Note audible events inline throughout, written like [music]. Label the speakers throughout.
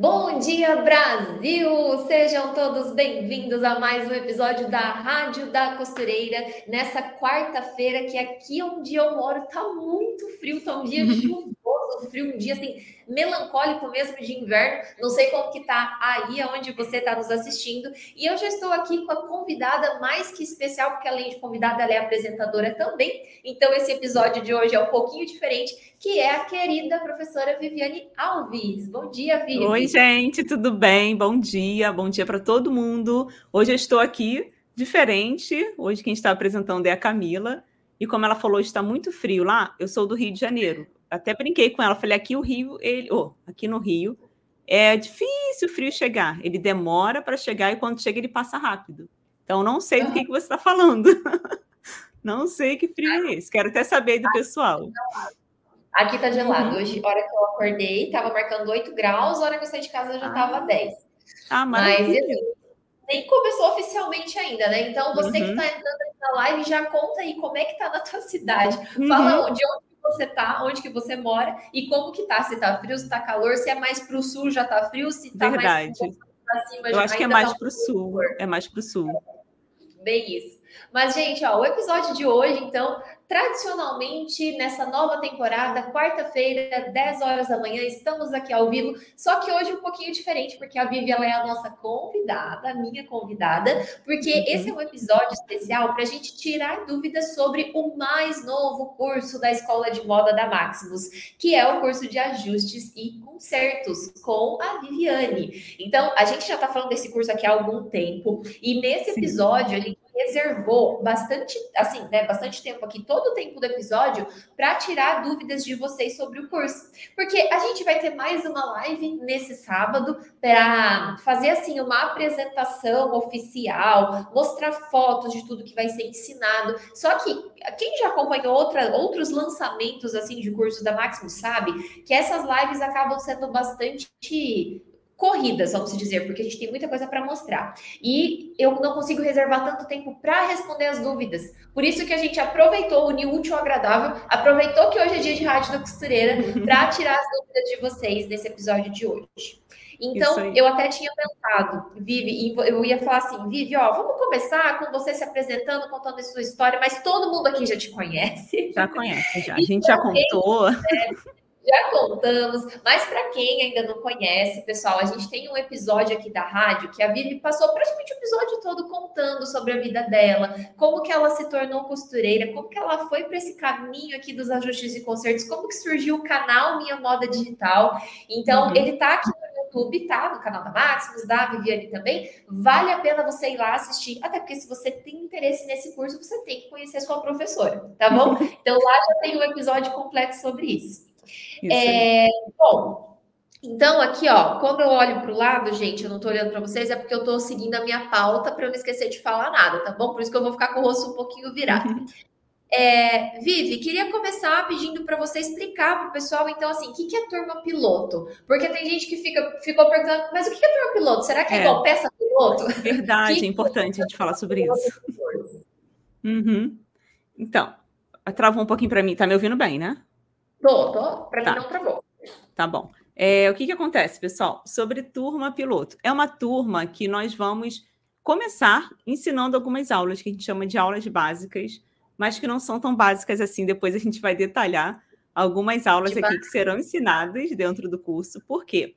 Speaker 1: Bom dia, Brasil! Sejam todos bem-vindos a mais um episódio da Rádio da Costureira, nessa quarta-feira, que aqui onde eu moro tá muito frio, tá um dia chuvoso, [laughs] frio, um dia assim, melancólico mesmo de inverno. Não sei como que tá aí aonde você está nos assistindo. E eu já estou aqui com a convidada mais que especial, porque além de convidada, ela é apresentadora também. Então, esse episódio de hoje é um pouquinho diferente, que é a querida professora Viviane Alves. Bom dia, Vivi.
Speaker 2: Oi, gente, tudo bem? Bom dia, bom dia para todo mundo. Hoje eu estou aqui diferente. Hoje quem está apresentando é a Camila. E como ela falou, está muito frio lá. Eu sou do Rio de Janeiro até brinquei com ela, falei, aqui o Rio, ele, oh, aqui no Rio, é difícil o frio chegar. Ele demora para chegar e quando chega ele passa rápido. Então não sei do que, que você está falando. [laughs] não sei que frio é esse. Quero até saber do pessoal.
Speaker 1: Aqui está gelado. Uhum. Hoje, hora que eu acordei, estava marcando 8 graus, a hora que eu saí de casa já estava ah. 10.
Speaker 2: Ah, maravilha. Mas assim,
Speaker 1: nem começou oficialmente ainda, né? Então, você uhum. que está entrando na live, já conta aí como é que tá na tua cidade. Uhum. Fala de onde você tá, onde que você mora e como que tá, se tá frio, se tá calor, se é mais para o sul já tá frio, se tá
Speaker 2: Verdade. mais para cima Eu acho que é mais tá para o sul, é mais para o sul.
Speaker 1: Bem isso. Mas, gente, ó, o episódio de hoje, então, Tradicionalmente, nessa nova temporada, quarta-feira, 10 horas da manhã, estamos aqui ao vivo. Só que hoje um pouquinho diferente, porque a Vivi ela é a nossa convidada, a minha convidada, porque uhum. esse é um episódio especial para a gente tirar dúvidas sobre o mais novo curso da Escola de Moda da Maximus, que é o curso de ajustes e consertos com a Viviane. Então, a gente já está falando desse curso aqui há algum tempo, e nesse episódio a gente reservou bastante, assim, né, bastante tempo aqui, todo o tempo do episódio, para tirar dúvidas de vocês sobre o curso. Porque a gente vai ter mais uma live nesse sábado para fazer assim uma apresentação oficial, mostrar fotos de tudo que vai ser ensinado. Só que quem já acompanhou outra, outros lançamentos assim de cursos da Maximus sabe que essas lives acabam sendo bastante corridas, vamos dizer, porque a gente tem muita coisa para mostrar. E eu não consigo reservar tanto tempo para responder as dúvidas. Por isso que a gente aproveitou, o útil ao agradável, aproveitou que hoje é dia de rádio da costureira [laughs] para tirar as dúvidas de vocês nesse episódio de hoje. Então, eu até tinha pensado, Vivi, eu ia falar assim, Vivi, ó, vamos começar com você se apresentando, contando a sua história, mas todo mundo aqui já te conhece.
Speaker 2: Já conhece, já. A [laughs] gente já contou. [laughs]
Speaker 1: É, já contamos, mas para quem ainda não conhece, pessoal, a gente tem um episódio aqui da rádio que a Vivi passou praticamente o episódio todo contando sobre a vida dela, como que ela se tornou costureira, como que ela foi para esse caminho aqui dos ajustes e concertos, como que surgiu o canal Minha Moda Digital. Então, uhum. ele tá aqui no YouTube, tá? No canal da Maximus, da Viviane também. Vale a pena você ir lá assistir, até porque se você tem interesse nesse curso, você tem que conhecer a sua professora, tá bom? [laughs] Então, lá já tem um episódio completo sobre isso. É, bom, então aqui, ó, quando eu olho para o lado, gente, eu não estou olhando para vocês, é porque eu estou seguindo a minha pauta para eu não esquecer de falar nada, tá bom? Por isso que eu vou ficar com o rosto um pouquinho virado. É, Vivi, queria começar pedindo para você explicar para o pessoal, então, assim, o que, que é turma piloto? Porque tem gente que fica, ficou perguntando, mas o que é turma piloto? Será que é, é igual peça piloto?
Speaker 2: Verdade, é importante a gente falar sobre isso. Uhum. Então, travou um pouquinho para mim, tá me ouvindo bem, né?
Speaker 1: Tô, tô. Para tá. mim não travou.
Speaker 2: Tá bom. É, o que, que acontece, pessoal? Sobre turma piloto. É uma turma que nós vamos começar ensinando algumas aulas que a gente chama de aulas básicas, mas que não são tão básicas assim. Depois a gente vai detalhar algumas aulas de aqui que serão ensinadas dentro do curso. Por quê?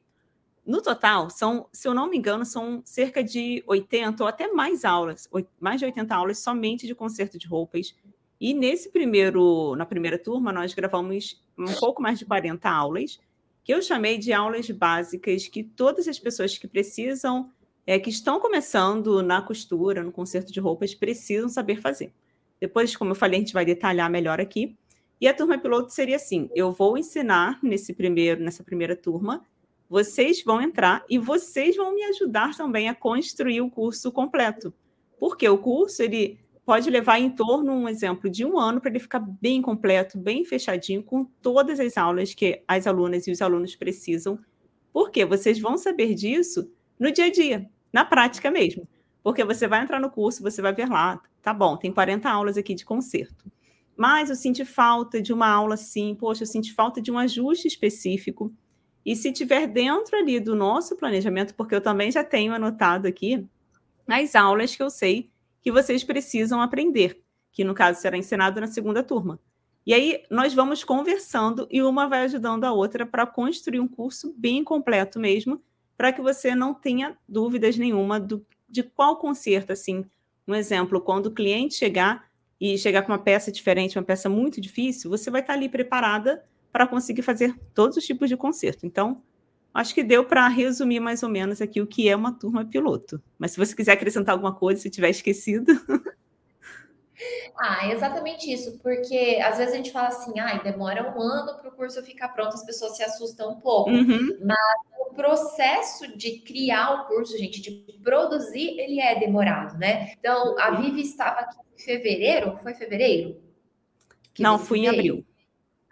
Speaker 2: No total, são, se eu não me engano, são cerca de 80 ou até mais aulas, mais de 80 aulas somente de conserto de roupas e nesse primeiro, na primeira turma, nós gravamos um pouco mais de 40 aulas, que eu chamei de aulas básicas que todas as pessoas que precisam, é, que estão começando na costura, no conserto de roupas, precisam saber fazer. Depois, como eu falei, a gente vai detalhar melhor aqui. E a turma piloto seria assim: eu vou ensinar nesse primeiro, nessa primeira turma, vocês vão entrar e vocês vão me ajudar também a construir o curso completo. Porque o curso ele pode levar em torno, um exemplo, de um ano para ele ficar bem completo, bem fechadinho, com todas as aulas que as alunas e os alunos precisam. Porque vocês vão saber disso no dia a dia, na prática mesmo. Porque você vai entrar no curso, você vai ver lá, tá bom, tem 40 aulas aqui de concerto. Mas eu senti falta de uma aula assim, poxa, eu senti falta de um ajuste específico. E se tiver dentro ali do nosso planejamento, porque eu também já tenho anotado aqui as aulas que eu sei que vocês precisam aprender, que no caso será ensinado na segunda turma. E aí nós vamos conversando e uma vai ajudando a outra para construir um curso bem completo mesmo, para que você não tenha dúvidas nenhuma do, de qual conserto, assim. Um exemplo, quando o cliente chegar e chegar com uma peça diferente, uma peça muito difícil, você vai estar ali preparada para conseguir fazer todos os tipos de conserto. Então, acho que deu para resumir mais ou menos aqui o que é uma turma piloto. Mas se você quiser acrescentar alguma coisa, se tiver esquecido. [laughs]
Speaker 1: Ah, exatamente isso, porque às vezes a gente fala assim, ah, demora um ano para o curso ficar pronto, as pessoas se assustam um pouco. Uhum. Mas o processo de criar o curso, gente, de produzir, ele é demorado, né? Então, a Vivi estava aqui em fevereiro, foi fevereiro?
Speaker 2: Não, fui em abril.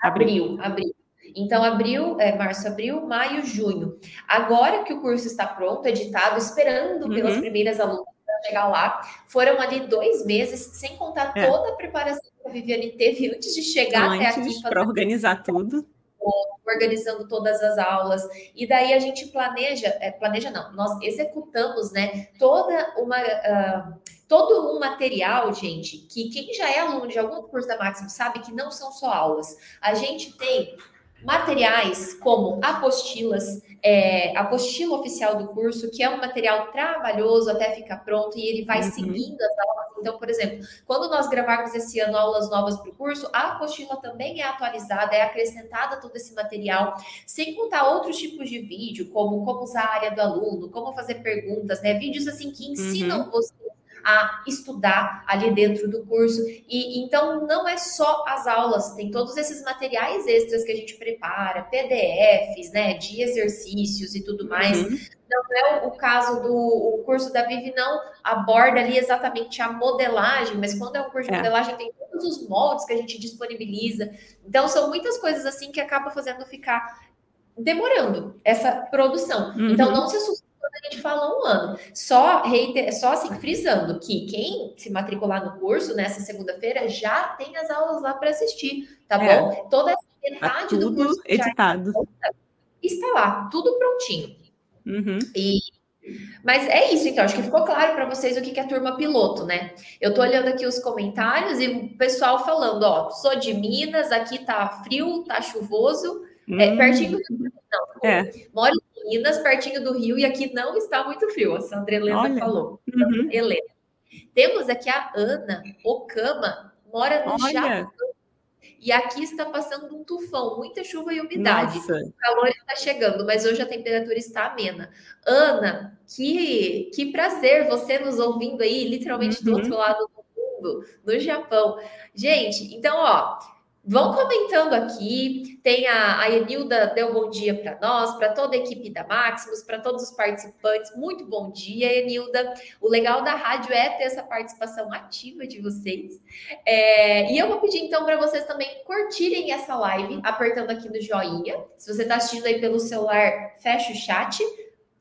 Speaker 1: Abril, abril. Então, abril, é, março, abril, maio, junho. Agora que o curso está pronto, editado, esperando uhum. pelas primeiras alunas chegar lá, foram ali dois meses, sem contar é. toda a preparação que a Viviane teve antes de chegar
Speaker 2: antes, até aqui. Para organizar tudo.
Speaker 1: Organizando todas as aulas. E daí a gente planeja, é, planeja não, nós executamos, né, toda uma. Uh, todo um material, gente, que quem já é aluno de algum curso da Máximo sabe que não são só aulas. A gente tem materiais como apostilas, é, apostila oficial do curso, que é um material trabalhoso até ficar pronto e ele vai uhum. seguindo as aulas. Então, por exemplo, quando nós gravarmos esse ano aulas novas para o curso, a apostila também é atualizada, é acrescentada todo esse material, sem contar outros tipos de vídeo, como como usar a área do aluno, como fazer perguntas, né? Vídeos assim que ensinam uhum. você a estudar ali dentro do curso. E então não é só as aulas, tem todos esses materiais extras que a gente prepara, PDFs, né, de exercícios e tudo mais. Uhum. Não é o caso do o curso da Vivi, não aborda ali exatamente a modelagem, mas quando é um curso de é. modelagem, tem todos os moldes que a gente disponibiliza. Então, são muitas coisas assim que acaba fazendo ficar demorando essa produção. Então, uhum. Então, não se assuste quando a gente fala um ano. Só, reiter, só assim, frisando que quem se matricular no curso nessa segunda-feira já tem as aulas lá para assistir, tá é. bom? Toda essa
Speaker 2: metade tá do curso editado.
Speaker 1: está lá, tudo prontinho. Uhum. E mas é isso, então, acho que ficou claro para vocês o que é turma piloto, né? Eu tô olhando aqui os comentários e o pessoal falando, ó, sou de Minas, aqui tá frio, tá chuvoso, é, hum. é pertinho do não, é. moro Minas, pertinho do Rio, e aqui não está muito frio, a Sandra Helena Olha. falou. Uhum. Helena. Temos aqui a Ana Okama, mora no Olha. Japão. E aqui está passando um tufão, muita chuva e umidade. Nossa. O calor está chegando, mas hoje a temperatura está amena. Ana, que, que prazer você nos ouvindo aí, literalmente uhum. do outro lado do mundo, no Japão. Gente, então, ó, Vão comentando aqui. Tem a, a Enilda deu bom dia para nós, para toda a equipe da Maximus, para todos os participantes. Muito bom dia, Enilda. O legal da rádio é ter essa participação ativa de vocês. É, e eu vou pedir então para vocês também curtirem essa live, apertando aqui no joinha. Se você está assistindo aí pelo celular, fecha o chat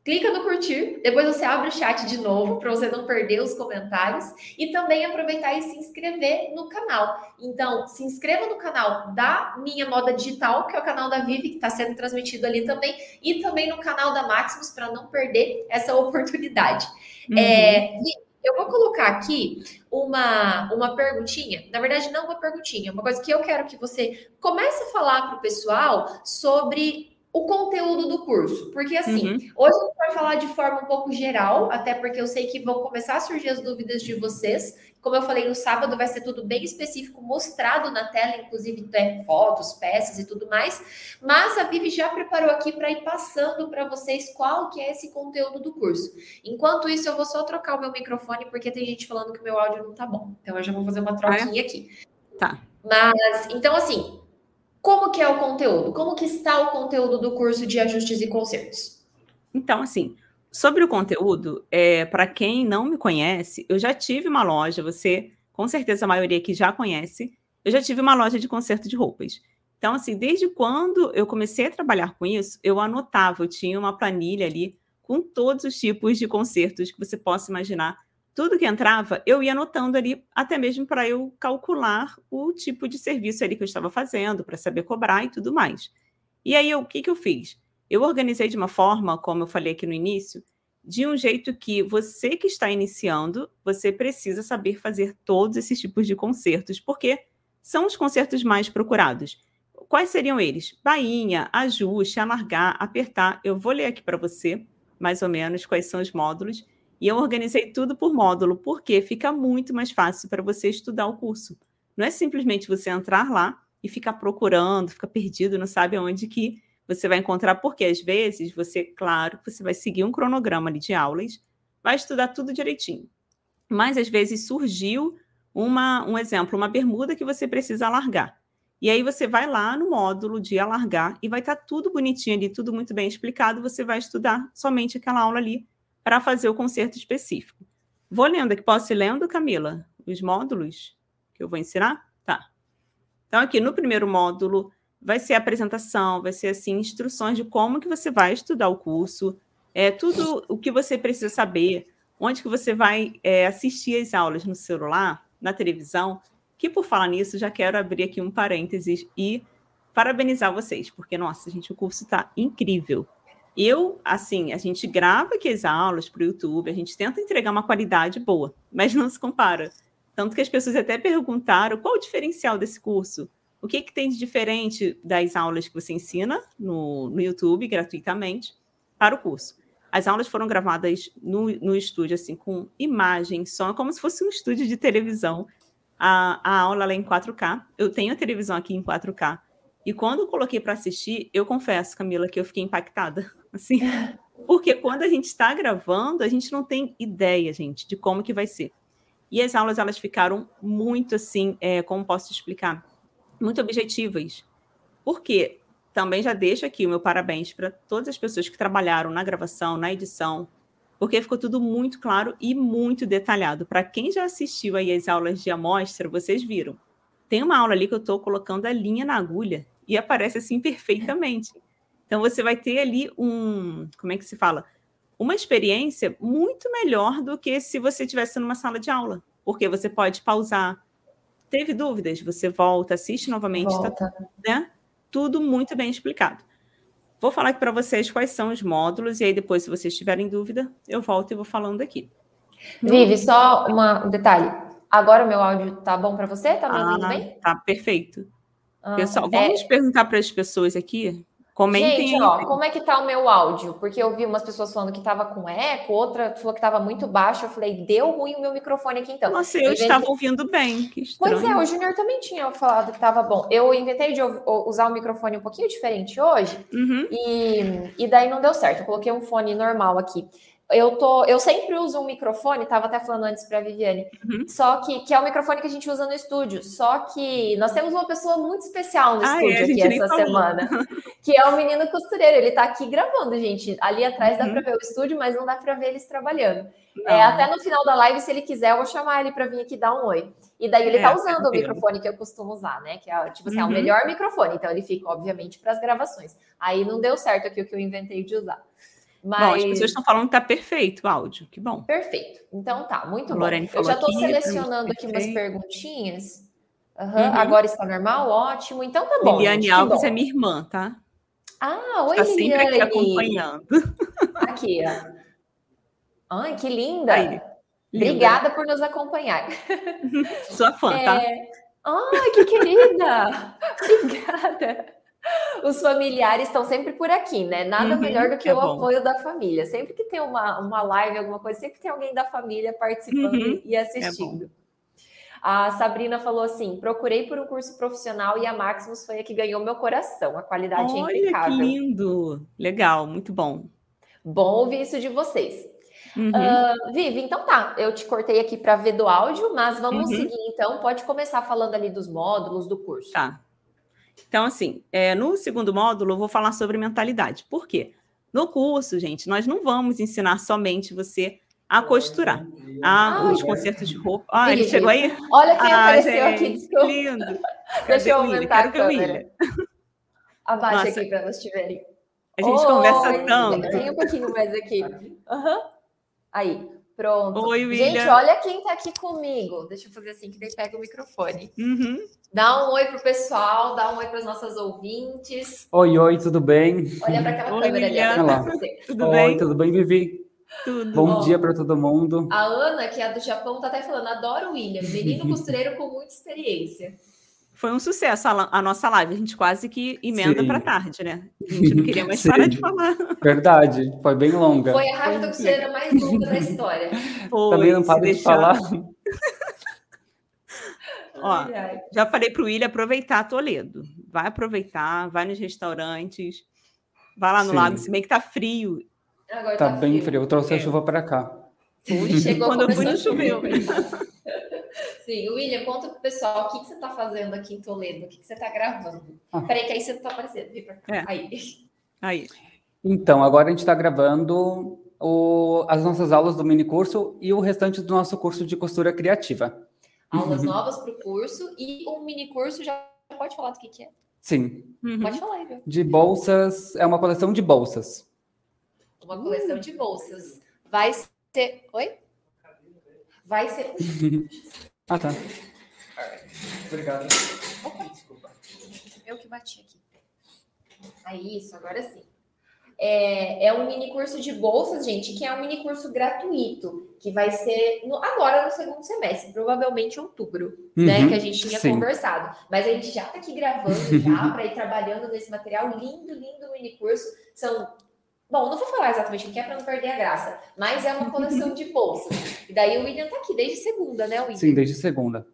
Speaker 1: clica no curtir, depois você abre o chat de novo para você não perder os comentários e também aproveitar e se inscrever no canal. Então, se inscreva no canal da Minha Moda Digital, que é o canal da Vivi, que está sendo transmitido ali também, e também no canal da Maximus para não perder essa oportunidade. Uhum. É, eu vou colocar aqui uma, uma perguntinha, na verdade, não uma perguntinha, uma coisa que eu quero que você comece a falar para o pessoal sobre o conteúdo do curso. Porque assim, uhum. hoje a gente vai falar de forma um pouco geral, até porque eu sei que vão começar a surgir as dúvidas de vocês. Como eu falei, no sábado vai ser tudo bem específico, mostrado na tela, inclusive é, fotos, peças e tudo mais. Mas a Vivi já preparou aqui para ir passando para vocês qual que é esse conteúdo do curso. Enquanto isso, eu vou só trocar o meu microfone, porque tem gente falando que o meu áudio não tá bom. Então eu já vou fazer uma troquinha ah, é? aqui.
Speaker 2: Tá.
Speaker 1: Mas, então assim, como que é o conteúdo? Como que está o conteúdo do curso de ajustes e consertos?
Speaker 2: Então, assim, sobre o conteúdo, é, para quem não me conhece, eu já tive uma loja, você, com certeza a maioria aqui já conhece, eu já tive uma loja de conserto de roupas. Então, assim, desde quando eu comecei a trabalhar com isso, eu anotava, eu tinha uma planilha ali com todos os tipos de consertos que você possa imaginar tudo que entrava, eu ia anotando ali, até mesmo para eu calcular o tipo de serviço ali que eu estava fazendo, para saber cobrar e tudo mais. E aí, o que, que eu fiz? eu organizei de uma forma, como eu falei aqui no início, de um jeito que você que está iniciando, você precisa saber fazer todos esses tipos de concertos, porque são os concertos mais procurados. Quais seriam eles? Bainha, ajuste, alargar, apertar. Eu vou ler aqui para você, mais ou menos, quais são os módulos. E eu organizei tudo por módulo, porque fica muito mais fácil para você estudar o curso. Não é simplesmente você entrar lá e ficar procurando, ficar perdido, não sabe aonde que você vai encontrar, porque às vezes você, claro, você vai seguir um cronograma ali de aulas, vai estudar tudo direitinho. Mas às vezes surgiu uma, um exemplo, uma bermuda que você precisa alargar. E aí você vai lá no módulo de alargar e vai estar tá tudo bonitinho ali, tudo muito bem explicado. Você vai estudar somente aquela aula ali para fazer o concerto específico. Vou lendo aqui, posso ir lendo, Camila? Os módulos que eu vou ensinar? Tá. Então, aqui no primeiro módulo, vai ser apresentação, vai ser assim instruções de como que você vai estudar o curso, é tudo o que você precisa saber, onde que você vai é, assistir as aulas no celular, na televisão. Que por falar nisso, já quero abrir aqui um parênteses e parabenizar vocês, porque nossa, gente, o curso está incrível. Eu, assim, a gente grava aqui as aulas para o YouTube, a gente tenta entregar uma qualidade boa, mas não se compara. Tanto que as pessoas até perguntaram qual o diferencial desse curso. O que, que tem de diferente das aulas que você ensina no, no YouTube gratuitamente para o curso? As aulas foram gravadas no, no estúdio, assim, com imagem, som, como se fosse um estúdio de televisão. A, a aula é em 4K. Eu tenho a televisão aqui em 4K. E quando eu coloquei para assistir, eu confesso, Camila, que eu fiquei impactada. [laughs] Assim, porque quando a gente está gravando, a gente não tem ideia, gente, de como que vai ser. E as aulas, elas ficaram muito assim, é, como posso explicar? muito objetivas. Por quê? Também já deixo aqui o meu parabéns para todas as pessoas que trabalharam na gravação, na edição, porque ficou tudo muito claro e muito detalhado. Para quem já assistiu aí as aulas de amostra, vocês viram. Tem uma aula ali que eu estou colocando a linha na agulha e aparece assim perfeitamente. Então você vai ter ali um, como é que se fala? Uma experiência muito melhor do que se você estivesse numa sala de aula, porque você pode pausar, Teve dúvidas? Você volta, assiste novamente, tá, né? Tudo muito bem explicado. Vou falar aqui para vocês quais são os módulos, e aí depois, se vocês tiverem dúvida, eu volto e vou falando aqui.
Speaker 1: Vive, só uma, um detalhe. Agora o meu áudio tá bom para você? Tá me ouvindo ah, bem?
Speaker 2: Tá perfeito. Ah, Pessoal, vamos é... perguntar para as pessoas aqui Comentem
Speaker 1: Gente, ó, como é que tá o meu áudio? Porque eu vi umas pessoas falando que tava com eco, outra falou que tava muito baixo. Eu falei, deu ruim o meu microfone aqui então.
Speaker 2: Nossa, eu, eu estava ouvindo bem.
Speaker 1: Pois é, o Júnior também tinha falado que tava bom. Eu inventei de usar um microfone um pouquinho diferente hoje uhum. e, e daí não deu certo. Eu coloquei um fone normal aqui eu tô, eu sempre uso um microfone, estava até falando antes para a Viviane, uhum. só que, que é o microfone que a gente usa no estúdio. Só que nós temos uma pessoa muito especial no ah, é? estúdio é, aqui essa semana, [laughs] que é o menino costureiro. Ele está aqui gravando, gente. Ali atrás uhum. dá para ver o estúdio, mas não dá para ver eles trabalhando. É, até no final da live, se ele quiser, eu vou chamar ele para vir aqui dar um oi. E daí ele está é, usando o microfone que eu costumo usar, né? Que é, tipo assim, uhum. é o uhum. melhor microfone. Então ele fica, obviamente, para as gravações. Aí não deu certo aqui o que eu inventei de usar.
Speaker 2: Mas... Bom, as pessoas estão falando que tá perfeito o áudio, que bom.
Speaker 1: Perfeito. Então tá, muito bom. Eu já estou selecionando aqui umas perguntinhas. Uhum, uhum. Agora está normal? Ótimo. Então tá bom.
Speaker 2: Liliane gente, Alves é minha irmã, tá?
Speaker 1: Ah, oi, está Liliane.
Speaker 2: sempre aqui acompanhando.
Speaker 1: Aqui, ó. Ai, que linda. Aí, linda. Obrigada por nos acompanhar.
Speaker 2: Sua fã, tá? é...
Speaker 1: tá? Ai, que querida! [laughs] Obrigada. Os familiares estão sempre por aqui, né? Nada uhum, melhor do que é o bom. apoio da família. Sempre que tem uma, uma live, alguma coisa, sempre tem alguém da família participando uhum, e é assistindo. É a Sabrina falou assim: procurei por um curso profissional e a Maximus foi a que ganhou meu coração. A qualidade
Speaker 2: é
Speaker 1: Olha, é impecável.
Speaker 2: Que lindo! Legal, muito bom.
Speaker 1: Bom ouvir isso de vocês. Uhum. Uh, Vivi, então tá, eu te cortei aqui para ver do áudio, mas vamos uhum. seguir então. Pode começar falando ali dos módulos do curso.
Speaker 2: Tá. Então, assim, é, no segundo módulo, eu vou falar sobre mentalidade. Por quê? No curso, gente, nós não vamos ensinar somente você a costurar. Ah, ah os concertos de roupa. Ah, ele chegou aí?
Speaker 1: Olha quem ah, apareceu gente, aqui, desculpa.
Speaker 2: Lindo.
Speaker 1: Deixa eu aumentar a câmera. Abaixa Nossa. aqui para vocês verem.
Speaker 2: A gente oh, conversa tanto.
Speaker 1: Tem um pouquinho mais aqui. Uhum. Aí. Pronto.
Speaker 2: Oi, William.
Speaker 1: Gente, olha quem tá aqui comigo. Deixa eu fazer assim, que daí pega o microfone.
Speaker 2: Uhum.
Speaker 1: Dá um oi pro pessoal, dá um oi para as nossas ouvintes.
Speaker 3: Oi, oi, tudo bem?
Speaker 1: Olha para aquela
Speaker 2: Oi,
Speaker 1: câmera ali. Olha.
Speaker 2: Tudo
Speaker 3: oi,
Speaker 2: bem?
Speaker 3: tudo bem, Vivi?
Speaker 2: Tudo.
Speaker 3: Bom
Speaker 1: Ó.
Speaker 3: dia para todo mundo.
Speaker 1: A Ana, que é do Japão, tá até falando, adoro o William, menino [laughs] costureiro com muita experiência.
Speaker 2: Foi um sucesso a, a nossa live. A gente quase que emenda para tarde, né? A gente não queria mais
Speaker 3: Sim.
Speaker 2: parar de falar.
Speaker 3: Verdade, foi bem longa.
Speaker 1: Foi a rádio mais longa da história. [laughs]
Speaker 2: Foi,
Speaker 3: Também não para de
Speaker 2: deixar.
Speaker 3: falar. [laughs]
Speaker 2: Ó,
Speaker 1: Ai, ai.
Speaker 2: Já falei para o William aproveitar Toledo. Vai aproveitar, vai nos restaurantes, vai lá no
Speaker 3: Sim.
Speaker 2: lago, se bem que tá frio.
Speaker 1: Agora
Speaker 3: Tá bem frio. Eu trouxe a
Speaker 2: É.
Speaker 3: chuva para cá.
Speaker 1: Chegou,
Speaker 2: Quando eu fui, não
Speaker 1: a
Speaker 2: choveu. [laughs]
Speaker 1: Sim, William, conta pro pessoal o que, que você tá fazendo aqui em Toledo, o que, que você tá gravando.
Speaker 3: Ah.
Speaker 1: Peraí, que aí você não tá aparecendo. Vem pra cá.
Speaker 2: É.
Speaker 1: Aí.
Speaker 2: Aí.
Speaker 3: Então, agora a gente está gravando o- as nossas aulas do mini curso e o restante do nosso curso de costura criativa.
Speaker 1: Aulas
Speaker 3: Uhum.
Speaker 1: novas pro curso e um mini curso já pode falar do que, que é.
Speaker 3: Sim,
Speaker 2: Uhum.
Speaker 1: Pode falar aí, viu?
Speaker 3: de bolsas, é uma coleção de bolsas.
Speaker 1: Uma coleção de bolsas. Vai ser. Oi? Vai ser. [laughs]
Speaker 3: Ah, tá. Obrigado.
Speaker 1: Eu que bati aqui. Aí, isso, agora sim. É, é um mini curso de bolsas, gente, que é um mini curso gratuito, que vai ser no- agora no segundo semestre, provavelmente em outubro, né?
Speaker 3: Uhum,
Speaker 1: Que a gente tinha
Speaker 3: sim.
Speaker 1: conversado. Mas a gente já tá aqui gravando já para ir trabalhando nesse material lindo, lindo mini curso. São. Bom, não vou falar exatamente o que é para não perder a graça, mas é uma coleção de bolsas. E daí o William tá aqui desde segunda, né, William?
Speaker 3: Sim, desde segunda.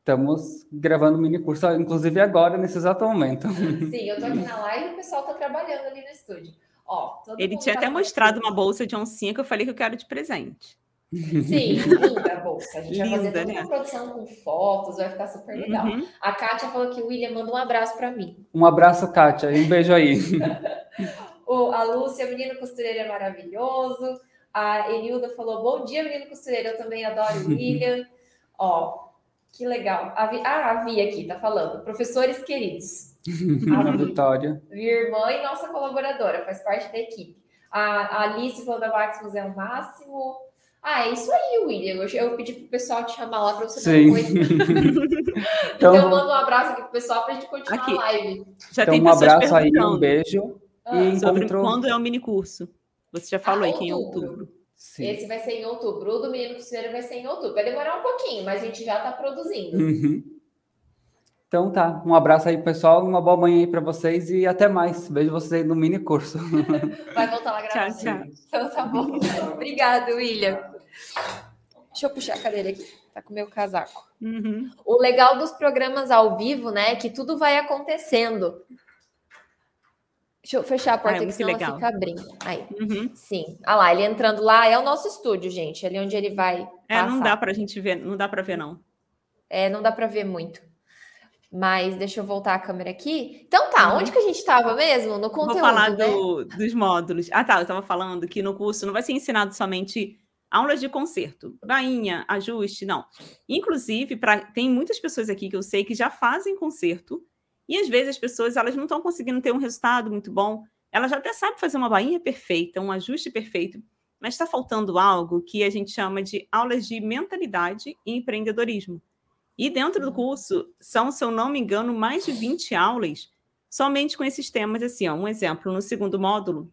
Speaker 3: Estamos gravando mini curso, inclusive agora, nesse exato momento. [laughs]
Speaker 1: Sim, eu tô aqui na live e o pessoal tá trabalhando ali no estúdio. Ó, todo
Speaker 2: Ele tinha
Speaker 1: tá
Speaker 2: até mostrado uma bolsa de oncinha que eu falei que eu quero de presente.
Speaker 1: Sim, [laughs] linda a bolsa. A gente vai fazer
Speaker 2: Linda,
Speaker 1: toda
Speaker 2: né?
Speaker 1: uma produção com fotos, vai ficar super legal.
Speaker 2: Uhum.
Speaker 1: A Kátia falou que o William manda um abraço para mim.
Speaker 3: Um abraço, Kátia, e um beijo aí. [laughs]
Speaker 1: O, a Lúcia, menino costureiro é maravilhoso. A Enilda falou: Bom dia, menino costureiro. Eu também adoro o William. [laughs] Ó, que legal. A Vi, ah, a Vi aqui tá falando. Professores queridos. [laughs] A Vi,
Speaker 3: Vitória.
Speaker 1: minha irmã e nossa colaboradora, faz parte da equipe. A, a Alice falou da Maximus é o máximo. Ah, é isso aí, William. Eu, eu pedi pro pessoal te chamar lá para você
Speaker 3: Sim.
Speaker 1: dar um oi. Então, eu
Speaker 3: Então,
Speaker 1: mando um abraço aqui pro pessoal pra gente continuar
Speaker 2: Aqui.
Speaker 1: a live.
Speaker 2: Já
Speaker 3: então
Speaker 2: tem
Speaker 3: um abraço aí, um beijo.
Speaker 1: Ah,
Speaker 3: E
Speaker 2: sobre quando é o mini curso. Você já falou
Speaker 1: Ah,
Speaker 2: aí que é em
Speaker 1: outubro.
Speaker 2: outubro.
Speaker 3: Sim.
Speaker 1: Esse vai ser em outubro. O do Menino Costureiro vai ser em outubro. Vai demorar um pouquinho, mas a gente já tá produzindo.
Speaker 3: Uhum. Então tá, um abraço aí, pessoal, uma boa manhã aí para vocês e até mais. Vejo vocês aí no mini curso. [laughs]
Speaker 1: Vai voltar lá a
Speaker 2: Tchau, tchau.
Speaker 1: Então tá bom. [laughs] Obrigado, William. Deixa eu puxar a cadeira aqui. Tá com o meu casaco.
Speaker 2: Uhum.
Speaker 1: O legal dos programas ao vivo, né, é que tudo vai acontecendo. Deixa eu fechar a porta
Speaker 2: Ah, é
Speaker 1: aqui, senão ela
Speaker 2: legal.
Speaker 1: fica abrindo. Aí,
Speaker 2: Uhum.
Speaker 1: sim. Ah lá, ele entrando lá é o nosso estúdio, gente. Ali onde ele vai
Speaker 2: É, não
Speaker 1: passar.
Speaker 2: dá pra gente ver, não dá pra ver, não.
Speaker 1: É, não dá para ver muito. Mas deixa eu voltar a câmera aqui. Então tá,
Speaker 2: Uhum.
Speaker 1: onde que a gente estava mesmo? No conteúdo,
Speaker 2: Vou falar
Speaker 1: né?
Speaker 2: do- dos módulos. Ah, tá. Eu estava falando que no curso não vai ser ensinado somente aulas de concerto, bainha, ajuste, não. Inclusive, pra, tem muitas pessoas aqui que eu sei que já fazem concerto e às vezes as pessoas elas não estão conseguindo ter um resultado muito bom. Elas já até sabem fazer uma bainha perfeita, um ajuste perfeito, mas está faltando algo que a gente chama de aulas de mentalidade e empreendedorismo. E dentro do curso são, se eu não me engano, mais de 20 aulas somente com esses temas, assim, ó, um exemplo, no segundo módulo,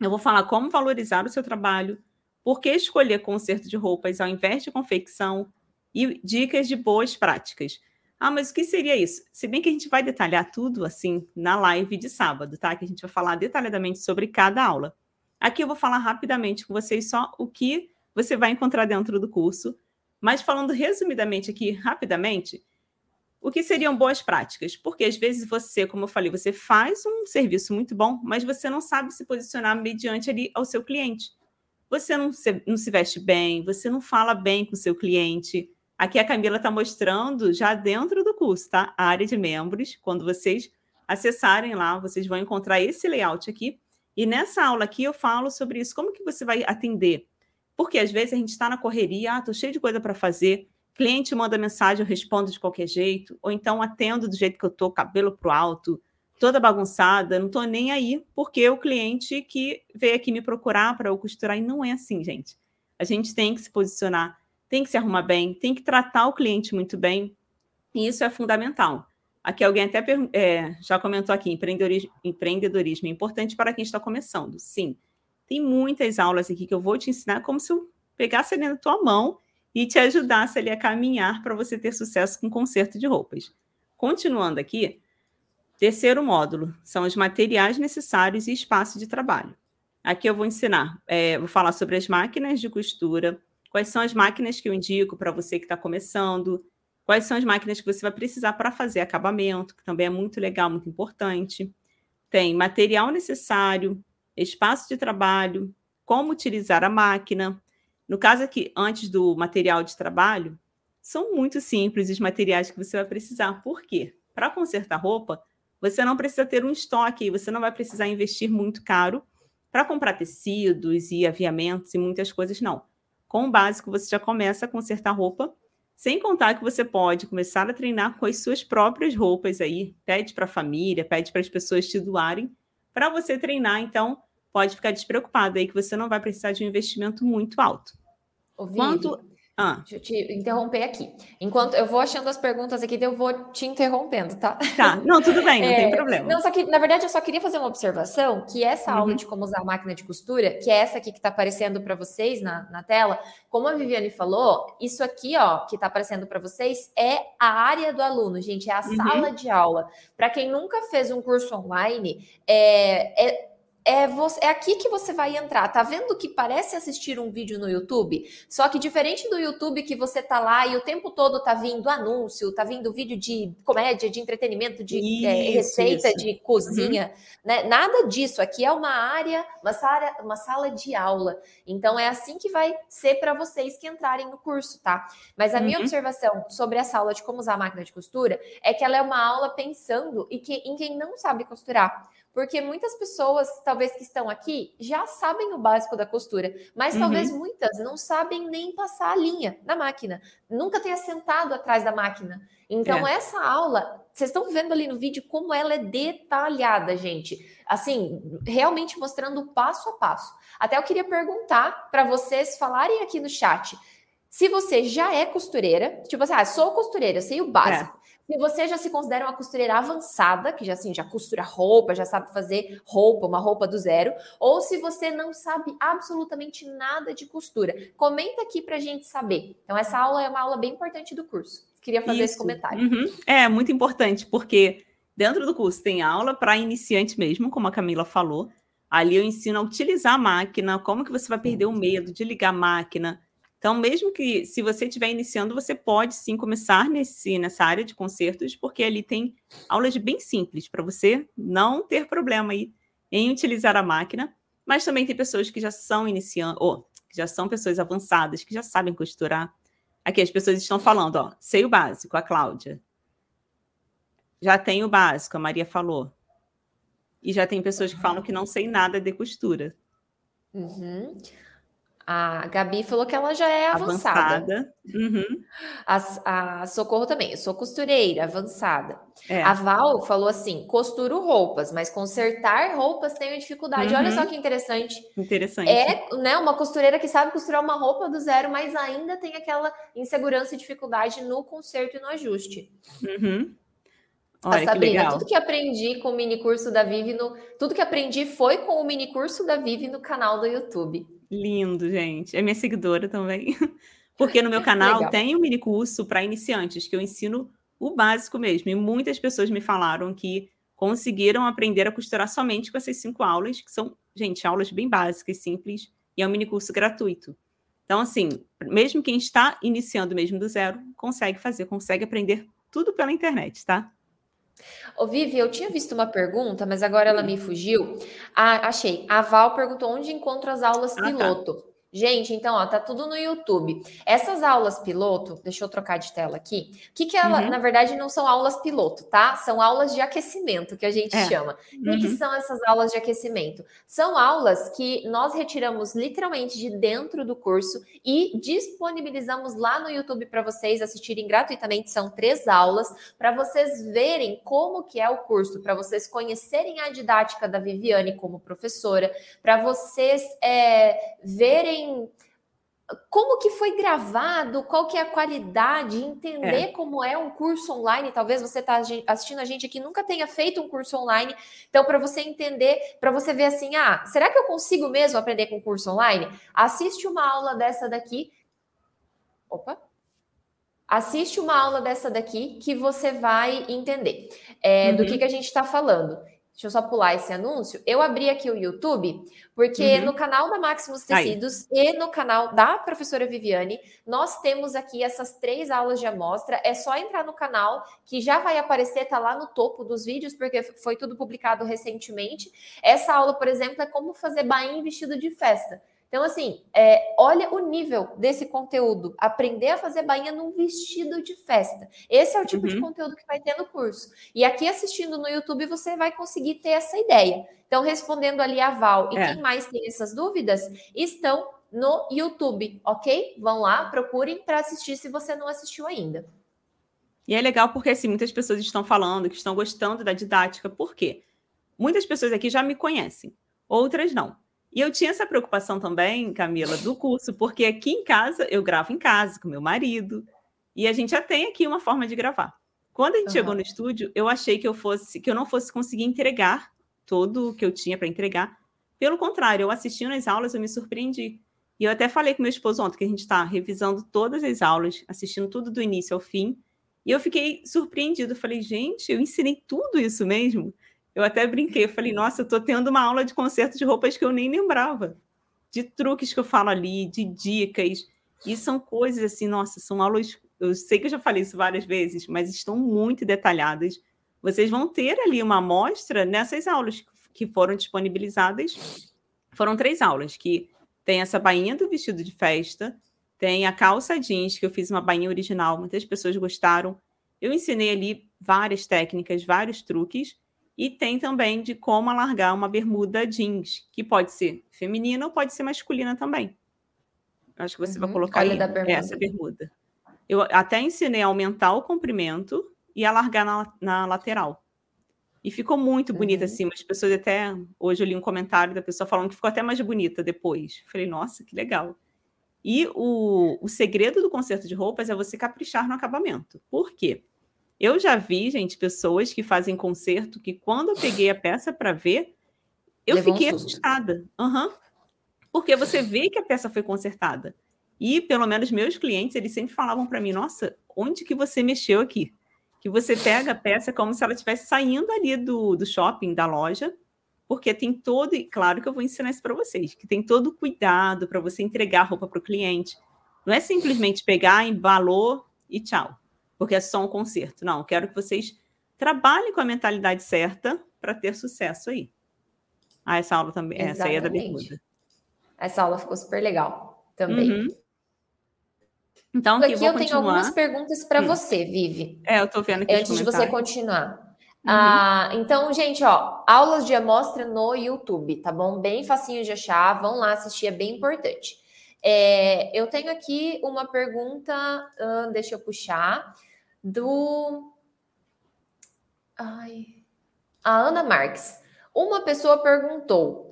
Speaker 2: eu vou falar como valorizar o seu trabalho, por que escolher conserto de roupas ao invés de confecção e dicas de boas práticas. Ah, mas o que seria isso? Se bem que a gente vai detalhar tudo, assim, na live de sábado, tá? Que a gente vai falar detalhadamente sobre cada aula. Aqui eu vou falar rapidamente com vocês só o que você vai encontrar dentro do curso, mas falando resumidamente aqui, rapidamente, o que seriam boas práticas? Porque às vezes você, como eu falei, você faz um serviço muito bom, mas você não sabe se posicionar mediante ali ao seu cliente. Você não se, não se veste bem, você não fala bem com o seu cliente. Aqui a Camila está mostrando já dentro do curso, tá? A área de membros. Quando vocês acessarem lá, vocês vão encontrar esse layout aqui. E nessa aula aqui eu falo sobre isso, como que você vai atender. Porque às vezes a gente está na correria, ah, tô cheio de coisa para fazer, cliente manda mensagem, eu respondo de qualquer jeito, ou então atendo do jeito que eu tô, cabelo pro alto, toda bagunçada, não tô nem aí, porque o cliente que veio aqui me procurar para eu costurar, e não é assim, gente. a gente tem que se posicionar, tem que se arrumar bem, tem que tratar o cliente muito bem, e isso é fundamental. Aqui alguém até é, já comentou aqui, empreendedorismo, empreendedorismo é importante para quem está começando. Sim, tem muitas aulas aqui que eu vou te ensinar como se eu pegasse ali na tua mão e te ajudasse ali a caminhar para você ter sucesso com conserto de roupas. Continuando aqui, terceiro módulo são os materiais necessários e espaço de trabalho. Aqui eu vou ensinar, é, vou falar sobre as máquinas de costura, quais são as máquinas que eu indico para você que está começando, Quais são as máquinas que você vai precisar para fazer acabamento, que também é muito legal, muito importante. Tem material necessário, espaço de trabalho, como utilizar a máquina. No caso aqui, antes do material de trabalho, são muito simples os materiais que você vai precisar. Por quê? Para consertar roupa, você não precisa ter um estoque, você não vai precisar investir muito caro para comprar tecidos e aviamentos e muitas coisas, não. Com o básico, você já começa a consertar roupa sem contar que você pode começar a treinar com as suas próprias roupas aí. Pede para a família, pede para as pessoas te doarem para você treinar. Então, pode ficar despreocupado aí que você não vai precisar de um investimento muito alto.
Speaker 1: Ô, Quanto ah. Deixa eu te interromper aqui. Enquanto eu vou achando as perguntas aqui, eu vou te interrompendo, tá?
Speaker 2: Tá, não, tudo bem, não é, tem problema.
Speaker 1: Não, só que, na verdade, eu só queria fazer uma observação, que essa uhum. aula de como usar a máquina de costura, que é essa aqui que está aparecendo para vocês na, na tela, como a Viviane falou, isso aqui, ó, que está aparecendo para vocês, é a área do aluno, gente, é a uhum. sala de aula. Para quem nunca fez um curso online, é, é é, você, é aqui que você vai entrar. Tá vendo que parece assistir um vídeo no YouTube? Só que diferente do YouTube que você tá lá e o tempo todo tá vindo anúncio, tá vindo vídeo de comédia, de entretenimento, de isso, é, receita, isso. de cozinha, uhum. né? Nada disso. Aqui é uma área, uma sala, uma sala de aula. Então é assim que vai ser para vocês que entrarem no curso, tá? Mas a uhum. minha observação sobre essa aula de como usar a máquina de costura é que ela é uma aula pensando e que, em quem não sabe costurar. Porque muitas pessoas, talvez que estão aqui, já sabem o básico da costura, mas uhum. talvez muitas não sabem nem passar a linha na máquina, nunca tenha sentado atrás da máquina. Então, é. essa aula, vocês estão vendo ali no vídeo como ela é detalhada, gente. Assim, realmente mostrando passo a passo. Até eu queria perguntar para vocês falarem aqui no chat. Se você já é costureira, tipo assim, ah, sou costureira, sei o básico. É. Se você já se considera uma costureira avançada, que já assim, já costura roupa, já sabe fazer roupa, uma roupa do zero, ou se você não sabe absolutamente nada de costura, comenta aqui para a gente saber. Então, essa aula é uma aula bem importante do curso. Queria fazer Isso. esse comentário.
Speaker 2: Uhum. É muito importante, porque dentro do curso tem aula para iniciante mesmo, como a Camila falou. Ali eu ensino a utilizar a máquina, como que você vai perder o medo de ligar a máquina, então, mesmo que se você estiver iniciando, você pode sim começar nesse, nessa área de concertos, porque ali tem aulas bem simples para você não ter problema aí em utilizar a máquina, mas também tem pessoas que já são iniciando, ou que já são pessoas avançadas, que já sabem costurar. Aqui as pessoas estão falando, ó, sei o básico, a Cláudia. Já tem o básico, a Maria falou. E já tem pessoas que falam que não sei nada de costura.
Speaker 1: Uhum. A Gabi falou que ela já é avançada. avançada.
Speaker 2: Uhum.
Speaker 1: A, a, Socorro também, eu sou costureira, avançada. É. A Val falou assim: costuro roupas, mas consertar roupas tenho dificuldade. Uhum. Olha só que interessante.
Speaker 2: Interessante.
Speaker 1: É né, uma costureira que sabe costurar uma roupa do zero, mas ainda tem aquela insegurança e dificuldade no conserto e no ajuste.
Speaker 2: Uhum.
Speaker 1: Olha, a Sabrina, tudo que aprendi com o mini curso da Vivi no. Tudo que aprendi foi com o mini curso da Vivi no canal do YouTube.
Speaker 2: Lindo, gente. É minha seguidora também. [laughs] Porque no meu canal Legal. tem um mini curso para iniciantes, que eu ensino o básico mesmo. E muitas pessoas me falaram que conseguiram aprender a costurar somente com essas cinco aulas, que são, gente, aulas bem básicas, simples, e é um mini curso gratuito. Então, assim, mesmo quem está iniciando mesmo do zero, consegue fazer, consegue aprender tudo pela internet, tá?
Speaker 1: Ô, Vivi, eu tinha visto uma pergunta, mas agora ela me fugiu. Ah, achei. A Val perguntou onde encontro as aulas ah, tá. piloto. Tá. Gente, então, ó, tá tudo no YouTube. Essas aulas piloto, deixa eu trocar de tela aqui. O que que ela, uhum. na verdade, não são aulas piloto, tá? São aulas de aquecimento, que a gente é. chama. Uhum. O que, que são essas aulas de aquecimento? São aulas que nós retiramos literalmente de dentro do curso e disponibilizamos lá no YouTube para vocês assistirem gratuitamente. São três aulas para vocês verem como que é o curso, para vocês conhecerem a didática da Viviane como professora, para vocês é, verem como que foi gravado, qual que é a qualidade, entender é. como é um curso online. Talvez você está assistindo a gente aqui nunca tenha feito um curso online. Então, para você entender, para você ver assim, ah, será que eu consigo mesmo aprender com curso online? Assiste uma aula dessa daqui. Opa. Assiste uma aula dessa daqui que você vai entender é, uhum. do que, que a gente está falando. Deixa eu só pular esse anúncio. Eu abri aqui o YouTube, porque uhum. no canal da Maximus Tecidos Aí. e no canal da professora Viviane, nós temos aqui essas três aulas de amostra. É só entrar no canal, que já vai aparecer, tá lá no topo dos vídeos, porque foi tudo publicado recentemente. Essa aula, por exemplo, é como fazer bainha em vestido de festa. Então, assim, é, olha o nível desse conteúdo. Aprender a fazer bainha num vestido de festa. Esse é o tipo uhum. de conteúdo que vai ter no curso. E aqui assistindo no YouTube, você vai conseguir ter essa ideia. Então, respondendo ali a Val e é. quem mais tem essas dúvidas, estão no YouTube, ok? Vão lá, procurem para assistir se você não assistiu ainda.
Speaker 2: E é legal porque assim, muitas pessoas estão falando que estão gostando da didática, por quê? Muitas pessoas aqui já me conhecem, outras não. E eu tinha essa preocupação também, Camila, do curso, porque aqui em casa, eu gravo em casa com meu marido, e a gente já tem aqui uma forma de gravar. Quando a gente uhum. chegou no estúdio, eu achei que eu fosse, que eu não fosse conseguir entregar todo o que eu tinha para entregar. Pelo contrário, eu assistindo as aulas, eu me surpreendi. E eu até falei com meu esposo ontem que a gente está revisando todas as aulas, assistindo tudo do início ao fim. E eu fiquei surpreendido. falei, gente, eu ensinei tudo isso mesmo. Eu até brinquei, falei, nossa, eu estou tendo uma aula de conserto de roupas que eu nem lembrava. De truques que eu falo ali, de dicas. E são coisas assim, nossa, são aulas. Eu sei que eu já falei isso várias vezes, mas estão muito detalhadas. Vocês vão ter ali uma amostra nessas aulas que foram disponibilizadas. Foram três aulas, que tem essa bainha do vestido de festa, tem a calça jeans, que eu fiz uma bainha original, muitas pessoas gostaram. Eu ensinei ali várias técnicas, vários truques. E tem também de como alargar uma bermuda jeans, que pode ser feminina ou pode ser masculina também. Acho que você uhum. vai colocar aí bermuda. essa bermuda. Eu até ensinei a aumentar o comprimento e alargar na, na lateral. E ficou muito bonita uhum. assim. As pessoas até. Hoje eu li um comentário da pessoa falando que ficou até mais bonita depois. Falei, nossa, que legal. E o, o segredo do conserto de roupas é você caprichar no acabamento. Por quê? Eu já vi, gente, pessoas que fazem concerto que quando eu peguei a peça para ver, eu Levou fiquei um assustada. Uhum. Porque você vê que a peça foi consertada. E, pelo menos, meus clientes, eles sempre falavam para mim, nossa, onde que você mexeu aqui? Que você pega a peça como se ela estivesse saindo ali do, do shopping, da loja, porque tem todo, e claro que eu vou ensinar isso para vocês, que tem todo o cuidado para você entregar a roupa para o cliente. Não é simplesmente pegar, embalou e tchau porque é só um concerto. Não, quero que vocês trabalhem com a mentalidade certa para ter sucesso aí. Ah, essa aula também, Exatamente. essa aí é da bermuda.
Speaker 1: Essa aula ficou super legal também. Uhum.
Speaker 2: Então, aqui,
Speaker 1: aqui eu tenho algumas perguntas para hum. você, Vivi.
Speaker 2: É, eu estou vendo aqui.
Speaker 1: Antes de você continuar. Uhum. Ah, então, gente, ó, aulas de amostra no YouTube, tá bom? Bem facinho de achar, vão lá assistir, é bem importante. É, eu tenho aqui uma pergunta, uh, deixa eu puxar do. Ai. A Ana Marques. Uma pessoa perguntou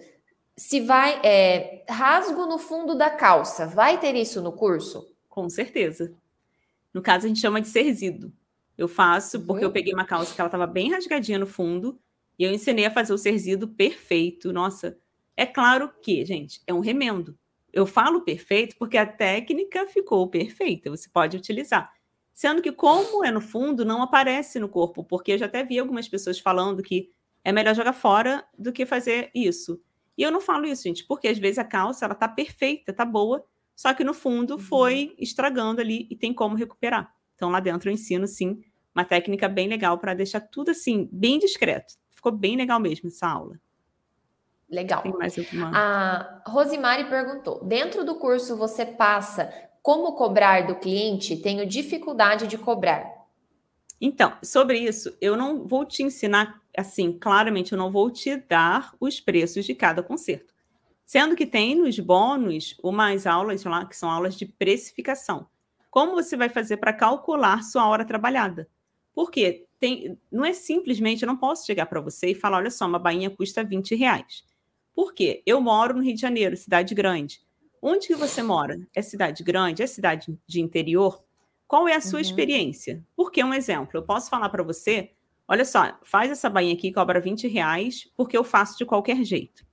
Speaker 1: se vai. É, rasgo no fundo da calça, vai ter isso no curso?
Speaker 2: Com certeza. No caso, a gente chama de serzido. Eu faço porque uhum. eu peguei uma calça que ela estava bem rasgadinha no fundo e eu ensinei a fazer o serzido perfeito. Nossa, é claro que, gente, é um remendo. Eu falo perfeito porque a técnica ficou perfeita, você pode utilizar. Sendo que, como é no fundo, não aparece no corpo, porque eu já até vi algumas pessoas falando que é melhor jogar fora do que fazer isso. E eu não falo isso, gente, porque às vezes a calça ela tá perfeita, tá boa, só que no fundo uhum. foi estragando ali e tem como recuperar. Então lá dentro eu ensino sim uma técnica bem legal para deixar tudo assim bem discreto. Ficou bem legal mesmo essa aula.
Speaker 1: Legal. Tem mais alguma? A Rosimari perguntou: dentro do curso você passa como cobrar do cliente? Tenho dificuldade de cobrar.
Speaker 2: Então, sobre isso, eu não vou te ensinar assim, claramente, eu não vou te dar os preços de cada concerto. Sendo que tem nos bônus umas aulas lá, que são aulas de precificação. Como você vai fazer para calcular sua hora trabalhada? Porque tem, não é simplesmente, eu não posso chegar para você e falar: olha só, uma bainha custa 20 reais. Por quê? Eu moro no Rio de Janeiro, cidade grande. Onde que você mora? É cidade grande? É cidade de interior? Qual é a sua uhum. experiência? Porque um exemplo, eu posso falar para você, olha só, faz essa bainha aqui, cobra 20 reais, porque eu faço de qualquer jeito.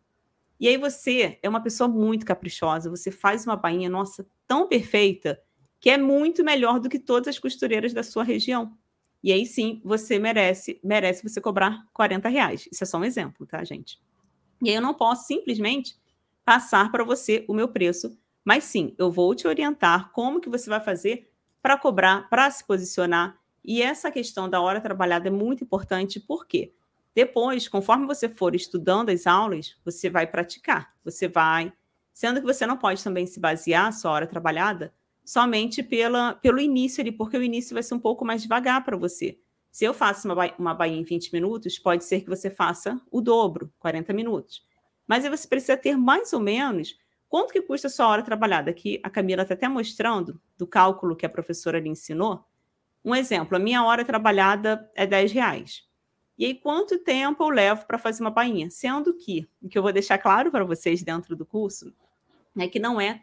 Speaker 2: E aí você é uma pessoa muito caprichosa, você faz uma bainha, nossa, tão perfeita, que é muito melhor do que todas as costureiras da sua região. E aí sim, você merece, merece você cobrar 40 reais. Isso é só um exemplo, tá, gente? E aí eu não posso simplesmente passar para você o meu preço, mas sim, eu vou te orientar como que você vai fazer para cobrar, para se posicionar. E essa questão da hora trabalhada é muito importante, porque depois, conforme você for estudando as aulas, você vai praticar, você vai, sendo que você não pode também se basear a sua hora trabalhada somente pela, pelo início ali, porque o início vai ser um pouco mais devagar para você. Se eu faço uma, uma bainha em 20 minutos, pode ser que você faça o dobro, 40 minutos. Mas aí você precisa ter mais ou menos quanto que custa a sua hora trabalhada. Aqui a Camila está até mostrando do cálculo que a professora lhe ensinou. Um exemplo, a minha hora trabalhada é 10 reais. E aí, quanto tempo eu levo para fazer uma bainha? Sendo que, o que eu vou deixar claro para vocês dentro do curso, é que não é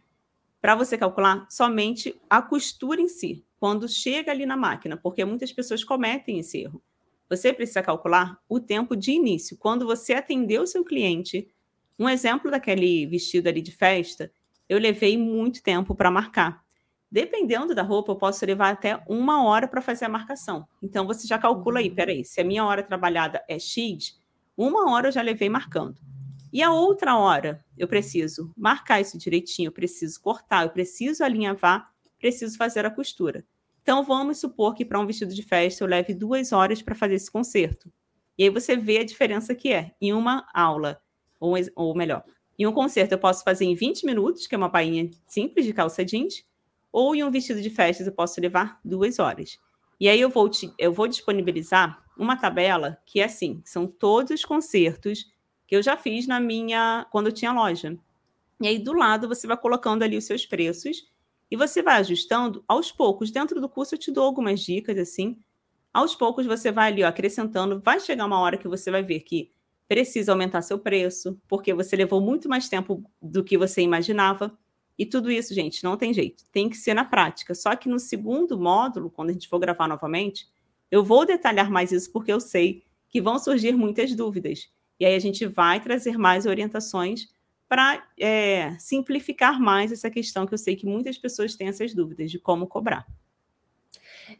Speaker 2: para você calcular somente a costura em si, quando chega ali na máquina, porque muitas pessoas cometem esse erro. Você precisa calcular o tempo de início, quando você atendeu o seu cliente, um exemplo daquele vestido ali de festa, eu levei muito tempo para marcar. Dependendo da roupa, eu posso levar até uma hora para fazer a marcação. Então, você já calcula aí, uhum. peraí, se a minha hora trabalhada é X, uma hora eu já levei marcando. E a outra hora, eu preciso marcar isso direitinho, eu preciso cortar, eu preciso alinhavar, preciso fazer a costura. Então, vamos supor que para um vestido de festa eu leve duas horas para fazer esse concerto. E aí você vê a diferença que é. Em uma aula, ou, ou melhor, em um concerto eu posso fazer em 20 minutos, que é uma bainha simples de calça jeans, ou em um vestido de festas eu posso levar duas horas. E aí eu vou, te, eu vou disponibilizar uma tabela que é assim, são todos os concertos que eu já fiz na minha quando eu tinha loja. E aí do lado você vai colocando ali os seus preços e você vai ajustando aos poucos. Dentro do curso eu te dou algumas dicas assim. Aos poucos você vai ali ó, acrescentando, vai chegar uma hora que você vai ver que precisa aumentar seu preço, porque você levou muito mais tempo do que você imaginava. E tudo isso, gente, não tem jeito, tem que ser na prática. Só que no segundo módulo, quando a gente for gravar novamente, eu vou detalhar mais isso, porque eu sei que vão surgir muitas dúvidas. E aí a gente vai trazer mais orientações para é, simplificar mais essa questão que eu sei que muitas pessoas têm essas dúvidas de como cobrar.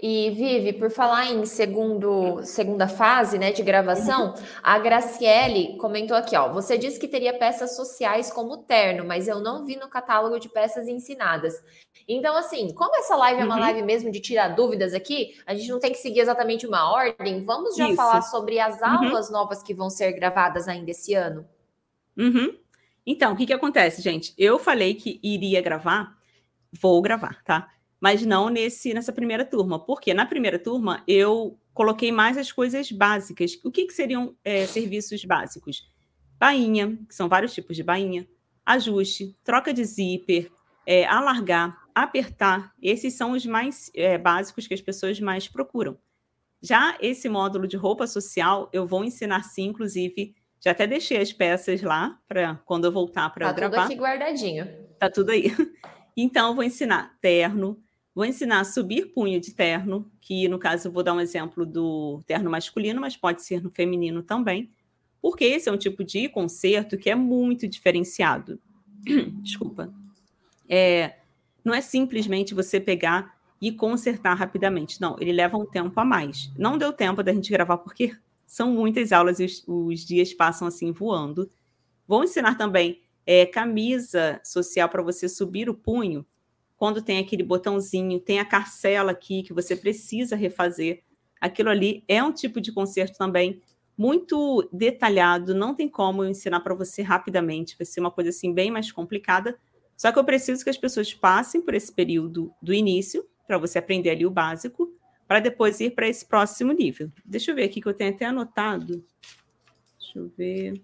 Speaker 1: E Vivi, por falar em segundo, segunda fase, né, de gravação, a Graciele comentou aqui, ó, você disse que teria peças sociais como terno, mas eu não vi no catálogo de peças ensinadas. Então, assim, como essa live é uma uhum. live mesmo de tirar dúvidas aqui, a gente não tem que seguir exatamente uma ordem. Vamos já Isso. falar sobre as uhum. aulas uhum. novas que vão ser gravadas ainda esse ano?
Speaker 2: Uhum. Então, o que que acontece, gente? Eu falei que iria gravar, vou gravar, tá? Mas não nesse nessa primeira turma. Porque na primeira turma eu coloquei mais as coisas básicas. O que, que seriam é, serviços básicos? Bainha, que são vários tipos de bainha, ajuste, troca de zíper, é, alargar, apertar. Esses são os mais é, básicos que as pessoas mais procuram. Já esse módulo de roupa social, eu vou ensinar sim, inclusive, já até deixei as peças lá para quando eu voltar para
Speaker 1: tá
Speaker 2: gravar.
Speaker 1: Tá tudo aqui guardadinho.
Speaker 2: Tá tudo aí. [laughs] Então, eu vou ensinar terno, Vou ensinar a subir punho de terno, que no caso eu vou dar um exemplo do terno masculino, mas pode ser no feminino também, porque esse é um tipo de concerto que é muito diferenciado. [clears throat] Desculpa. É, não é simplesmente você pegar e consertar rapidamente. Não, ele leva um tempo a mais. Não deu tempo da gente gravar porque são muitas aulas e os, os dias passam assim voando. Vou ensinar também é, camisa social para você subir o punho quando tem aquele botãozinho, tem a carcela aqui que você precisa refazer. Aquilo ali é um tipo de conserto também muito detalhado, não tem como eu ensinar para você rapidamente, vai ser uma coisa assim bem mais complicada. Só que eu preciso que as pessoas passem por esse período do início, para você aprender ali o básico, para depois ir para esse próximo nível. Deixa eu ver aqui que eu tenho até anotado. Deixa eu ver.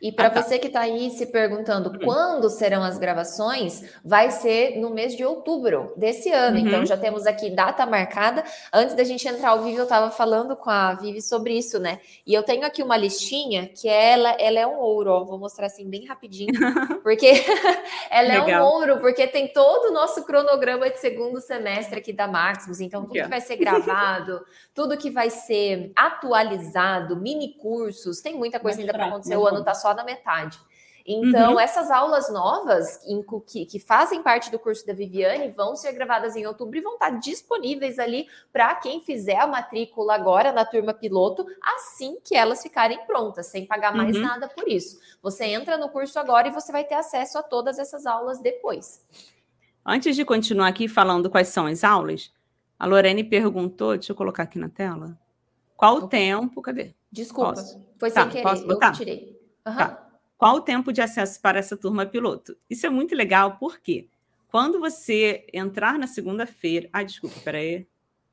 Speaker 1: E para ah, tá. você que está aí se perguntando hum. quando serão as gravações, vai ser no mês de outubro desse ano. Uhum. Então já temos aqui data marcada. Antes da gente entrar ao vivo, eu estava falando com a Vivi sobre isso, né? E eu tenho aqui uma listinha que ela, ela é um ouro, ó. Vou mostrar assim bem rapidinho, [laughs] porque [laughs] ela Legal. é um ouro, porque tem todo o nosso cronograma de segundo semestre aqui da Maximus. Então, tudo que vai ser gravado, tudo que vai ser atualizado, mini cursos, tem muita coisa ainda para acontecer. O ano está só na metade. Então, uhum. essas aulas novas que, que, fazem parte do curso da Viviane vão ser gravadas em outubro e vão estar disponíveis ali para quem fizer a matrícula agora na turma piloto, assim que elas ficarem prontas, sem pagar mais uhum. nada por isso. Você entra no curso agora e você vai ter acesso a todas essas aulas depois.
Speaker 2: Antes de continuar aqui falando quais são as aulas, a Lorene perguntou, deixa eu colocar aqui na tela, qual o tempo, cadê?
Speaker 1: Desculpa, posso? foi tá, sem querer, eu tirei.
Speaker 2: Uhum. Tá. Qual o tempo de acesso para essa turma piloto? Isso é muito legal, porque quando você entrar na segunda-feira. Ah, desculpa, peraí.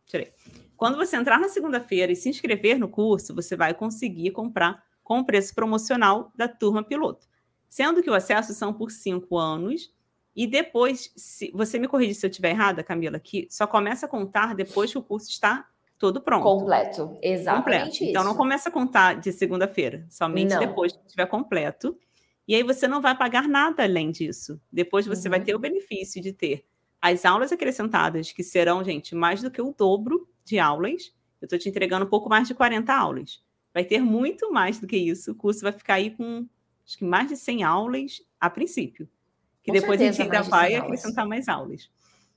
Speaker 2: Tirei. Quando você entrar na segunda-feira e se inscrever no curso, você vai conseguir comprar com o preço promocional da turma piloto. Sendo que o acesso são por cinco anos. E depois, se você me corrige se eu estiver errada, Camila, que só começa a contar depois que o curso está todo pronto.
Speaker 1: Completo, exatamente completo.
Speaker 2: Então não começa a contar de segunda-feira, somente não. depois que estiver completo. E aí você não vai pagar nada além disso. Depois você uhum. vai ter o benefício de ter as aulas acrescentadas, que serão, gente, mais do que o dobro de aulas. Eu estou te entregando um pouco mais de 40 aulas. Vai ter muito mais do que isso. O curso vai ficar aí com acho que mais de 100 aulas a princípio. Que com depois certeza, a gente ainda vai acrescentar mais aulas.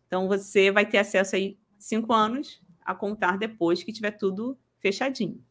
Speaker 2: Então você vai ter acesso aí cinco anos a contar depois que tiver tudo fechadinho.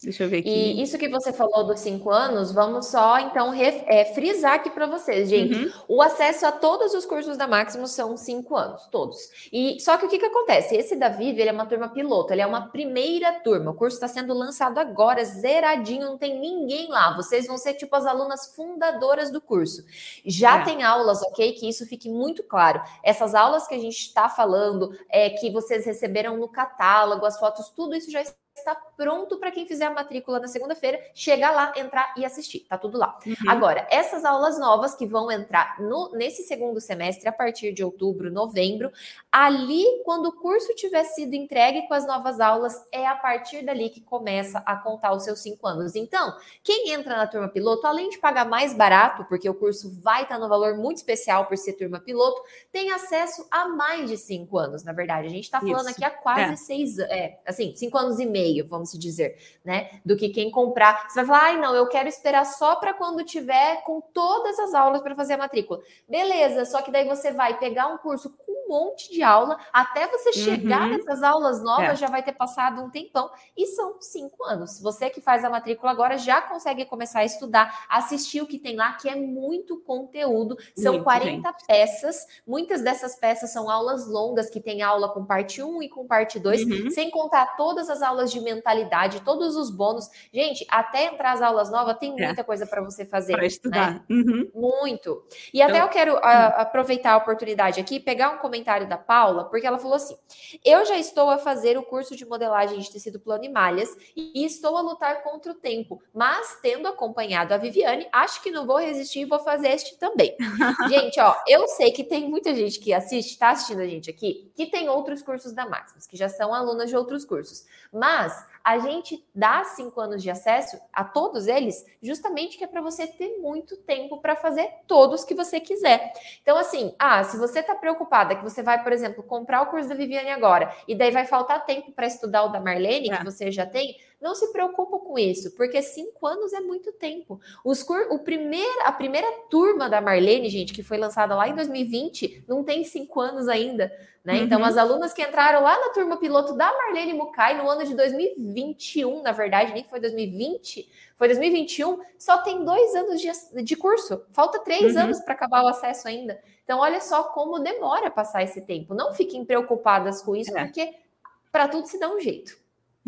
Speaker 2: Deixa eu ver aqui.
Speaker 1: E isso que você falou dos cinco anos, vamos só então é, frisar aqui para vocês, gente. Uhum. O acesso a todos os cursos da Maximus são cinco anos, todos. E só que o que, que acontece? Esse da Vive, ele é uma turma piloto, ele é uma primeira turma. O curso está sendo lançado agora, zeradinho, não tem ninguém lá. Vocês vão ser tipo as alunas fundadoras do curso. Já é. tem aulas, ok? Que isso fique muito claro. Essas aulas que a gente está falando, é que vocês receberam no catálogo, as fotos, tudo isso já está está pronto para quem fizer a matrícula na segunda-feira, chegar lá, entrar e assistir. Tá tudo lá. Uhum. Agora, essas aulas novas que vão entrar no, nesse segundo semestre, a partir de outubro, novembro, ali, quando o curso tiver sido entregue com as novas aulas, é a partir dali que começa a contar os seus cinco anos. Então, quem entra na turma piloto, além de pagar mais barato, porque o curso vai estar no valor muito especial por ser turma piloto, tem acesso a mais de cinco anos, na verdade. A gente está falando Isso. aqui há quase é. seis, é, assim, cinco anos e meio meio, vamos dizer, né? Do que quem comprar. Você vai falar, ai, não, eu quero esperar só para quando tiver com todas as aulas para fazer a matrícula. Beleza, só que daí você vai pegar um curso com um monte de aula, até você chegar uhum. nessas aulas novas, é. já vai ter passado um tempão, e são cinco anos. Você que faz a matrícula agora já consegue começar a estudar, assistir o que tem lá, que é muito conteúdo. São muito, 40 gente. peças, muitas dessas peças são aulas longas, que tem aula com parte 1 e com parte 2, uhum. sem contar todas as aulas de de mentalidade, todos os bônus. Gente, até entrar as aulas novas, tem é. muita é. coisa para você fazer.
Speaker 2: Para estudar.
Speaker 1: Né? Uhum. Muito. E até então, eu quero a, aproveitar a oportunidade aqui, pegar um comentário da Paula, porque ela falou assim: eu já estou a fazer o curso de modelagem de tecido plano e malhas e estou a lutar contra o tempo, mas tendo acompanhado a Viviane, acho que não vou resistir e vou fazer este também. [laughs] gente, ó, eu sei que tem muita gente que assiste, está assistindo a gente aqui, que tem outros cursos da Maximus, que já são alunas de outros cursos. Mas a gente dá cinco anos de acesso a todos eles, justamente que é para você ter muito tempo para fazer todos que você quiser. Então, assim, ah, se você está preocupada que você vai, por exemplo, comprar o curso da Viviane agora e daí vai faltar tempo para estudar o da Marlene, é. que você já tem, não se preocupa com isso, porque cinco anos é muito tempo. Os cur... o primeiro, a primeira turma da Marlene, gente, que foi lançada lá em 2020, não tem cinco anos ainda. Né? Uhum. Então, as alunas que entraram lá na turma piloto da Marlene Mukai no ano de 2021, na verdade, nem foi 2020, foi 2021, só tem dois anos de, de curso. Falta três uhum. anos para acabar o acesso ainda. Então, olha só como demora passar esse tempo. Não fiquem preocupadas com isso, é. porque para tudo se dá um jeito.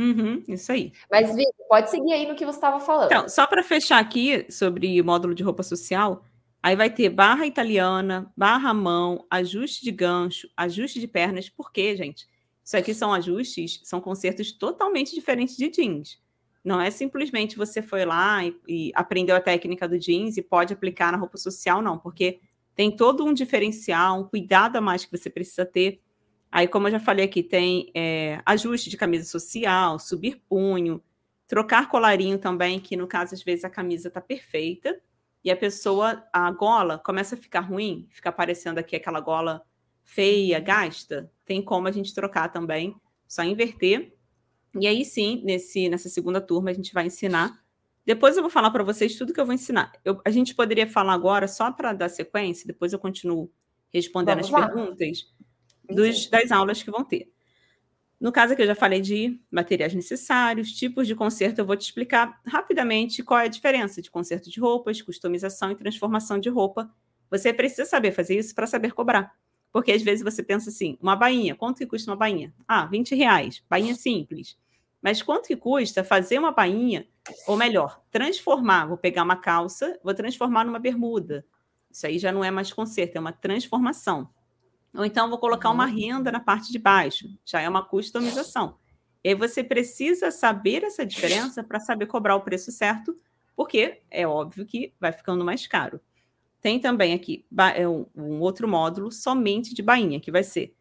Speaker 2: Uhum, isso aí.
Speaker 1: Mas, Vitor, pode seguir aí no que você estava falando.
Speaker 2: Então, só para fechar aqui sobre o módulo de roupa social, aí vai ter barra italiana, barra mão, ajuste de gancho, ajuste de pernas. Por quê, gente? Isso aqui são ajustes, são concertos totalmente diferentes de jeans. Não é simplesmente você foi lá e, e, aprendeu a técnica do jeans e pode aplicar na roupa social, não, porque tem todo um diferencial, um cuidado a mais que você precisa ter. Aí, como eu já falei aqui, tem é, ajuste de camisa social, subir punho, trocar colarinho também, que no caso, às vezes, a camisa está perfeita e a pessoa, a gola começa a ficar ruim, fica aparecendo aqui aquela gola feia, gasta, tem como a gente trocar também, só inverter. E aí sim, nesse, nessa segunda turma, a gente vai ensinar. Depois eu vou falar para vocês tudo que eu vou ensinar. Eu, a gente poderia falar agora só para dar sequência, depois eu continuo respondendo Vamos as lá. perguntas dos, das aulas que vão ter. No caso aqui, eu já falei de materiais necessários, tipos de conserto. Eu vou te explicar rapidamente qual é a diferença de conserto de roupas, customização e transformação de roupa. Você precisa saber fazer isso para saber cobrar. Porque às vezes você pensa assim, uma bainha, quanto que custa uma bainha? Ah, 20 reais, bainha simples. Mas quanto que custa fazer uma bainha, ou melhor, transformar, vou pegar uma calça, vou transformar numa bermuda. Isso aí já não é mais conserto, é uma transformação. Ou então vou colocar uma uhum. renda na parte de baixo, já é uma customização. E aí você precisa saber essa diferença para saber cobrar o preço certo, porque é óbvio que vai ficando mais caro. Tem também aqui é um, um outro módulo somente de bainha, que vai ser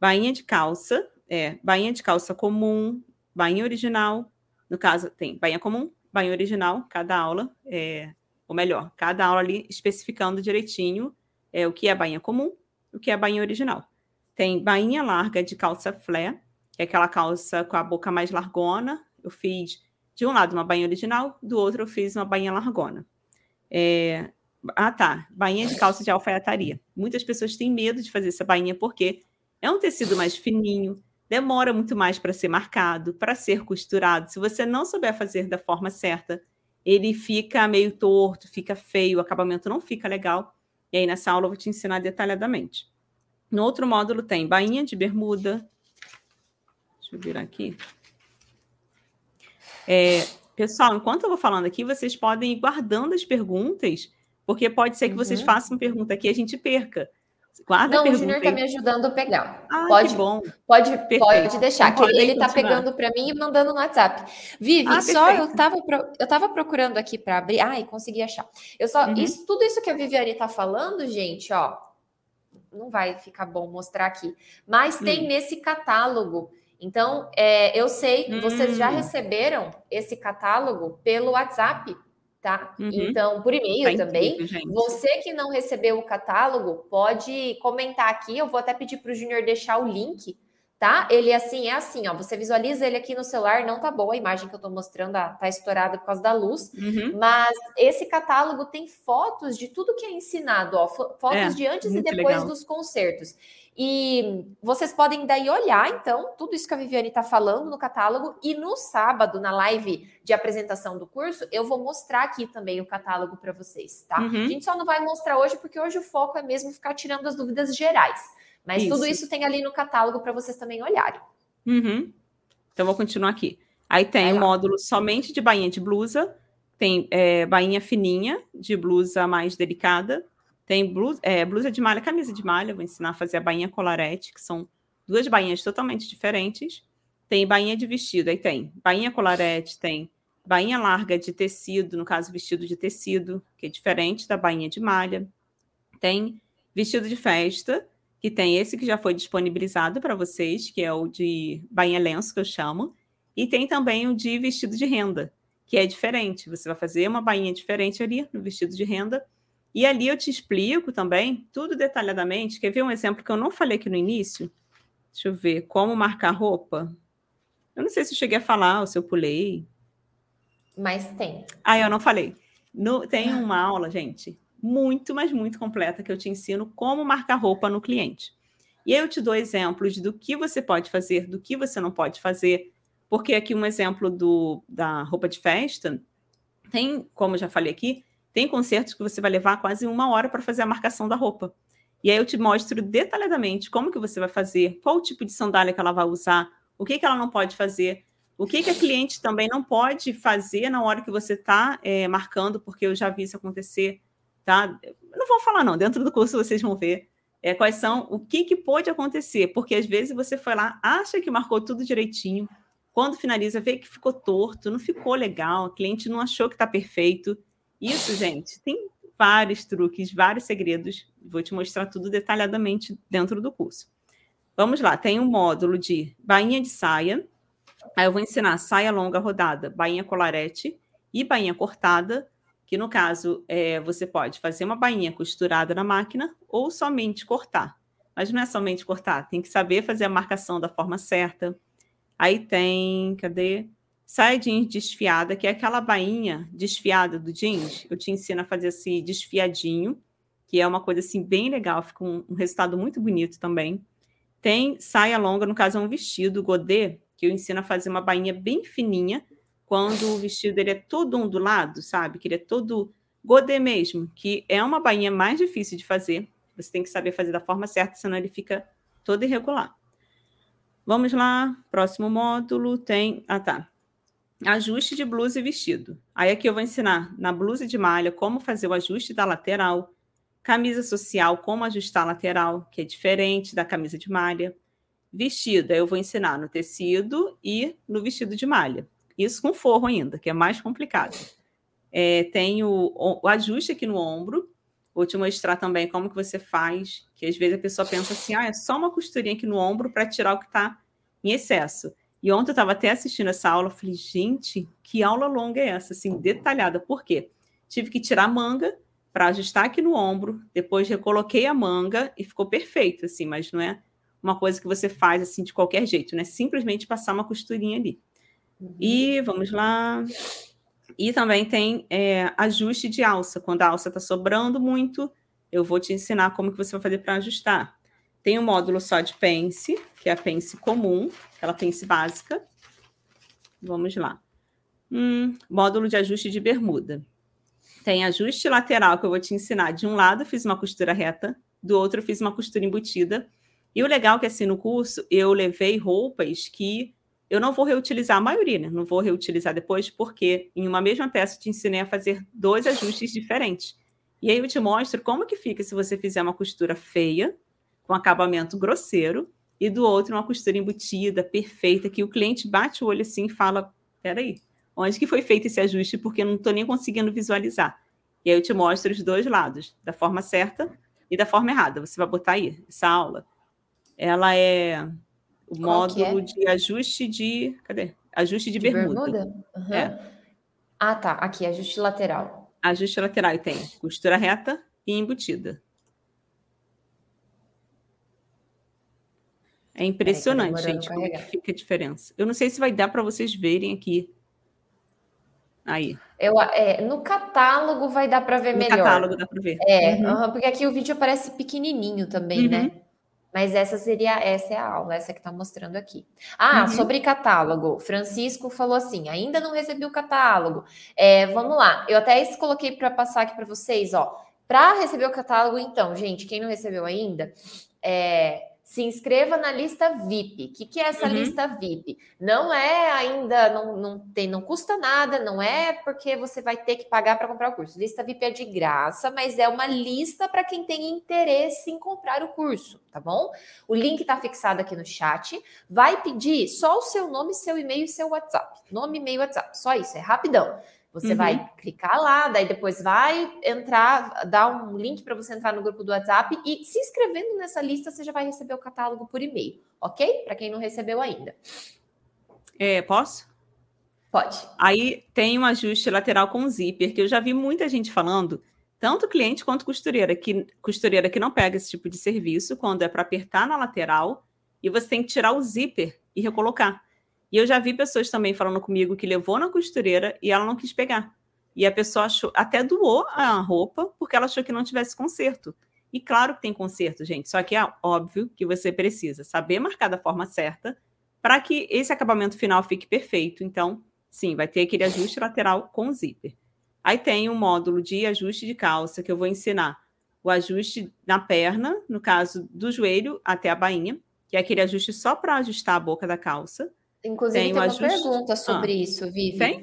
Speaker 2: bainha de calça, é, bainha de calça comum, bainha original. No caso, tem bainha comum, bainha original, cada aula, é, ou melhor, cada aula ali especificando direitinho é, o que é bainha comum, o que é bainha original. Tem bainha larga de calça flare, que é aquela calça com a boca mais largona. Eu fiz de um lado uma bainha original, do outro eu fiz uma bainha largona. É, ah, tá. Bainha de calça de alfaiataria. Muitas pessoas têm medo de fazer essa bainha porque é um tecido mais fininho, demora muito mais para ser marcado, para ser costurado. Se você não souber fazer da forma certa, ele fica meio torto, fica feio, o acabamento não fica legal. E aí nessa aula eu vou te ensinar detalhadamente. No outro módulo tem bainha de bermuda. Deixa eu virar aqui. É, pessoal, enquanto eu vou falando aqui, vocês podem ir guardando as perguntas porque pode ser que vocês uhum. façam pergunta aqui e a gente perca.
Speaker 1: Guarda Não, o Júnior está me ajudando a pegar.
Speaker 2: Ah, pode, bom.
Speaker 1: Pode, pode deixar, que ele está pegando para mim e mandando no WhatsApp. Vivi, ah, só eu estava eu tava procurando aqui para abrir. Ai, consegui achar. Eu só uhum. isso, tudo isso que a Viviane está falando, gente, ó, não vai ficar bom mostrar aqui, mas tem hum. nesse catálogo. Então, é, eu sei, hum. vocês já hum. receberam esse catálogo pelo WhatsApp tá? Uhum. Então, por e-mail tá também. Você que não recebeu o catálogo, pode comentar aqui. Eu vou até pedir para o Júnior deixar o link, tá? Ele assim, é assim, ó. Você visualiza ele aqui no celular, não tá boa a imagem que eu tô mostrando, ah, tá estourada por causa da luz. Uhum. Mas esse catálogo tem fotos de tudo que é ensinado, ó. Fotos é, de antes e depois legal. dos concertos. E vocês podem daí olhar, então, tudo isso que a Viviane está falando no catálogo. E no sábado, na live de apresentação do curso, eu vou mostrar aqui também o catálogo para vocês, tá? Uhum. A gente só não vai mostrar hoje, porque hoje o foco é mesmo ficar tirando as dúvidas gerais. Mas isso. tudo isso tem ali no catálogo para vocês também olharem.
Speaker 2: Uhum. Então, vou continuar aqui. Aí tem o módulo somente de bainha de blusa, tem é, bainha fininha, de blusa mais delicada, tem blusa, é, blusa de malha, camisa de malha, vou ensinar a fazer a bainha colarete, que são duas bainhas totalmente diferentes. Tem bainha de vestido, aí tem bainha colarete, tem bainha larga de tecido, no caso, vestido de tecido, que é diferente da bainha de malha. Tem vestido de festa, que tem esse que já foi disponibilizado para vocês, que é o de bainha lenço, que eu chamo. E tem também o de vestido de renda, que é diferente. Você vai fazer uma bainha diferente ali no vestido de renda e ali eu te explico também, tudo detalhadamente. Quer ver um exemplo que eu não falei aqui no início? Deixa eu ver, como marcar roupa. Eu não sei se eu cheguei a falar ou se eu pulei.
Speaker 1: Mas tem.
Speaker 2: Ah, eu não falei. No, tem uma aula, gente, muito, mas muito completa, que eu te ensino como marcar roupa no cliente. E aí eu te dou exemplos do que você pode fazer, do que você não pode fazer. Porque aqui um exemplo do, da roupa de festa, tem, como já falei aqui, tem concertos que você vai levar quase uma hora para fazer a marcação da roupa. E aí eu te mostro detalhadamente como que você vai fazer, qual o tipo de sandália que ela vai usar, o que, que ela não pode fazer, o que, que a cliente também não pode fazer na hora que você está é, marcando, porque eu já vi isso acontecer, tá? Não vou falar não, dentro do curso vocês vão ver é, quais são, o que, que pode acontecer, porque às vezes você foi lá, acha que marcou tudo direitinho, Quando finaliza, vê que ficou torto, não ficou legal, a cliente não achou que está perfeito. Isso, gente, tem vários truques, vários segredos. Vou te mostrar tudo detalhadamente dentro do curso. Vamos lá, tem um módulo de bainha de saia. Aí eu vou ensinar saia longa rodada, bainha colarete e bainha cortada, que no caso é, você pode fazer uma bainha costurada na máquina ou somente cortar. Mas não é somente cortar, tem que saber fazer a marcação da forma certa, Aí tem, cadê? Saia jeans desfiada, que é aquela bainha desfiada do jeans. Eu te ensino a fazer assim, desfiadinho, que é uma coisa assim bem legal, fica um, um resultado muito bonito também. Tem saia longa, no caso é um vestido godê, que eu ensino a fazer uma bainha bem fininha, quando o vestido ele é todo ondulado, sabe? Que ele é todo godê mesmo, que é uma bainha mais difícil de fazer. Você tem que saber fazer da forma certa, senão ele fica todo irregular. Vamos lá, próximo módulo tem. Ah, tá. Ajuste de blusa e vestido. Aí aqui eu vou ensinar na blusa de malha como fazer o ajuste da lateral, camisa social, como ajustar a lateral, que é diferente da camisa de malha. Vestido, aí eu vou ensinar no tecido e no vestido de malha. Isso com forro ainda, que é mais complicado. É, tem o, o ajuste aqui no ombro, Vou te mostrar também como que você faz, que às vezes a pessoa pensa assim, ah, é só uma costurinha aqui no ombro para tirar o que está em excesso. E ontem eu estava até assistindo essa aula, falei, gente, que aula longa é essa, assim, detalhada. Por quê? Tive que tirar a manga para ajustar aqui no ombro, depois recoloquei a manga e ficou perfeito, assim, mas não é uma coisa que você faz assim de qualquer jeito, né? Simplesmente passar uma costurinha ali. E vamos lá. E também tem é, ajuste de alça. Quando a alça está sobrando muito, eu vou te ensinar como que você vai fazer para ajustar. Tem um módulo só de pence, que é a pence comum, aquela pence básica. Vamos lá. Hum, módulo de ajuste de bermuda. Tem ajuste lateral que eu vou te ensinar. De um lado, fiz uma costura reta, do outro, fiz uma costura embutida. E o legal é que, assim, no curso, eu levei roupas que eu não vou reutilizar a maioria, né? Não vou reutilizar depois, porque em uma mesma peça te ensinei a fazer dois ajustes diferentes. E aí eu te mostro como que fica se você fizer uma costura feia, com acabamento grosseiro, e do outro uma costura embutida, perfeita, que o cliente bate o olho assim e fala: peraí, onde que foi feito esse ajuste? Porque eu não estou nem conseguindo visualizar. E aí eu te mostro os dois lados, da forma certa e da forma errada. Você vai botar aí, essa aula. Ela é o Qual módulo é? de ajuste de. Cadê? Ajuste de, de bermuda. bermuda?
Speaker 1: Uhum. É. Ah, tá. Aqui, ajuste lateral.
Speaker 2: Ajuste lateral e tem costura reta e embutida. É impressionante, Peraí, gente, como é que fica a diferença. Eu não sei se vai dar para vocês verem aqui. Aí.
Speaker 1: Eu, é, no catálogo vai dar para ver no melhor. No
Speaker 2: catálogo dá para ver.
Speaker 1: É, uhum. porque aqui o vídeo aparece pequenininho também, né? uhum. né? Mas essa seria, essa é a aula, essa que está mostrando aqui. Ah, uhum. sobre catálogo. Francisco falou assim: ainda não recebi o catálogo. É, vamos lá, eu até coloquei para passar aqui para vocês, ó. Para receber o catálogo, então, gente, quem não recebeu ainda, é, se inscreva na lista VIP. O que, que é essa uhum. lista VIP? Não é ainda, não, não, tem, não custa nada, não é porque você vai ter que pagar para comprar o curso. Lista VIP é de graça, mas é uma lista para quem tem interesse em comprar o curso, tá bom? O link está fixado aqui no chat. Vai pedir só o seu nome, seu e-mail e seu WhatsApp. Nome, e-mail, WhatsApp. Só isso, é rapidão. Você uhum. vai clicar lá, daí depois vai entrar, dar um link para você entrar no grupo do WhatsApp e se inscrevendo nessa lista, você já vai receber o catálogo por e-mail, ok? Para quem não recebeu ainda.
Speaker 2: É, posso?
Speaker 1: Pode.
Speaker 2: Aí tem um ajuste lateral com zíper, que eu já vi muita gente falando, tanto cliente quanto costureira, que costureira que não pega esse tipo de serviço, quando é para apertar na lateral, e você tem que tirar o zíper e recolocar. E eu já vi pessoas também falando comigo que levou na costureira e ela não quis pegar. E a pessoa achou, até doou a roupa porque ela achou que não tivesse conserto. E claro que tem conserto, gente, só que é óbvio que você precisa saber marcar da forma certa para que esse acabamento final fique perfeito. Então, sim, vai ter aquele ajuste lateral com zíper. Aí tem um módulo de ajuste de calça que eu vou ensinar o ajuste na perna, no caso do joelho até a bainha, que é aquele ajuste só para ajustar a boca da calça.
Speaker 1: Inclusive, tem, tem uma ajuste... pergunta sobre ah. isso, Vivi. Tem?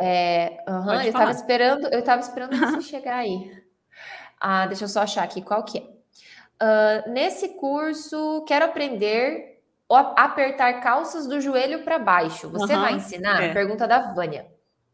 Speaker 1: É, uhum, eu estava esperando, eu estava esperando você [laughs] chegar aí. Ah, deixa eu só achar aqui qual que é. Uh, nesse curso, quero aprender apertar calças do joelho para baixo. Você uhum, vai ensinar? É. Pergunta da Vânia.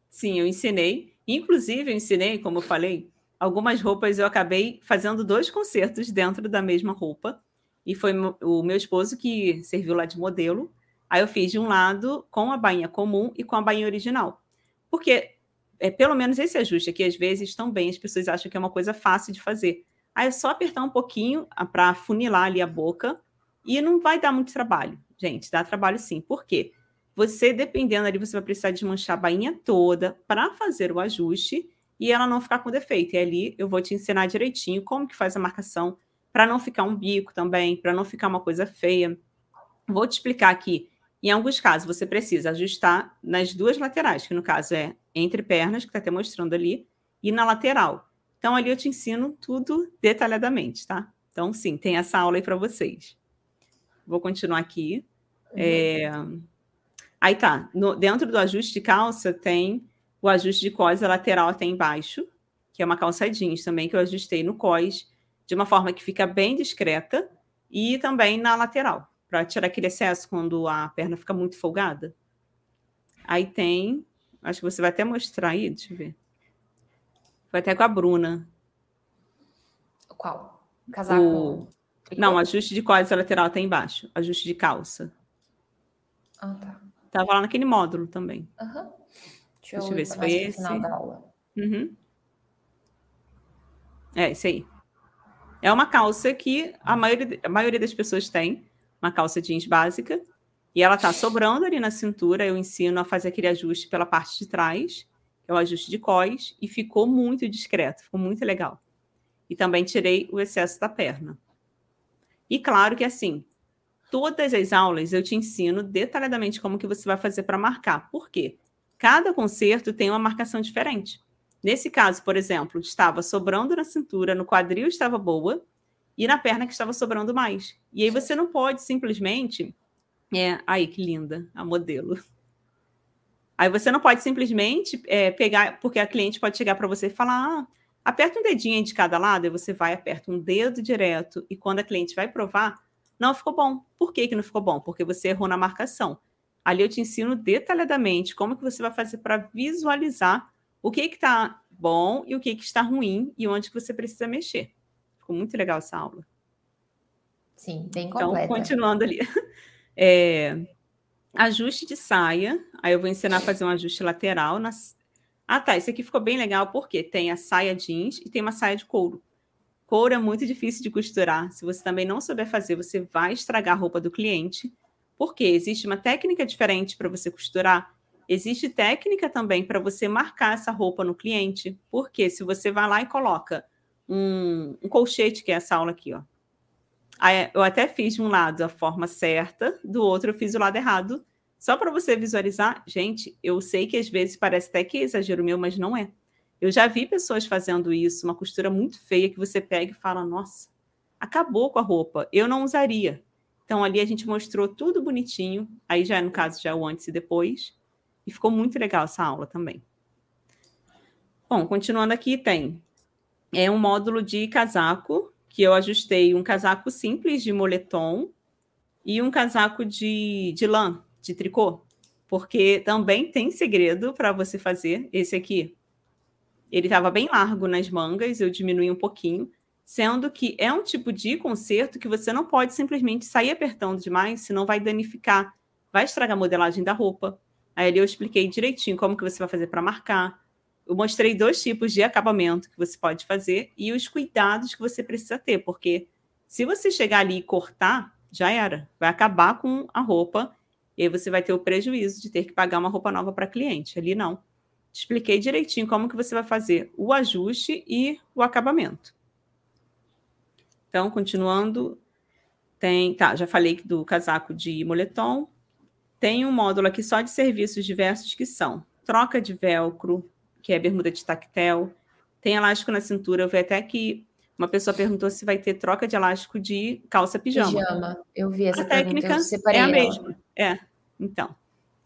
Speaker 2: Sim, eu ensinei. Inclusive, eu ensinei, como eu falei, algumas roupas eu acabei fazendo dois concertos dentro da mesma roupa. E foi o meu esposo que serviu lá de modelo. Aí eu fiz de um lado com a bainha comum e com a bainha original. Porque é pelo menos esse ajuste aqui, às vezes, também as pessoas acham que é uma coisa fácil de fazer. Aí é só apertar um pouquinho para funilar ali a boca e não vai dar muito trabalho. Gente, dá trabalho sim. Por quê? Você, dependendo ali, você vai precisar desmanchar a bainha toda para fazer o ajuste e ela não ficar com defeito. E ali eu vou te ensinar direitinho como que faz a marcação para não ficar um bico também, para não ficar uma coisa feia. Vou te explicar aqui. Em alguns casos, você precisa ajustar nas duas laterais, que no caso é entre pernas, que está até mostrando ali, e na lateral. Então, ali eu te ensino tudo detalhadamente, tá? Então, sim, tem essa aula aí para vocês. Vou continuar aqui. Uhum. É... Aí tá, no, dentro do ajuste de calça tem o ajuste de cós lateral até embaixo, que é uma calça jeans também, que eu ajustei no cós, de uma forma que fica bem discreta, e também na lateral, para tirar aquele excesso quando a perna fica muito folgada. Aí tem, acho que você vai até mostrar aí, deixa eu ver. Foi até com a Bruna.
Speaker 1: Qual? Casaco? O...
Speaker 2: Não, ajuste de cós lateral até embaixo. Ajuste de calça.
Speaker 1: Ah, tá.
Speaker 2: Tava lá naquele módulo também.
Speaker 1: Uhum.
Speaker 2: Deixa, Deixa eu ver se foi esse. Final da aula. Uhum. É, esse aí. É uma calça que a maioria, a maioria das pessoas tem, uma calça jeans básica, e ela tá sobrando ali na cintura. Eu ensino a fazer aquele ajuste pela parte de trás, que é o ajuste de cós, e ficou muito discreto, ficou muito legal. E também tirei o excesso da perna. E claro que assim, todas as aulas eu te ensino detalhadamente como que você vai fazer para marcar. Por quê? Cada concerto tem uma marcação diferente. Nesse caso, por exemplo, estava sobrando na cintura, no quadril estava boa e na perna que estava sobrando mais. E aí você não pode simplesmente. É, aí que linda a modelo. Aí você não pode simplesmente é, pegar, porque a cliente pode chegar para você e falar: ah, aperta um dedinho de cada lado, e você vai, aperta um dedo direto, e quando a cliente vai provar, não ficou bom. Por que, que não ficou bom? Porque você errou na marcação. Ali eu te ensino detalhadamente como que você vai fazer para visualizar o que está bom e o que, que está ruim e onde que você precisa mexer. Ficou muito legal essa aula.
Speaker 1: Sim, bem então, completa.
Speaker 2: Então, continuando ali. [laughs] É, ajuste de saia. Aí eu vou ensinar a fazer um ajuste lateral. Nas... Ah, tá. Esse aqui ficou bem legal porque tem a saia jeans e tem uma saia de couro. Couro é muito difícil de costurar. Se você também não souber fazer, você vai estragar a roupa do cliente. Porque existe uma técnica diferente para você costurar. Existe técnica também para você marcar essa roupa no cliente. Porque se você vai lá e coloca um, um colchete, que é essa aula aqui, ó. Aí eu até fiz de um lado a forma certa, do outro eu fiz o lado errado. Só para você visualizar, gente, eu sei que às vezes parece até que é exagero meu, mas não é. Eu já vi pessoas fazendo isso, uma costura muito feia que você pega e fala: nossa, acabou com a roupa, eu não usaria. Então ali a gente mostrou tudo bonitinho, aí já no caso já o antes e depois, e ficou muito legal essa aula também. Bom, continuando aqui tem é um módulo de casaco que eu ajustei um casaco simples de moletom e um casaco de, de lã, de tricô, porque também tem segredo para você fazer esse aqui. Ele estava bem largo nas mangas, eu diminui um pouquinho, sendo que é um tipo de conserto que você não pode simplesmente sair apertando demais, senão vai danificar, vai estragar a modelagem da roupa. Aí eu expliquei direitinho como que você vai fazer para marcar. Eu mostrei dois tipos de acabamento que você pode fazer e os cuidados que você precisa ter, porque se você chegar ali e cortar, já era, vai acabar com a roupa e aí você vai ter o prejuízo de ter que pagar uma roupa nova para cliente. Ali não expliquei direitinho como que você vai fazer o ajuste e o acabamento. Então, continuando, tem, tá, já falei do casaco de moletom. Tem um módulo aqui só de serviços diversos que são troca de velcro, que é bermuda de tactel, tem elástico na cintura. Eu vi até que uma pessoa perguntou se vai ter troca de elástico de calça pijama.
Speaker 1: Pijama, eu vi essa
Speaker 2: a técnica é a mesma. É, então.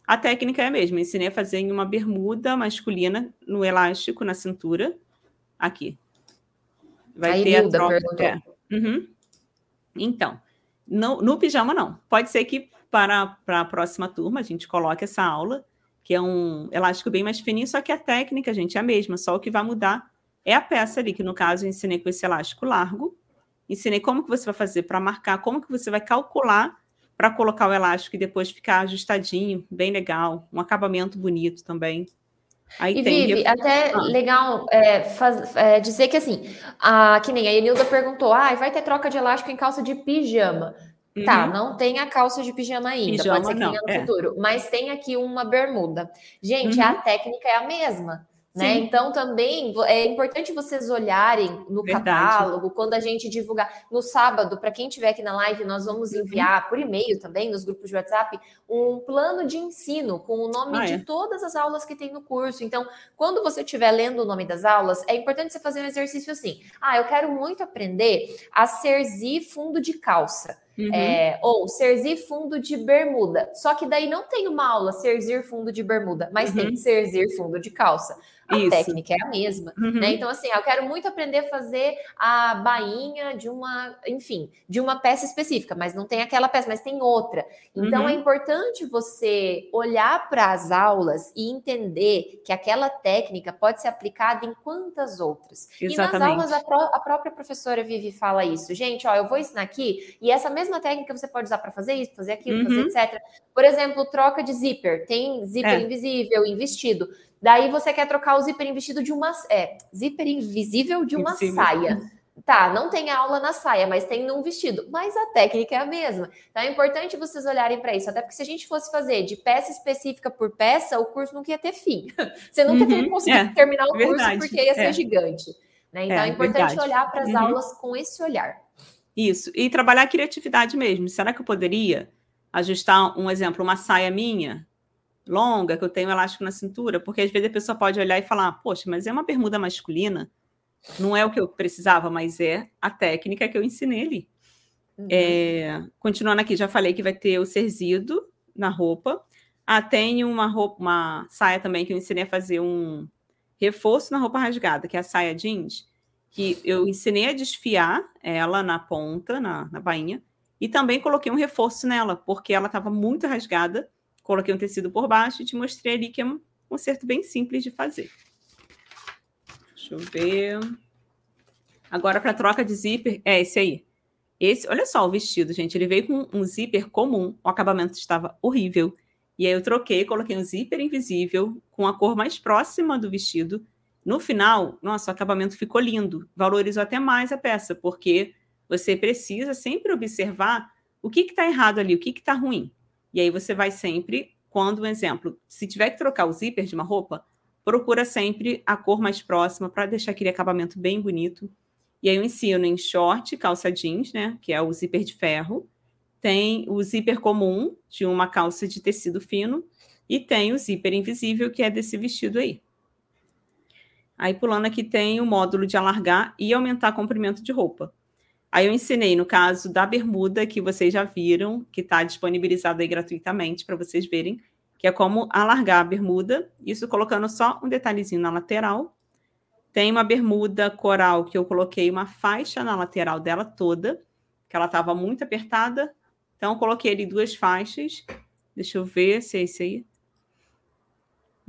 Speaker 2: A técnica é a mesma. Ensinei a fazer em uma bermuda masculina no elástico na cintura. Aqui.
Speaker 1: Vai Aí ter a troca. É.
Speaker 2: Uhum. Então, no, no pijama não. Pode ser que para, para a próxima turma, a gente coloca essa aula, que é um elástico bem mais fininho, só que a técnica, gente, é a mesma, só o que vai mudar é a peça ali, que no caso eu ensinei com esse elástico largo, ensinei como que você vai fazer para marcar, como que você vai calcular para colocar o elástico e depois ficar ajustadinho, bem legal, um acabamento bonito também.
Speaker 1: Aí e tem... Vive, até ah. legal é, faz, é, dizer que assim, a, que nem a Enilda perguntou, ah, vai ter troca de elástico em calça de pijama. Tá, uhum. Tá, não tem a calça de pijama ainda, pijama, pode ser que tenha no é. futuro, mas tem aqui uma bermuda. Gente, uhum. a técnica é a mesma. Né? Então, também é importante vocês olharem no Verdade. catálogo, quando a gente divulgar. No sábado, para quem estiver aqui na live, nós vamos uhum. enviar por e-mail também, nos grupos de WhatsApp, um plano de ensino com o nome ah, de é? todas as aulas que tem no curso. Então, quando você estiver lendo o nome das aulas, é importante você fazer um exercício assim. Ah, eu quero muito aprender a serzir fundo de calça. Uhum. É, ou serzir fundo de bermuda. Só que daí não tem uma aula serzir fundo de bermuda, mas uhum. tem serzir fundo de calça a Isso. técnica é a mesma, uhum. né? Então, assim, eu quero muito aprender a fazer a bainha de uma, enfim, de uma peça específica, mas não tem aquela peça, mas tem outra. Então, é uhum. importante você olhar para as aulas e entender que aquela técnica pode ser aplicada em quantas outras. Exatamente. E nas aulas, a, pró a própria professora Vivi fala isso. Gente, ó, eu vou ensinar aqui, e essa mesma técnica você pode usar para fazer isso, fazer aquilo, uhum. fazer etc. Por exemplo, troca de zíper. Tem zíper é. invisível, em vestido. Daí você quer trocar o zíper vestido de uma. É, zíper invisível de uma Invisível. saia. Tá, não tem aula na saia, mas tem num vestido. Mas a técnica é a mesma. Então é importante vocês olharem para isso. Até porque se a gente fosse fazer de peça específica por peça, o curso não ia ter fim. [laughs] Você nunca uhum, teria conseguido é, terminar o verdade, curso porque ia ser é. gigante. Né? Então é, é importante verdade. olhar para as uhum. aulas com esse olhar.
Speaker 2: Isso. E trabalhar a criatividade mesmo. Será que eu poderia ajustar um exemplo, uma saia minha? longa, que eu tenho elástico na cintura, porque às vezes a pessoa pode olhar e falar, poxa, mas é uma bermuda masculina, não é o que eu precisava, mas é a técnica que eu ensinei ali. Uhum. É, continuando aqui, já falei que vai ter o serzido na roupa. Ah, tem uma roupa, uma saia também que eu ensinei a fazer um reforço na roupa rasgada, que é a saia jeans, que eu ensinei a desfiar ela na ponta, na, na bainha, e também coloquei um reforço nela, porque ela estava muito rasgada coloquei um tecido por baixo e te mostrei ali que é um conserto bem simples de fazer. Deixa eu ver. Agora, para troca de zíper, é esse aí. Esse, olha só o vestido, gente. Ele veio com um zíper comum, o acabamento estava horrível. E aí eu troquei, coloquei um zíper invisível com a cor mais próxima do vestido. No final, nossa, o acabamento ficou lindo. Valorizou até mais a peça, porque você precisa sempre observar o que está errado ali, o que está ruim. E aí você vai sempre, quando um exemplo, se tiver que trocar o zíper de uma roupa, procura sempre a cor mais próxima para deixar aquele acabamento bem bonito. E aí eu ensino em short, calça jeans, né, que é o zíper de ferro. Tem o zíper comum, de uma calça de tecido fino, e tem o zíper invisível, que é desse vestido aí. Aí pulando aqui tem o módulo de alargar e aumentar comprimento de roupa. Aí eu ensinei no caso da bermuda, que vocês já viram, que está disponibilizado aí gratuitamente para vocês verem, que é como alargar a bermuda, isso colocando só um detalhezinho na lateral. Tem uma bermuda coral que eu coloquei uma faixa na lateral dela toda, que ela estava muito apertada. Então, coloquei ali duas faixas. Deixa eu ver se é esse aí.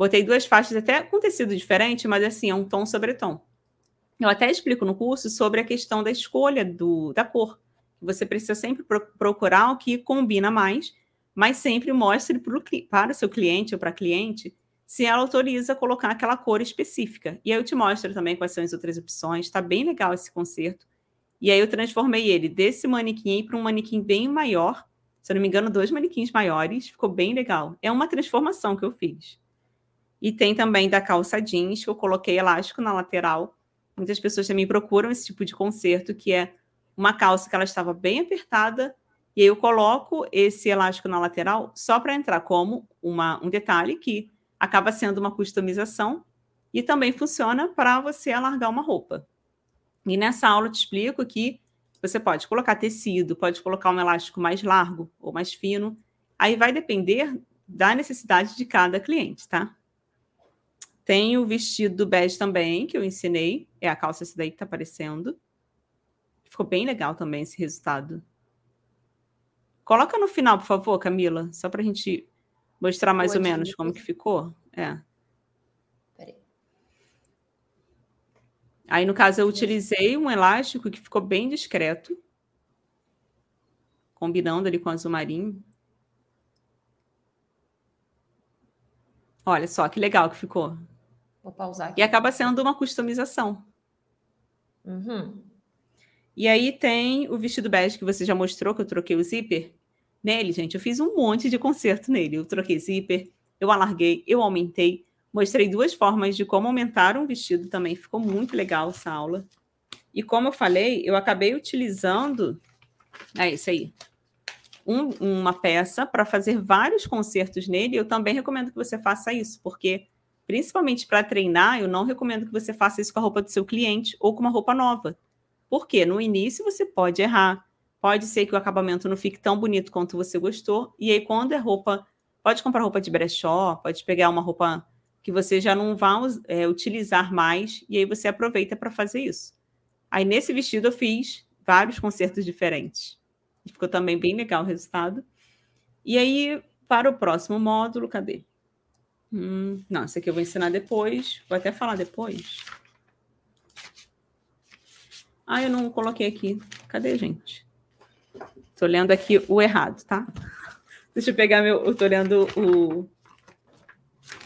Speaker 2: Botei duas faixas até com tecido diferente, mas assim, é um tom sobre tom. Eu até explico no curso sobre a questão da escolha do, da cor. Você precisa sempre pro, procurar o que combina mais, mas sempre mostre pro, para o seu cliente ou para a cliente se ela autoriza colocar aquela cor específica. E aí eu te mostro também quais são as outras opções. Está bem legal esse concerto. E aí eu transformei ele desse manequim para um manequim bem maior. Se eu não me engano, dois manequins maiores. Ficou bem legal. É uma transformação que eu fiz. E tem também da calça jeans, que eu coloquei elástico na lateral Muitas pessoas também procuram esse tipo de conserto, que é uma calça que ela estava bem apertada, e aí eu coloco esse elástico na lateral só para entrar como uma, um detalhe que acaba sendo uma customização e também funciona para você alargar uma roupa. E nessa aula eu te explico que você pode colocar tecido, pode colocar um elástico mais largo ou mais fino. Aí vai depender da necessidade de cada cliente, tá? Tem o vestido bege também, que eu ensinei. É a calça esse daí que tá aparecendo. Ficou bem legal também esse resultado. Coloca no final, por favor, Camila, só para a gente mostrar mais ou menos como que ficou. É. Peraí. Aí, no caso, eu utilizei um elástico que ficou bem discreto, combinando ali com o azul marinho. Olha só que legal que ficou.
Speaker 1: Vou pausar aqui.
Speaker 2: E acaba sendo uma customização.
Speaker 1: Uhum.
Speaker 2: E aí tem o vestido bege que você já mostrou, que eu troquei o zíper. Nele, gente, eu fiz um monte de conserto nele. Eu troquei zíper, eu alarguei, eu aumentei. Mostrei duas formas de como aumentar um vestido também. Ficou muito legal essa aula. E como eu falei, eu acabei utilizando. É isso aí. Um, uma peça para fazer vários concertos nele. Eu também recomendo que você faça isso, porque principalmente para treinar, eu não recomendo que você faça isso com a roupa do seu cliente ou com uma roupa nova. Porque no início você pode errar, pode ser que o acabamento não fique tão bonito quanto você gostou, e aí quando é roupa, pode comprar roupa de brechó, pode pegar uma roupa que você já não vai é, utilizar mais, e aí você aproveita para fazer isso. Aí nesse vestido eu fiz vários concertos diferentes. Ficou também bem legal o resultado. E aí, para o próximo módulo, cadê? Hum, não, esse aqui eu vou ensinar depois. Vou até falar depois. Ah, eu não coloquei aqui. Cadê, gente? Estou lendo aqui o errado, tá? [laughs] Deixa eu pegar meu. Eu tô lendo o.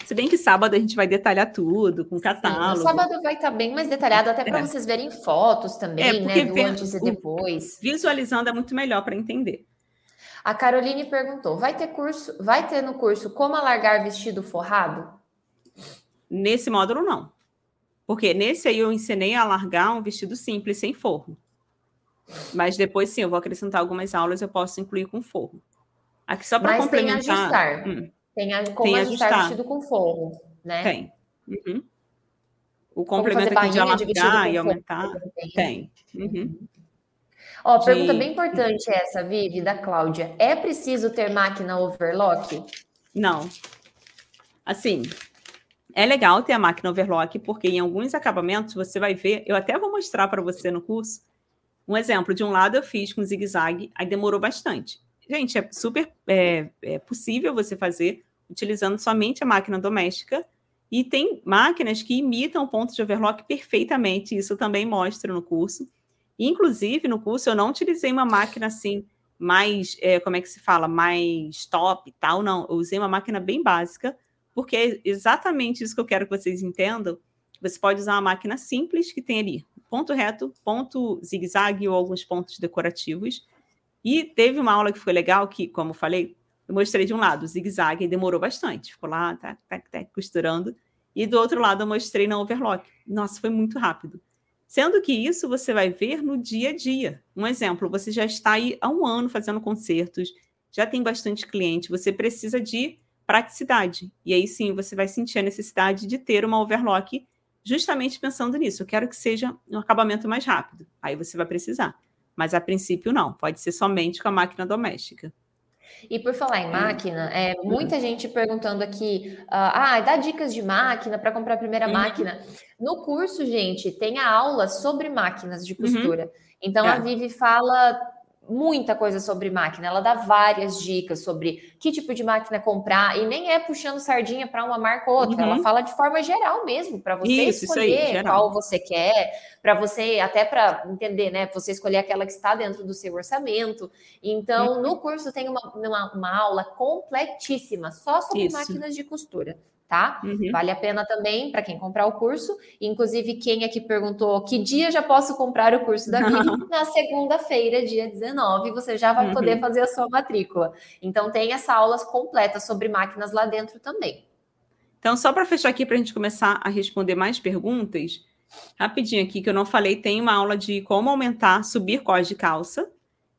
Speaker 2: Se bem que sábado a gente vai detalhar tudo, com catálogo. Sim,
Speaker 1: sábado vai estar tá bem mais detalhado, até para é. vocês verem fotos também, é, né? Do antes e depois.
Speaker 2: Visualizando é muito melhor para entender.
Speaker 1: A Caroline perguntou: vai ter curso, vai ter no curso como alargar vestido forrado?
Speaker 2: Nesse módulo, não. Porque nesse aí eu ensinei a alargar um vestido simples, sem forro. Mas depois, sim, eu vou acrescentar algumas aulas, eu posso incluir com forro. Aqui só para complementar.
Speaker 1: Tem ajustar. Hum, tem a, como tem ajustar, ajustar vestido com forro, né?
Speaker 2: Tem. Uhum. O complemento aqui de alargar e aumentar. Tem. tem. Uhum.
Speaker 1: Ó, de... pergunta bem importante essa, Vivi, da Cláudia. É preciso ter máquina overlock?
Speaker 2: Não. Assim, é legal ter a máquina overlock, porque em alguns acabamentos você vai ver, eu até vou mostrar para você no curso, um exemplo, de um lado eu fiz com zigue-zague, aí demorou bastante. Gente, é super é, é possível você fazer utilizando somente a máquina doméstica, e tem máquinas que imitam o ponto de overlock perfeitamente, isso também mostra no curso. Inclusive, no curso, eu não utilizei uma máquina assim, mais, é, como é que se fala, mais top e tal, não. Eu usei uma máquina bem básica, porque é exatamente isso que eu quero que vocês entendam. Você pode usar uma máquina simples que tem ali ponto reto, ponto zigue-zague ou alguns pontos decorativos. E teve uma aula que foi legal, que, como eu falei, eu mostrei de um lado o zigue-zague e demorou bastante. Ficou lá, tá, tá, costurando. E do outro lado eu mostrei na overlock. Nossa, foi muito rápido. Sendo que isso você vai ver no dia a dia. Um exemplo, você já está aí há um ano fazendo concertos, já tem bastante cliente, você precisa de praticidade. E aí sim você vai sentir a necessidade de ter uma overlock justamente pensando nisso. Eu quero que seja um acabamento mais rápido. Aí você vai precisar. Mas a princípio não, pode ser somente com a máquina doméstica.
Speaker 1: E por falar em máquina, é, muita gente perguntando aqui, uh, ah, dá dicas de máquina para comprar a primeira máquina. No curso, gente, tem a aula sobre máquinas de uhum. costura. Uhum. Então é. a Vivi fala muita coisa sobre máquina, ela dá várias dicas sobre que tipo de máquina comprar, e nem é puxando sardinha para uma marca ou outra, uhum. ela fala de forma geral mesmo, para você isso, escolher isso aí, qual você quer, para você, até para entender, né? Você escolher aquela que está dentro do seu orçamento. Então, uhum. no curso tem uma, uma, uma, aula completíssima só sobre isso. máquinas de costura tá? Uhum. Vale a pena também para quem comprar o curso. Inclusive, quem aqui perguntou que dia já posso comprar o curso da Vivi? Na segunda-feira, dia 19, você já vai uhum. poder fazer a sua matrícula. Então, tem essa aula completa sobre máquinas lá dentro também.
Speaker 2: Então, só para fechar aqui, para a gente começar a responder mais perguntas, rapidinho aqui, que eu não falei, tem uma aula de como aumentar, subir cós de calça.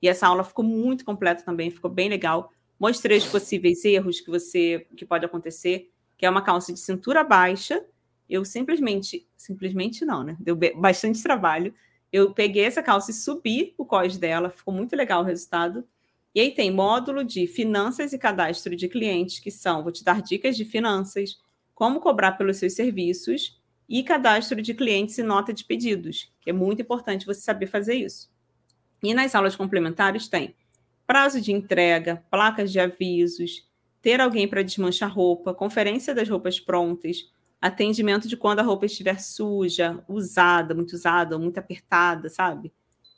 Speaker 2: E essa aula ficou muito completa também, ficou bem legal. Mostrei os possíveis erros que você que pode acontecer que é uma calça de cintura baixa. Eu simplesmente, simplesmente não, né? Deu bastante trabalho. Eu peguei essa calça e subi o cós dela, ficou muito legal o resultado. E aí tem módulo de finanças e cadastro de clientes, que são, vou te dar dicas de finanças, como cobrar pelos seus serviços e cadastro de clientes e nota de pedidos, que é muito importante você saber fazer isso. E nas aulas complementares tem prazo de entrega, placas de avisos, ter alguém para desmanchar roupa, conferência das roupas prontas, atendimento de quando a roupa estiver suja, usada, muito usada ou muito apertada, sabe?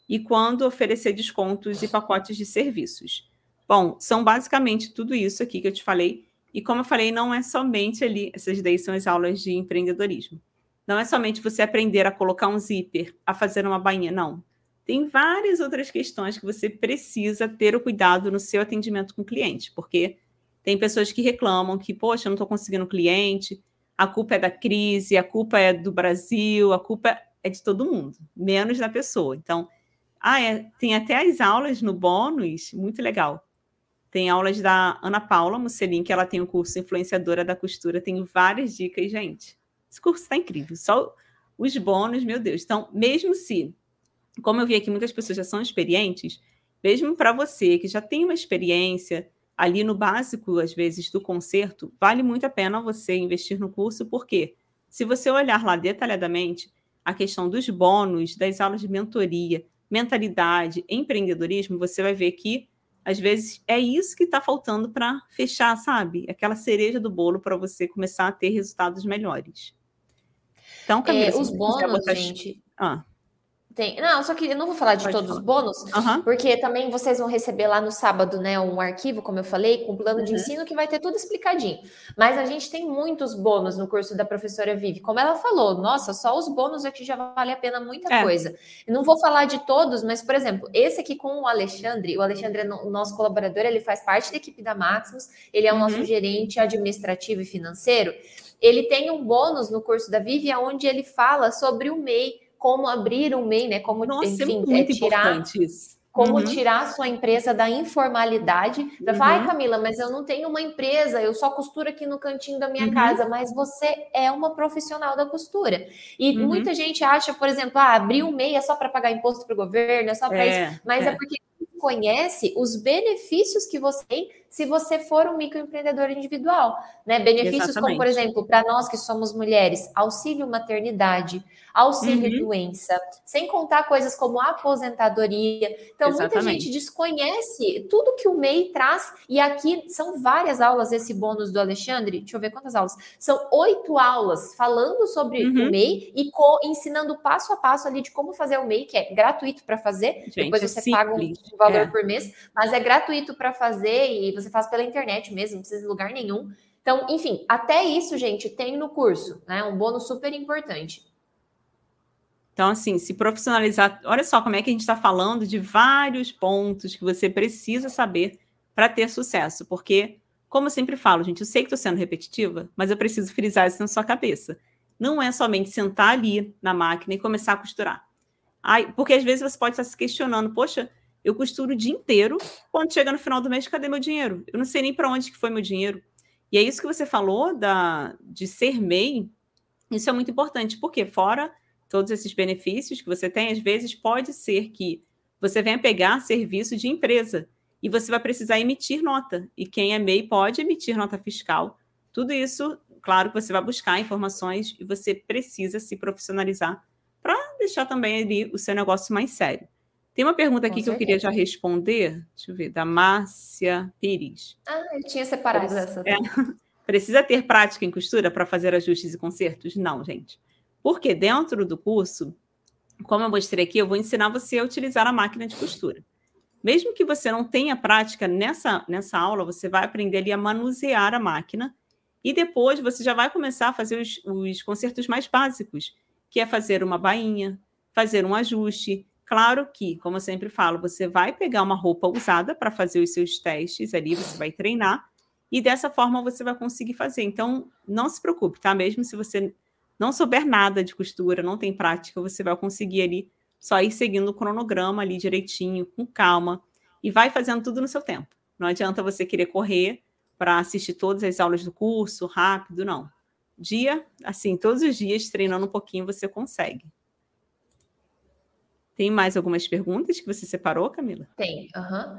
Speaker 2: E quando oferecer descontos e pacotes de serviços. Bom, são basicamente tudo isso aqui que eu te falei. E como eu falei, não é somente ali, essas daí são as aulas de empreendedorismo. Não é somente você aprender a colocar um zíper, a fazer uma bainha, não. Tem várias outras questões que você precisa ter o cuidado no seu atendimento com o cliente, porque tem pessoas que reclamam que, poxa, eu não estou conseguindo cliente, a culpa é da crise, a culpa é do Brasil, a culpa é de todo mundo, menos da pessoa. Então, ah, é, tem até as aulas no bônus, muito legal. Tem aulas da Ana Paula Musselin, que ela tem o um curso Influenciadora da Costura, tem várias dicas, gente. Esse curso está incrível. Só os bônus, meu Deus. Então, mesmo se, como eu vi aqui, muitas pessoas já são experientes, mesmo para você que já tem uma experiência, ali no básico, às vezes, do concerto, vale muito a pena você investir no curso, porque se você olhar lá detalhadamente a questão dos bônus, das aulas de mentoria, mentalidade, empreendedorismo, você vai ver que às vezes é isso que está faltando para fechar, sabe? Aquela cereja do bolo para você começar a ter resultados melhores.
Speaker 1: Então, Camila, é, os bônus, botar... gente. Ah. Tem. Não, só que eu não vou falar de Pode todos falar. os bônus, uhum. porque também vocês vão receber lá no sábado, né, um arquivo, como eu falei, com plano de uhum. ensino que vai ter tudo explicadinho. Mas a gente tem muitos bônus no curso da professora Vivi. Como ela falou, nossa, só os bônus aqui já vale a pena muita é. coisa. Eu não vou falar de todos, mas, por exemplo, esse aqui com o Alexandre, o Alexandre é o nosso colaborador, ele faz parte da equipe da Maximus, ele é o uhum. nosso gerente administrativo e financeiro. Ele tem um bônus no curso da Vivi, onde ele fala sobre o MEI como abrir um MEI, né? Como,
Speaker 2: Nossa, é enfim, é é tirar, isso.
Speaker 1: Como uhum. tirar sua empresa da informalidade. Uhum. Vai, Camila, mas eu não tenho uma empresa, eu só costuro aqui no cantinho da minha uhum. casa, mas você é uma profissional da costura. E uhum. muita gente acha, por exemplo, ah, abrir um MEI é só para pagar imposto para o governo, é só para é, isso. Mas é, é porque conhece os benefícios que você tem se você for um microempreendedor individual, né? Benefícios Exatamente. como, por exemplo, para nós que somos mulheres, auxílio maternidade, auxílio uhum. doença, sem contar coisas como aposentadoria. Então, Exatamente. muita gente desconhece tudo que o MEI traz, e aqui são várias aulas esse bônus do Alexandre. Deixa eu ver quantas aulas. São oito aulas falando sobre uhum. o MEI e ensinando passo a passo ali de como fazer o MEI, que é gratuito para fazer. Gente, Depois você simples. paga um valor é. por mês, mas é gratuito para fazer e você faz pela internet mesmo, não precisa de lugar nenhum. Então, enfim, até isso, gente, tem no curso, né? Um bônus super importante.
Speaker 2: Então, assim, se profissionalizar. Olha só como é que a gente está falando de vários pontos que você precisa saber para ter sucesso. Porque, como eu sempre falo, gente, eu sei que estou sendo repetitiva, mas eu preciso frisar isso na sua cabeça. Não é somente sentar ali na máquina e começar a costurar. Ai, porque às vezes você pode estar se questionando, poxa, eu costuro o dia inteiro. Quando chega no final do mês, cadê meu dinheiro? Eu não sei nem para onde que foi meu dinheiro. E é isso que você falou da, de ser MEI. Isso é muito importante, porque fora todos esses benefícios que você tem, às vezes pode ser que você venha pegar serviço de empresa e você vai precisar emitir nota. E quem é MEI pode emitir nota fiscal. Tudo isso, claro que você vai buscar informações e você precisa se profissionalizar para deixar também ali o seu negócio mais sério. Tem uma pergunta aqui que eu queria já responder, deixa eu ver, da Márcia Pires.
Speaker 1: Ah, eu tinha separado essa. É.
Speaker 2: Precisa ter prática em costura para fazer ajustes e consertos? Não, gente. Porque dentro do curso, como eu mostrei aqui, eu vou ensinar você a utilizar a máquina de costura. Mesmo que você não tenha prática nessa, nessa aula, você vai aprender ali a manusear a máquina e depois você já vai começar a fazer os, os concertos mais básicos, que é fazer uma bainha, fazer um ajuste, Claro que, como eu sempre falo, você vai pegar uma roupa usada para fazer os seus testes ali, você vai treinar, e dessa forma você vai conseguir fazer. Então, não se preocupe, tá? Mesmo se você não souber nada de costura, não tem prática, você vai conseguir ali só ir seguindo o cronograma ali direitinho, com calma, e vai fazendo tudo no seu tempo. Não adianta você querer correr para assistir todas as aulas do curso rápido, não. Dia, assim, todos os dias treinando um pouquinho você consegue. Tem mais algumas perguntas que você separou, Camila?
Speaker 1: Tem. Uhum.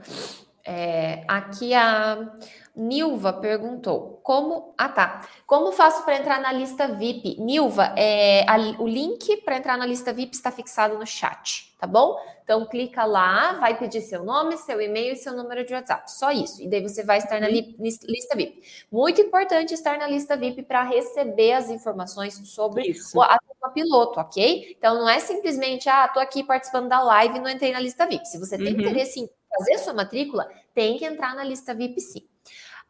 Speaker 1: É, aqui a Nilva perguntou como. Ah, tá. Como faço para entrar na lista VIP? Nilva, é, a, o link para entrar na lista VIP está fixado no chat, tá bom? Então clica lá, vai pedir seu nome, seu e-mail e seu número de WhatsApp. Só isso. E daí você vai estar na li, lista VIP. Muito importante estar na lista VIP para receber as informações sobre isso. a turma piloto, ok? Então não é simplesmente, ah, tô aqui participando da live e não entrei na lista VIP. Se você tem uhum. interesse em fazer sua matrícula, tem que entrar na lista VIP sim.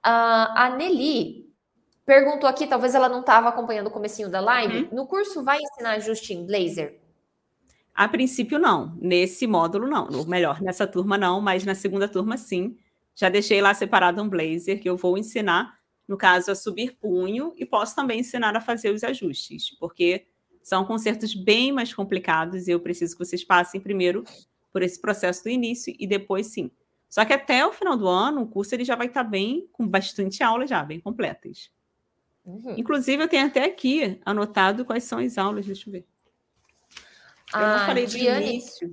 Speaker 1: Uh, a Nelly perguntou aqui, talvez ela não estava acompanhando o comecinho da live. Uhum. No curso vai ensinar ajuste em Blazor?
Speaker 2: A princípio, não. Nesse módulo, não. Ou melhor, nessa turma, não, mas na segunda turma, sim. Já deixei lá separado um blazer que eu vou ensinar, no caso, a subir punho, e posso também ensinar a fazer os ajustes, porque são concertos bem mais complicados e eu preciso que vocês passem primeiro por esse processo do início e depois sim. Só que até o final do ano, o curso ele já vai estar bem, com bastante aulas já, bem completas. Uhum. Inclusive, eu tenho até aqui anotado quais são as aulas, deixa eu ver.
Speaker 1: Eu ah, não falei do Diane início.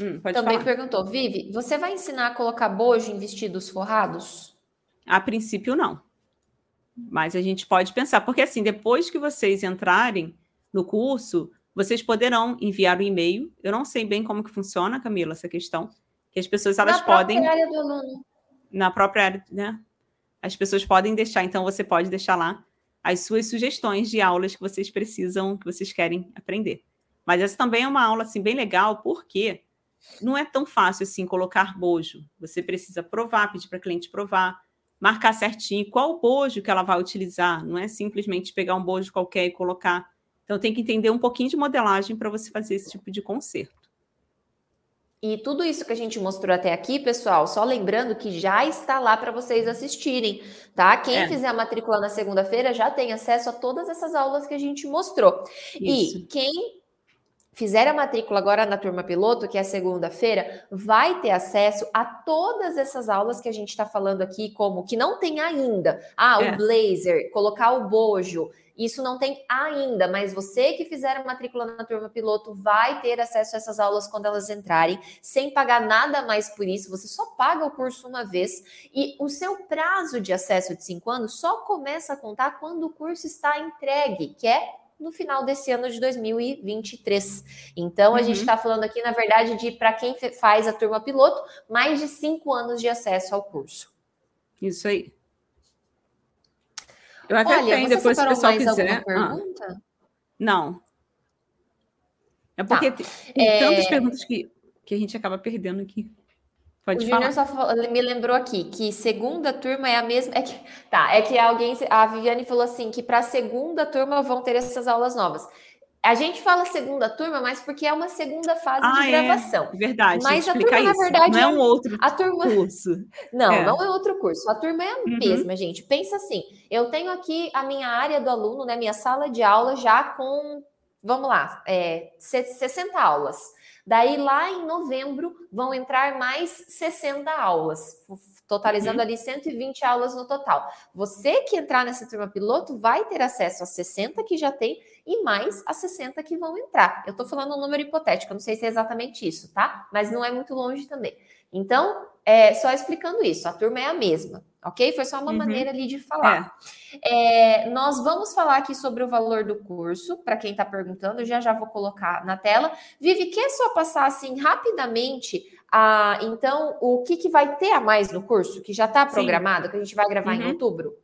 Speaker 1: Hum, também falar. perguntou, Vivi, você vai ensinar a colocar bojo em vestidos forrados?
Speaker 2: A princípio, não. Mas a gente pode pensar, porque assim, depois que vocês entrarem no curso, vocês poderão enviar o um e-mail. Eu não sei bem como que funciona, Camila, essa questão. Que as pessoas elas
Speaker 1: na
Speaker 2: podem.
Speaker 1: Na própria área do aluno.
Speaker 2: Na própria área, né? As pessoas podem deixar, então você pode deixar lá as suas sugestões de aulas que vocês precisam, que vocês querem aprender. Mas essa também é uma aula assim bem legal, porque não é tão fácil assim colocar bojo. Você precisa provar, pedir para a cliente provar, marcar certinho qual bojo que ela vai utilizar. Não é simplesmente pegar um bojo qualquer e colocar. Então tem que entender um pouquinho de modelagem para você fazer esse tipo de conserto.
Speaker 1: E tudo isso que a gente mostrou até aqui, pessoal, só lembrando que já está lá para vocês assistirem, tá? Quem é. fizer a matrícula na segunda-feira já tem acesso a todas essas aulas que a gente mostrou. Isso. E quem fizer a matrícula agora na turma piloto, que é segunda-feira, vai ter acesso a todas essas aulas que a gente está falando aqui, como que não tem ainda. Ah, é. o blazer, colocar o bojo. Isso não tem ainda, mas você que fizer a matrícula na turma piloto vai ter acesso a essas aulas quando elas entrarem, sem pagar nada mais por isso. Você só paga o curso uma vez e o seu prazo de acesso de cinco anos só começa a contar quando o curso está entregue, que é no final desse ano de 2023. Então, a uhum. gente está falando aqui, na verdade, de para quem faz a turma piloto, mais de cinco anos de acesso ao curso.
Speaker 2: Isso aí. Eu até Olha, tenho, depois se o pessoal quiser. Ah.
Speaker 1: Pergunta? Ah,
Speaker 2: não. É porque tá. tem é... tantas perguntas que, que a gente acaba perdendo aqui. Pode o Júnior só
Speaker 1: me lembrou aqui que segunda turma é a mesma. É que, tá, é que alguém. A Viviane falou assim: que para a segunda turma vão ter essas aulas novas. A gente fala segunda turma, mas porque é uma segunda fase ah, de é. gravação.
Speaker 2: É, verdade.
Speaker 1: Mas a turma, isso. na verdade,
Speaker 2: não é um outro
Speaker 1: a turma...
Speaker 2: curso. [laughs]
Speaker 1: Não, é. não é outro curso. A turma é a uhum. mesma, gente. Pensa assim: eu tenho aqui a minha área do aluno, né? Minha sala de aula já com, vamos lá, é, 60 aulas. Daí, lá em novembro, vão entrar mais 60 aulas, totalizando uhum. ali 120 aulas no total. Você que entrar nessa turma piloto vai ter acesso a 60 que já tem e mais a 60 que vão entrar. Eu estou falando um número hipotético, não sei se é exatamente isso, tá? Mas não é muito longe também. Então, é, só explicando isso, a turma é a mesma, ok? Foi só uma uhum. maneira ali de falar. É. É, nós vamos falar aqui sobre o valor do curso, para quem está perguntando, já já vou colocar na tela. Vivi, quer só passar assim rapidamente a, então, o que, que vai ter a mais no curso, que já está programado, Sim. que a gente vai gravar uhum. em outubro?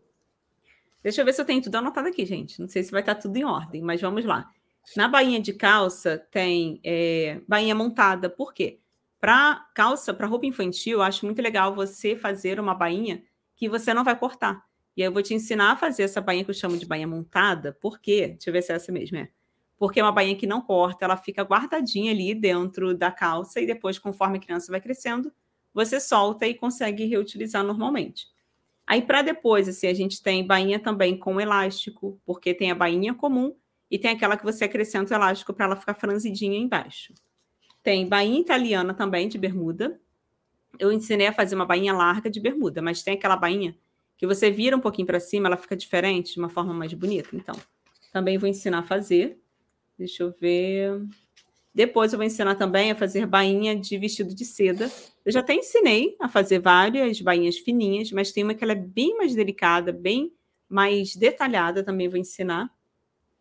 Speaker 2: Deixa eu ver se eu tenho tudo anotado aqui, gente. Não sei se vai estar tá tudo em ordem, mas vamos lá. Na bainha de calça tem é, bainha montada. Por quê? Para calça, para roupa infantil, eu acho muito legal você fazer uma bainha que você não vai cortar. E aí eu vou te ensinar a fazer essa bainha que eu chamo de bainha montada, por quê? Deixa eu ver se é essa mesmo, é. Porque é uma bainha que não corta, ela fica guardadinha ali dentro da calça e depois, conforme a criança vai crescendo, você solta e consegue reutilizar normalmente. Aí, para depois, assim, a gente tem bainha também com elástico, porque tem a bainha comum e tem aquela que você acrescenta o elástico para ela ficar franzidinha embaixo. Tem bainha italiana também, de bermuda. Eu ensinei a fazer uma bainha larga de bermuda, mas tem aquela bainha que você vira um pouquinho para cima, ela fica diferente, de uma forma mais bonita. Então, também vou ensinar a fazer. Deixa eu ver. Depois eu vou ensinar também a fazer bainha de vestido de seda. Eu já até ensinei a fazer várias bainhas fininhas, mas tem uma que ela é bem mais delicada, bem mais detalhada, também vou ensinar.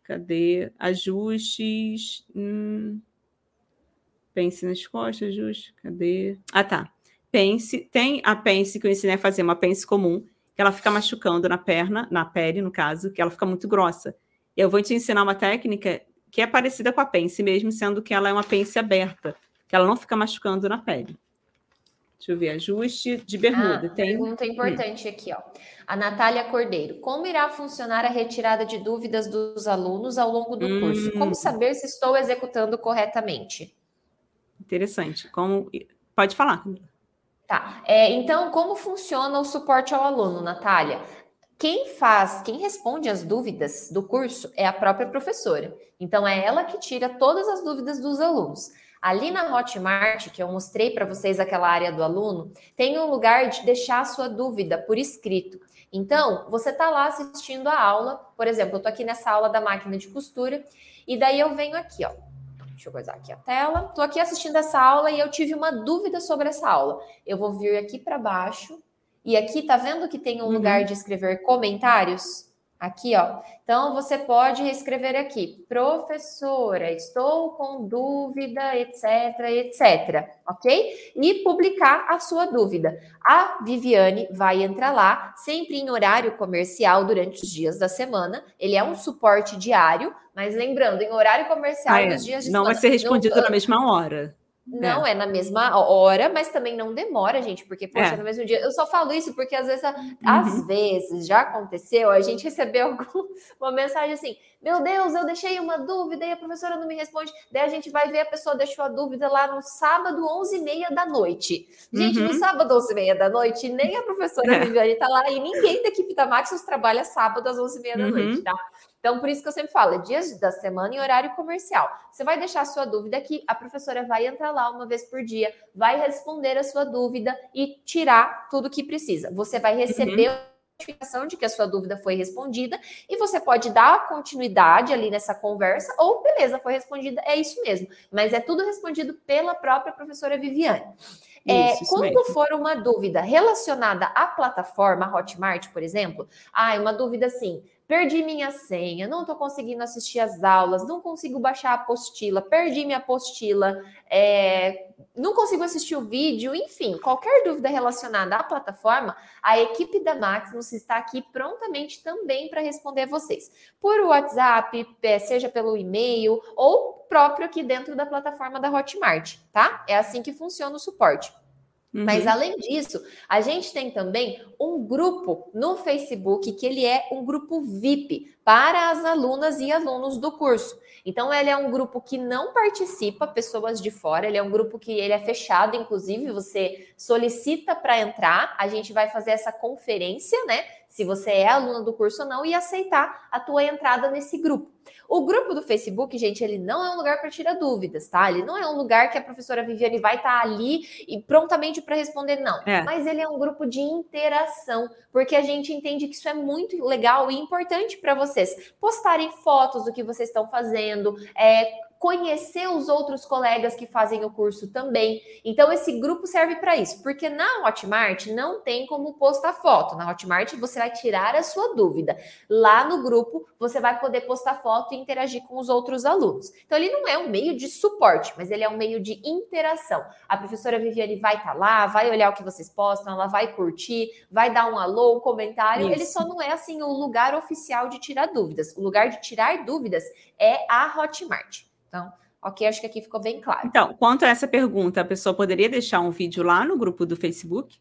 Speaker 2: Cadê? Ajustes. Hum. Pense nas costas, ajustes. Cadê? Ah, tá. Pense. Tem a pence que eu ensinei a fazer, uma pence comum, que ela fica machucando na perna, na pele, no caso, que ela fica muito grossa. Eu vou te ensinar uma técnica que é parecida com a pence mesmo, sendo que ela é uma pence aberta, que ela não fica machucando na pele. Deixa eu ver, ajuste de bermuda. Ah,
Speaker 1: Tem... Pergunta importante hum. aqui, ó. A Natália Cordeiro. Como irá funcionar a retirada de dúvidas dos alunos ao longo do hum. curso? Como saber se estou executando corretamente?
Speaker 2: Interessante. Como... Pode falar.
Speaker 1: Tá. É, então, como funciona o suporte ao aluno, Natália? Quem faz, quem responde as dúvidas do curso é a própria professora. Então, é ela que tira todas as dúvidas dos alunos. Ali na Hotmart, que eu mostrei para vocês aquela área do aluno, tem um lugar de deixar a sua dúvida por escrito. Então, você está lá assistindo a aula, por exemplo, eu estou aqui nessa aula da máquina de costura, e daí eu venho aqui, ó. Deixa eu coisar aqui a tela. Estou aqui assistindo essa aula e eu tive uma dúvida sobre essa aula. Eu vou vir aqui para baixo e aqui tá vendo que tem um uhum. lugar de escrever comentários? Aqui, ó. Então você pode escrever aqui, professora, estou com dúvida, etc, etc, ok? E publicar a sua dúvida. A Viviane vai entrar lá, sempre em horário comercial durante os dias da semana. Ele é um suporte diário, mas lembrando, em horário comercial
Speaker 2: ah, é.
Speaker 1: nos dias de
Speaker 2: Não
Speaker 1: semana,
Speaker 2: vai ser respondido na mesma hora.
Speaker 1: Não é. é. na mesma hora, mas também não demora, gente, porque poxa, é. no mesmo dia. Eu só falo isso porque às vezes, uhum. às vezes já aconteceu, a gente [laughs] recebeu algum, uma mensagem assim: Meu Deus, eu deixei uma dúvida e a professora não me responde. Daí a gente vai ver a pessoa deixou a dúvida lá no sábado, 11h30 da noite. Gente, uhum. no sábado, 11h30 da noite, nem a professora é. Viviane tá lá e ninguém da equipe da Maximus trabalha sábado às 11h30 da noite, uhum. tá? Então, por isso que eu sempre falo, é dias da semana em horário comercial. Você vai deixar a sua dúvida aqui, a professora vai entrar lá uma vez por dia, vai responder a sua dúvida e tirar tudo que precisa. Você vai receber uhum. notificação de que a sua dúvida foi respondida e você pode dar continuidade ali nessa conversa ou beleza, foi respondida, é isso mesmo. Mas é tudo respondido pela própria professora Viviane. É, isso, quando mesmo. for uma dúvida relacionada à plataforma Hotmart, por exemplo, ah, uma dúvida assim, perdi minha senha, não estou conseguindo assistir as aulas, não consigo baixar a apostila, perdi minha apostila, é, não consigo assistir o vídeo, enfim, qualquer dúvida relacionada à plataforma, a equipe da Maximus está aqui prontamente também para responder a vocês. Por WhatsApp, é, seja pelo e-mail ou próprio aqui dentro da plataforma da Hotmart, tá? É assim que funciona o suporte. Uhum. Mas além disso, a gente tem também um grupo no Facebook que ele é um grupo VIP para as alunas e alunos do curso. Então ele é um grupo que não participa pessoas de fora, ele é um grupo que ele é fechado, inclusive você solicita para entrar, a gente vai fazer essa conferência, né? Se você é aluna do curso ou não e aceitar a tua entrada nesse grupo. O grupo do Facebook, gente, ele não é um lugar para tirar dúvidas, tá? Ele não é um lugar que a professora Viviane vai estar tá ali e prontamente para responder, não. É. Mas ele é um grupo de interação, porque a gente entende que isso é muito legal e importante para vocês postarem fotos do que vocês estão fazendo, é, conhecer os outros colegas que fazem o curso também. Então, esse grupo serve para isso, porque na Hotmart não tem como postar foto. Na Hotmart, você vai tirar a sua dúvida. Lá no grupo, você vai poder postar foto e interagir com os outros alunos. Então, ele não é um meio de suporte, mas ele é um meio de interação. A professora Viviane vai estar tá lá, vai olhar o que vocês postam, ela vai curtir, vai dar um alô, um comentário. Isso. Ele só não é assim o lugar oficial de tirar dúvidas. O lugar de tirar dúvidas é a Hotmart. Então, ok, acho que aqui ficou bem claro.
Speaker 2: Então, quanto a essa pergunta, a pessoa poderia deixar um vídeo lá no grupo do Facebook?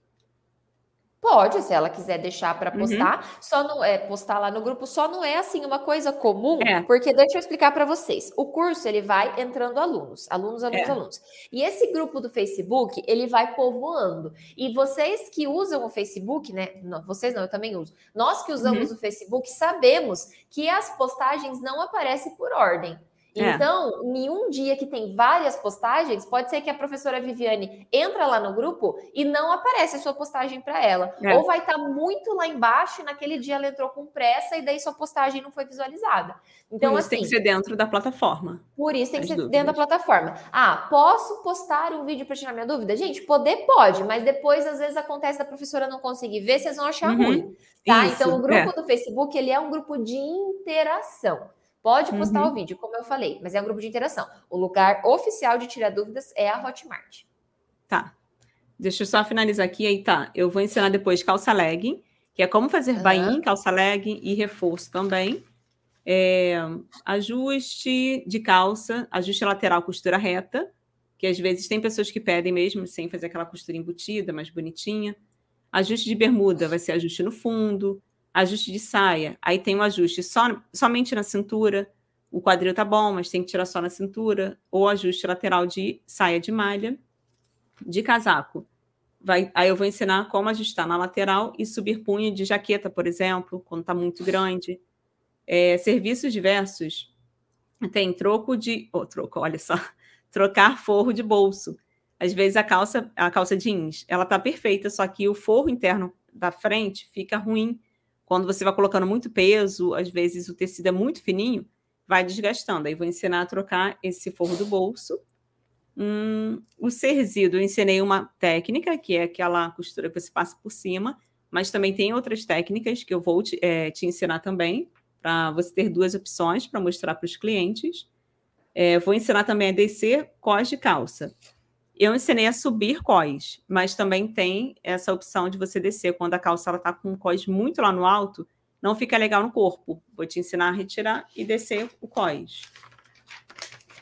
Speaker 1: Pode, se ela quiser deixar para uhum. postar, uhum. só não é postar lá no grupo, só não é assim uma coisa comum, é. porque deixa eu explicar para vocês. O curso ele vai entrando alunos, alunos, alunos, é. alunos. E esse grupo do Facebook, ele vai povoando. E vocês que usam o Facebook, né? Não, vocês não, eu também uso. Nós que usamos uhum. o Facebook sabemos que as postagens não aparecem por ordem. É. Então, em um dia que tem várias postagens, pode ser que a professora Viviane entra lá no grupo e não aparece a sua postagem para ela. É. Ou vai estar tá muito lá embaixo e naquele dia ela entrou com pressa e daí sua postagem não foi visualizada. Então,
Speaker 2: por
Speaker 1: isso
Speaker 2: assim, tem que ser dentro da plataforma.
Speaker 1: Por isso tem que ser dúvidas. dentro da plataforma. Ah, posso postar um vídeo para tirar minha dúvida? Gente, poder pode, mas depois às vezes acontece da professora não conseguir ver, vocês vão achar uhum. ruim. Tá? Isso, então, o grupo é. do Facebook ele é um grupo de interação. Pode postar uhum. o vídeo, como eu falei, mas é um grupo de interação. O lugar oficial de tirar dúvidas é a Hotmart.
Speaker 2: Tá. Deixa eu só finalizar aqui. Aí tá. Eu vou ensinar depois calça legging, que é como fazer uhum. bain, calça legging e reforço também. É, ajuste de calça, ajuste lateral, costura reta, que às vezes tem pessoas que pedem mesmo sem fazer aquela costura embutida, mais bonitinha. Ajuste de bermuda vai ser ajuste no fundo ajuste de saia. Aí tem um ajuste só, somente na cintura. O quadril tá bom, mas tem que tirar só na cintura. Ou ajuste lateral de saia de malha. De casaco. Vai, aí eu vou ensinar como ajustar na lateral e subir punho de jaqueta, por exemplo, quando está muito grande. É, serviços diversos. Tem troco de. Oh, troco, olha só. [laughs] Trocar forro de bolso. Às vezes a calça, a calça jeans, ela tá perfeita, só que o forro interno da frente fica ruim quando você vai colocando muito peso, às vezes o tecido é muito fininho, vai desgastando. Aí vou ensinar a trocar esse forro do bolso. Hum, o serzido, eu ensinei uma técnica, que é aquela costura que você passa por cima, mas também tem outras técnicas que eu vou te, é, te ensinar também, para você ter duas opções para mostrar para os clientes. É, vou ensinar também a descer cós de calça. Eu ensinei a subir cós, mas também tem essa opção de você descer quando a calça está com o cós muito lá no alto, não fica legal no corpo. Vou te ensinar a retirar e descer o cós.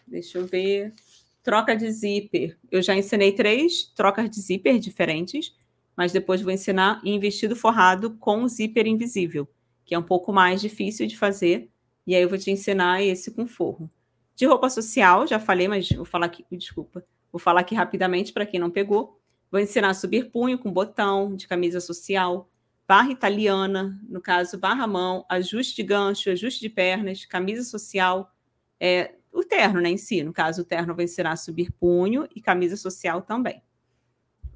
Speaker 2: Deixa eu ver. Troca de zíper. Eu já ensinei três trocas de zíper diferentes, mas depois vou ensinar em vestido forrado com zíper invisível, que é um pouco mais difícil de fazer. E aí eu vou te ensinar esse com forro. De roupa social, já falei, mas vou falar aqui, desculpa. Vou falar aqui rapidamente para quem não pegou. Vou ensinar a subir punho com botão de camisa social, barra italiana, no caso, barra mão, ajuste de gancho, ajuste de pernas, camisa social, é, o terno né, em si. No caso, o terno vou ensinar a subir punho e camisa social também.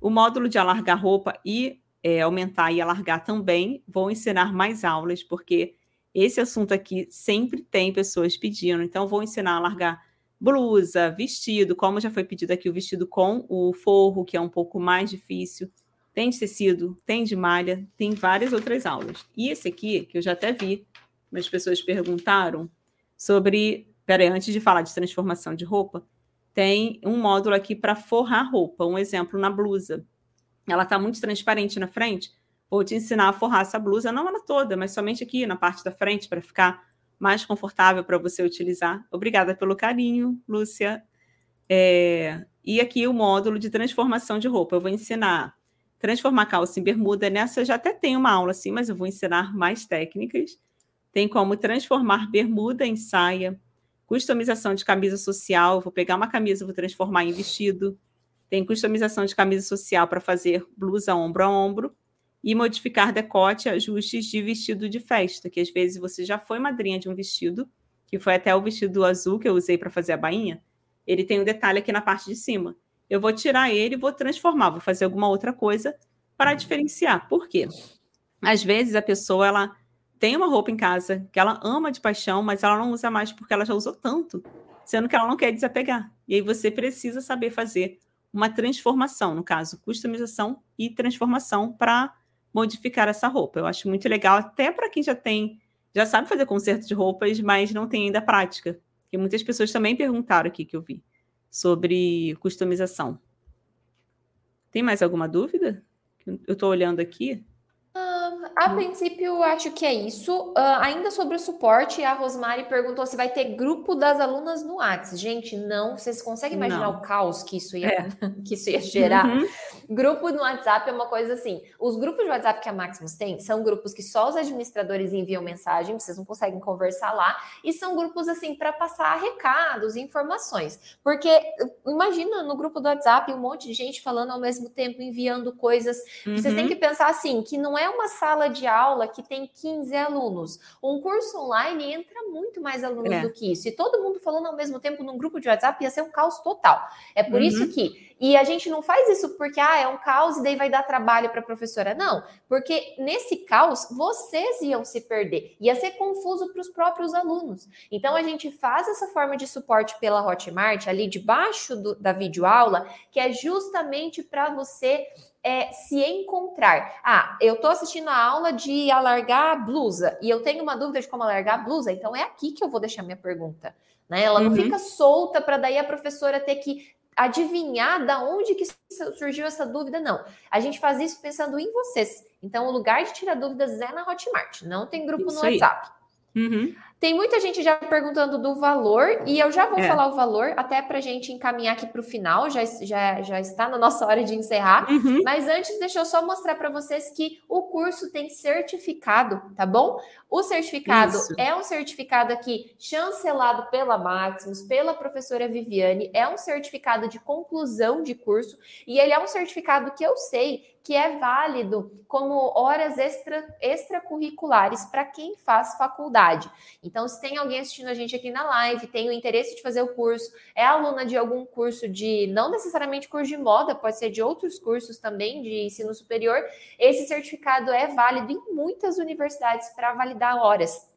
Speaker 2: O módulo de alargar roupa e é, aumentar e alargar também, vou ensinar mais aulas, porque esse assunto aqui sempre tem pessoas pedindo. Então, vou ensinar a alargar blusa, vestido, como já foi pedido aqui, o vestido com o forro, que é um pouco mais difícil. Tem de tecido, tem de malha, tem várias outras aulas. E esse aqui, que eu já até vi, as pessoas perguntaram sobre. Peraí, antes de falar de transformação de roupa, tem um módulo aqui para forrar roupa. Um exemplo na blusa. Ela está muito transparente na frente. Vou te ensinar a forrar essa blusa, não ela toda, mas somente aqui na parte da frente, para ficar mais confortável para você utilizar. Obrigada pelo carinho, Lúcia. É, e aqui o módulo de transformação de roupa. Eu vou ensinar transformar calça em bermuda. Nessa já até tenho uma aula assim, mas eu vou ensinar mais técnicas. Tem como transformar bermuda em saia, customização de camisa social. Vou pegar uma camisa, vou transformar em vestido. Tem customização de camisa social para fazer blusa ombro a ombro e modificar decote ajustes de vestido de festa, que às vezes você já foi madrinha de um vestido, que foi até o vestido azul que eu usei para fazer a bainha. Ele tem um detalhe aqui na parte de cima. Eu vou tirar ele vou transformar, vou fazer alguma outra coisa para diferenciar. Por quê? Às vezes a pessoa ela tem uma roupa em casa que ela ama de paixão, mas ela não usa mais porque ela já usou tanto, sendo que ela não quer desapegar. E aí você precisa saber fazer uma transformação, no caso, customização e transformação para modificar essa roupa. Eu acho muito legal, até para quem já tem, já sabe fazer conserto de roupas, mas não tem ainda prática. Porque muitas pessoas também perguntaram aqui que eu vi sobre customização. Tem mais alguma dúvida? Eu estou olhando aqui.
Speaker 1: A princípio, acho que é isso. Uh, ainda sobre o suporte, a Rosmari perguntou se vai ter grupo das alunas no WhatsApp. Gente, não. Vocês conseguem imaginar não. o caos que isso ia, é. [laughs] que isso ia gerar? Uhum. Grupo no WhatsApp é uma coisa assim. Os grupos de WhatsApp que a Maximus tem são grupos que só os administradores enviam mensagem, vocês não conseguem conversar lá, e são grupos assim para passar recados, informações. Porque imagina no grupo do WhatsApp um monte de gente falando ao mesmo tempo, enviando coisas. Uhum. Vocês têm uhum. que pensar assim, que não é uma sala de aula que tem 15 alunos. Um curso online entra muito mais alunos é. do que isso. E todo mundo falando ao mesmo tempo num grupo de WhatsApp ia ser um caos total. É por uhum. isso que e a gente não faz isso porque ah, é um caos e daí vai dar trabalho para a professora. Não, porque nesse caos vocês iam se perder, ia ser confuso para os próprios alunos. Então a gente faz essa forma de suporte pela Hotmart ali debaixo do, da videoaula, que é justamente para você é, se encontrar. Ah, eu estou assistindo a aula de alargar a blusa e eu tenho uma dúvida de como alargar a blusa, então é aqui que eu vou deixar minha pergunta. Né? Ela não uhum. fica solta para daí a professora ter que adivinhar da onde que surgiu essa dúvida, não. A gente faz isso pensando em vocês. Então, o lugar de tirar dúvidas é na Hotmart, não tem grupo isso no aí. WhatsApp. Uhum. Tem muita gente já perguntando do valor, e eu já vou é. falar o valor, até para a gente encaminhar aqui para o final, já, já, já está na nossa hora de encerrar. Uhum. Mas antes, deixa eu só mostrar para vocês que o curso tem certificado, tá bom? O certificado Isso. é um certificado aqui chancelado pela Maximus, pela professora Viviane, é um certificado de conclusão de curso, e ele é um certificado que eu sei que é válido como horas extra, extracurriculares para quem faz faculdade. Então, se tem alguém assistindo a gente aqui na live, tem o interesse de fazer o curso, é aluna de algum curso de, não necessariamente curso de moda, pode ser de outros cursos também de ensino superior, esse certificado é válido em muitas universidades para validar horas.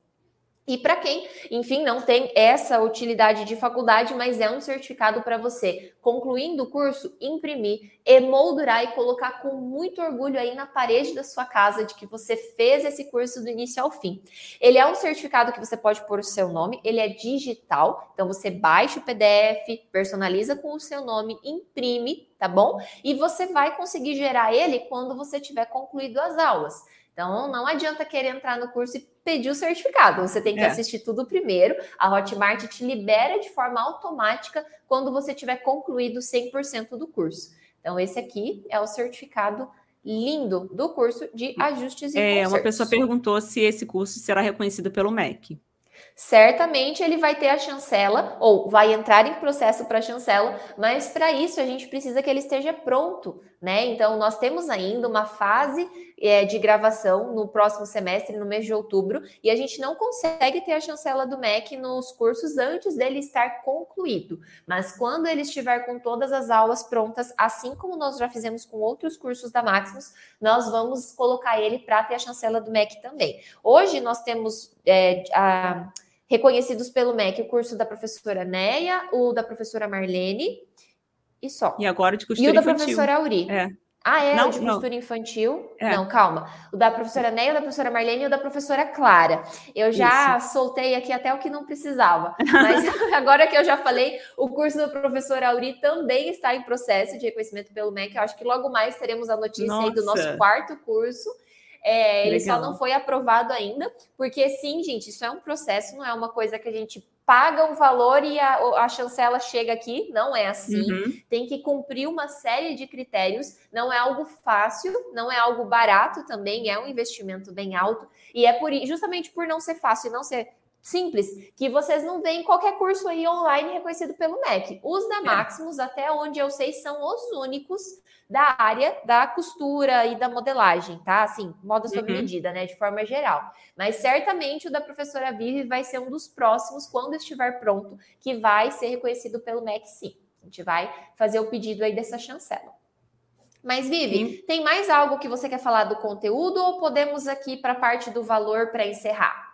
Speaker 1: E para quem, enfim, não tem essa utilidade de faculdade, mas é um certificado para você, concluindo o curso, imprimir, emoldurar e colocar com muito orgulho aí na parede da sua casa de que você fez esse curso do início ao fim. Ele é um certificado que você pode pôr o seu nome, ele é digital, então você baixa o PDF, personaliza com o seu nome, imprime, tá bom? E você vai conseguir gerar ele quando você tiver concluído as aulas. Então, não adianta querer entrar no curso e pedir o certificado. Você tem que é. assistir tudo primeiro. A Hotmart te libera de forma automática quando você tiver concluído 100% do curso. Então, esse aqui é o certificado lindo do curso de ajustes e é, consertos.
Speaker 2: Uma pessoa perguntou se esse curso será reconhecido pelo MEC
Speaker 1: certamente ele vai ter a chancela ou vai entrar em processo para a chancela, mas para isso a gente precisa que ele esteja pronto, né? Então nós temos ainda uma fase é, de gravação no próximo semestre, no mês de outubro, e a gente não consegue ter a chancela do MEC nos cursos antes dele estar concluído. Mas quando ele estiver com todas as aulas prontas, assim como nós já fizemos com outros cursos da Maximus, nós vamos colocar ele para ter a chancela do MEC também. Hoje nós temos é, a reconhecidos pelo MEC, o curso da professora Neia, o da professora Marlene e só.
Speaker 2: E agora de costura
Speaker 1: E o da
Speaker 2: infantil.
Speaker 1: professora Auri.
Speaker 2: É.
Speaker 1: Ah, é? Não, o de costura não. infantil? É. Não, calma. O da professora Neia, o da professora Marlene e o da professora Clara. Eu já Isso. soltei aqui até o que não precisava. Mas [laughs] [laughs] agora que eu já falei, o curso da professora Auri também está em processo de reconhecimento pelo MEC. Eu acho que logo mais teremos a notícia Nossa. aí do nosso quarto curso. É, ele só não foi aprovado ainda, porque sim, gente, isso é um processo, não é uma coisa que a gente paga um valor e a, a chancela chega aqui, não é assim. Uhum. Tem que cumprir uma série de critérios, não é algo fácil, não é algo barato também, é um investimento bem alto, e é por justamente por não ser fácil e não ser simples, que vocês não veem qualquer curso aí online reconhecido pelo MEC. Os da é. Maximus, é. até onde eu sei, são os únicos da área da costura e da modelagem, tá? Assim, moda sob uhum. medida, né? De forma geral. Mas certamente o da professora Vivi vai ser um dos próximos, quando estiver pronto, que vai ser reconhecido pelo MEC, sim. A gente vai fazer o pedido aí dessa chancela. Mas, Vivi, sim. tem mais algo que você quer falar do conteúdo ou podemos aqui para a parte do valor para encerrar?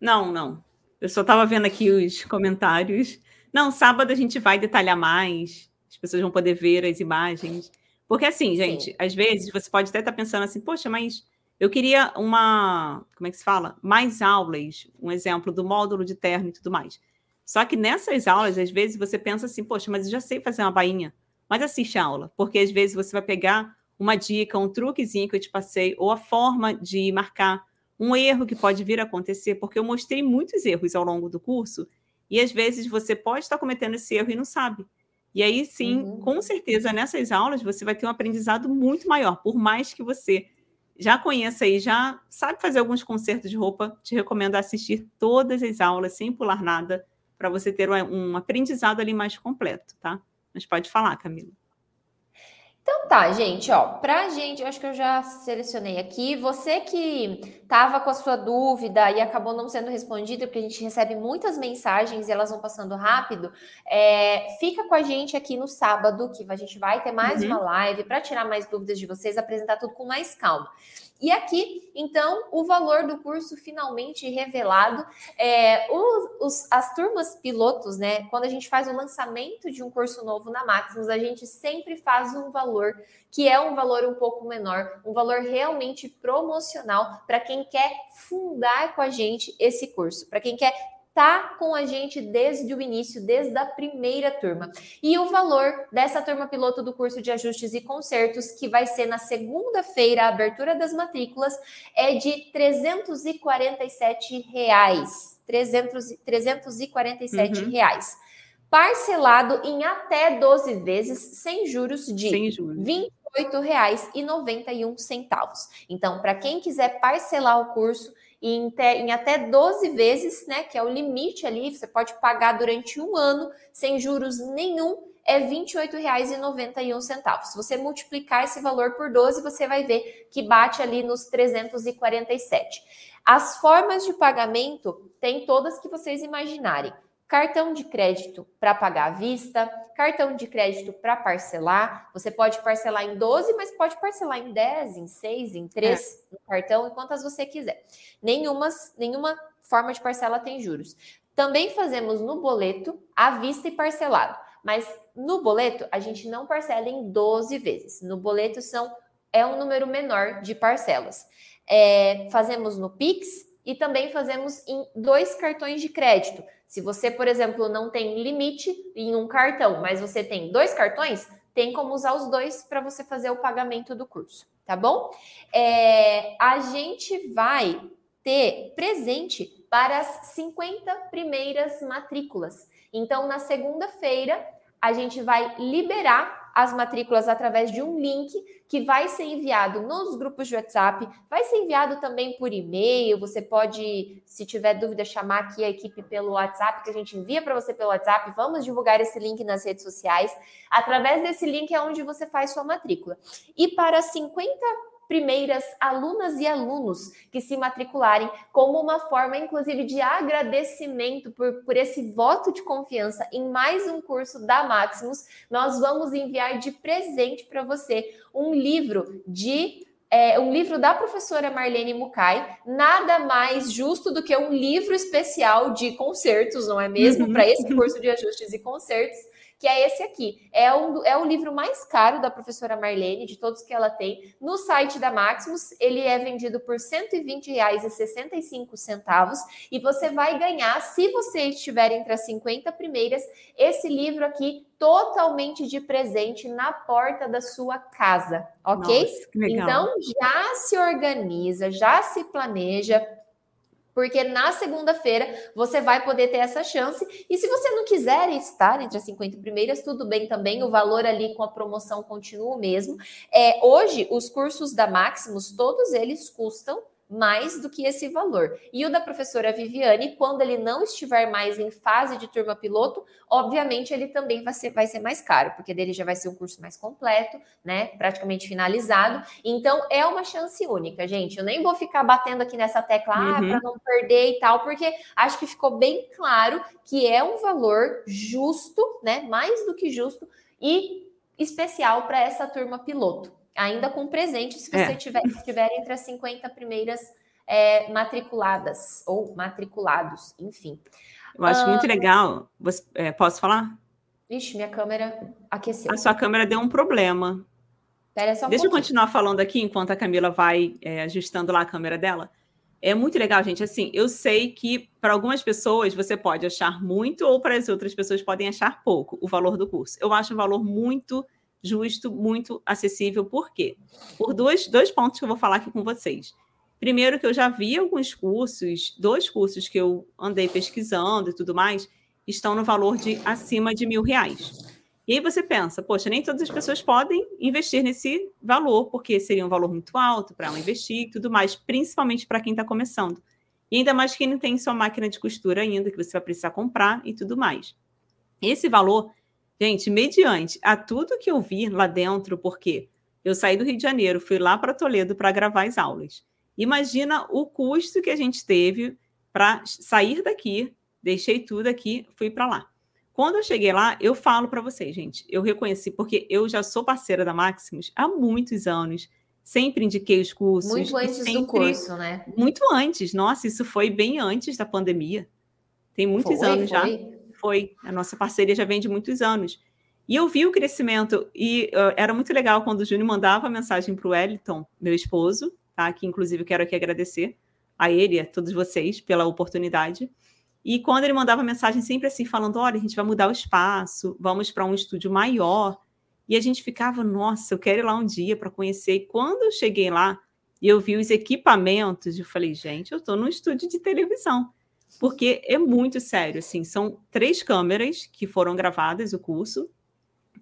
Speaker 2: Não, não. Eu só estava vendo aqui os comentários. Não, sábado a gente vai detalhar mais as pessoas vão poder ver as imagens. Porque assim, gente, Sim. às vezes você pode até estar pensando assim, poxa, mas eu queria uma, como é que se fala? Mais aulas, um exemplo do módulo de terno e tudo mais. Só que nessas aulas, às vezes você pensa assim, poxa, mas eu já sei fazer uma bainha. Mas assiste a aula, porque às vezes você vai pegar uma dica, um truquezinho que eu te passei, ou a forma de marcar um erro que pode vir a acontecer, porque eu mostrei muitos erros ao longo do curso, e às vezes você pode estar cometendo esse erro e não sabe. E aí sim, uhum. com certeza, nessas aulas você vai ter um aprendizado muito maior, por mais que você já conheça e já sabe fazer alguns concertos de roupa, te recomendo assistir todas as aulas sem pular nada, para você ter um aprendizado ali mais completo, tá? Mas pode falar, Camila.
Speaker 1: Então tá, gente, ó, pra gente, eu acho que eu já selecionei aqui. Você que tava com a sua dúvida e acabou não sendo respondida, porque a gente recebe muitas mensagens e elas vão passando rápido, é, fica com a gente aqui no sábado, que a gente vai ter mais uhum. uma live para tirar mais dúvidas de vocês, apresentar tudo com mais calma. E aqui, então, o valor do curso finalmente revelado. É, os, as turmas pilotos, né? Quando a gente faz o lançamento de um curso novo na Maximus, a gente sempre faz um valor que é um valor um pouco menor, um valor realmente promocional para quem quer fundar com a gente esse curso, para quem quer tá com a gente desde o início, desde a primeira turma. E o valor dessa turma piloto do curso de ajustes e consertos, que vai ser na segunda-feira, a abertura das matrículas, é de 347 reais. 300, 347 uhum. reais. Parcelado em até 12 vezes, sem juros de sem juros. R$ 28,91. Então, para quem quiser parcelar o curso, em, em, até 12 vezes, né? Que é o limite ali, você pode pagar durante um ano sem juros nenhum, é R$ 28,91. Se você multiplicar esse valor por 12, você vai ver que bate ali nos 347. As formas de pagamento tem todas que vocês imaginarem cartão de crédito para pagar à vista, cartão de crédito para parcelar. Você pode parcelar em 12, mas pode parcelar em 10, em 6, em 3 é. no cartão, em quantas você quiser. Nenhuma, nenhuma forma de parcela tem juros. Também fazemos no boleto, à vista e parcelado. Mas no boleto, a gente não parcela em 12 vezes. No boleto são é um número menor de parcelas. É, fazemos no Pix e também fazemos em dois cartões de crédito. Se você, por exemplo, não tem limite em um cartão, mas você tem dois cartões, tem como usar os dois para você fazer o pagamento do curso, tá bom? É, a gente vai ter presente para as 50 primeiras matrículas. Então, na segunda-feira, a gente vai liberar as matrículas através de um link que vai ser enviado nos grupos de WhatsApp, vai ser enviado também por e-mail. Você pode, se tiver dúvida, chamar aqui a equipe pelo WhatsApp, que a gente envia para você pelo WhatsApp. Vamos divulgar esse link nas redes sociais. Através desse link é onde você faz sua matrícula. E para 50 primeiras alunas e alunos que se matricularem, como uma forma, inclusive, de agradecimento por, por esse voto de confiança em mais um curso da Maximus, nós vamos enviar de presente para você um livro de é, um livro da professora Marlene Mukai, nada mais justo do que um livro especial de concertos, não é mesmo? Uhum. Para esse [laughs] curso de ajustes e concertos que é esse aqui. É, um, é o livro mais caro da professora Marlene, de todos que ela tem. No site da Maximus, ele é vendido por R$ 120,65 e você vai ganhar, se você estiver entre as 50 primeiras, esse livro aqui totalmente de presente na porta da sua casa, ok? Nossa, então já se organiza, já se planeja porque na segunda-feira você vai poder ter essa chance. E se você não quiser estar entre as 50 primeiras, tudo bem também, o valor ali com a promoção continua o mesmo. É, hoje, os cursos da Maximus, todos eles custam mais do que esse valor. E o da professora Viviane, quando ele não estiver mais em fase de turma piloto, obviamente ele também vai ser, vai ser mais caro, porque dele já vai ser um curso mais completo, né? Praticamente finalizado. Então é uma chance única, gente. Eu nem vou ficar batendo aqui nessa tecla ah, uhum. para não perder e tal, porque acho que ficou bem claro que é um valor justo, né? Mais do que justo e especial para essa turma piloto ainda com presente, se você é. tiver, estiver entre as 50 primeiras é, matriculadas ou matriculados, enfim.
Speaker 2: Eu acho uh, muito legal. Você, é, posso falar?
Speaker 1: Ixi, minha câmera aqueceu.
Speaker 2: A sua câmera deu um problema.
Speaker 1: Pera só
Speaker 2: um Deixa pouquinho. eu continuar falando aqui enquanto a Camila vai é, ajustando lá a câmera dela. É muito legal, gente. Assim, eu sei que para algumas pessoas você pode achar muito, ou para as outras pessoas podem achar pouco o valor do curso. Eu acho um valor muito justo, muito acessível. Por quê? Por dois, dois pontos que eu vou falar aqui com vocês. Primeiro, que eu já vi alguns cursos, dois cursos que eu andei pesquisando e tudo mais, estão no valor de acima de mil reais. E aí você pensa, poxa, nem todas as pessoas podem investir nesse valor, porque seria um valor muito alto para investir e tudo mais, principalmente para quem está começando. E ainda mais quem não tem sua máquina de costura ainda, que você vai precisar comprar e tudo mais. Esse valor, gente, mediante a tudo que eu vi lá dentro, porque eu saí do Rio de Janeiro, fui lá para Toledo para gravar as aulas. Imagina o custo que a gente teve para sair daqui, deixei tudo aqui, fui para lá. Quando eu cheguei lá, eu falo para vocês, gente, eu reconheci, porque eu já sou parceira da Maximus há muitos anos, sempre indiquei os cursos.
Speaker 1: Muito antes sempre, do curso, né?
Speaker 2: Muito antes, nossa, isso foi bem antes da pandemia. Tem muitos foi, anos foi. já. Foi. A nossa parceria já vem de muitos anos. E eu vi o crescimento, e uh, era muito legal quando o Júnior mandava mensagem para o Wellington, meu esposo, tá? que inclusive quero aqui agradecer a ele a todos vocês pela oportunidade. E quando ele mandava mensagem sempre assim, falando: olha, a gente vai mudar o espaço, vamos para um estúdio maior. E a gente ficava, nossa, eu quero ir lá um dia para conhecer. E quando eu cheguei lá e eu vi os equipamentos, eu falei, gente, eu estou num estúdio de televisão. Porque é muito sério, assim, são três câmeras que foram gravadas o curso,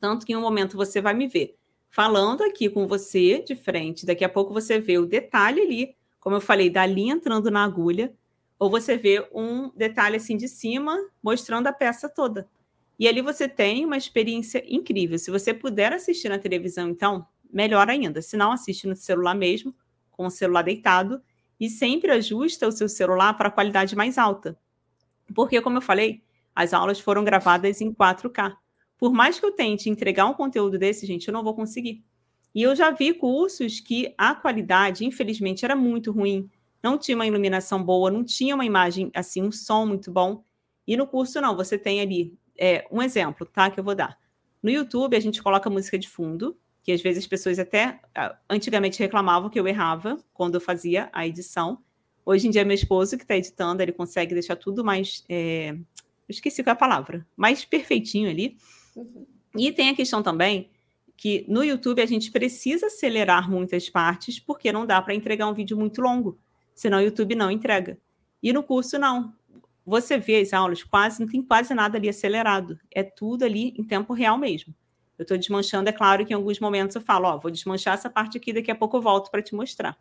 Speaker 2: tanto que em um momento você vai me ver falando aqui com você de frente, daqui a pouco você vê o detalhe ali, como eu falei, da linha entrando na agulha, ou você vê um detalhe assim de cima mostrando a peça toda. E ali você tem uma experiência incrível. Se você puder assistir na televisão, então, melhor ainda. Se não, assiste no celular mesmo, com o celular deitado, e sempre ajusta o seu celular para a qualidade mais alta. Porque, como eu falei, as aulas foram gravadas em 4K. Por mais que eu tente entregar um conteúdo desse, gente, eu não vou conseguir. E eu já vi cursos que a qualidade, infelizmente, era muito ruim não tinha uma iluminação boa, não tinha uma imagem assim, um som muito bom. E no curso, não, você tem ali é, um exemplo, tá? Que eu vou dar. No YouTube, a gente coloca música de fundo, que às vezes as pessoas até antigamente reclamavam que eu errava quando eu fazia a edição. Hoje em dia, meu esposo que está editando, ele consegue deixar tudo mais. É... Eu esqueci qual é a palavra, mais perfeitinho ali. Uhum. E tem a questão também que no YouTube a gente precisa acelerar muitas partes, porque não dá para entregar um vídeo muito longo senão o YouTube não entrega. E no curso, não. Você vê as aulas, quase não tem quase nada ali acelerado. É tudo ali em tempo real mesmo. Eu estou desmanchando, é claro que em alguns momentos eu falo, ó, vou desmanchar essa parte aqui, daqui a pouco eu volto para te mostrar.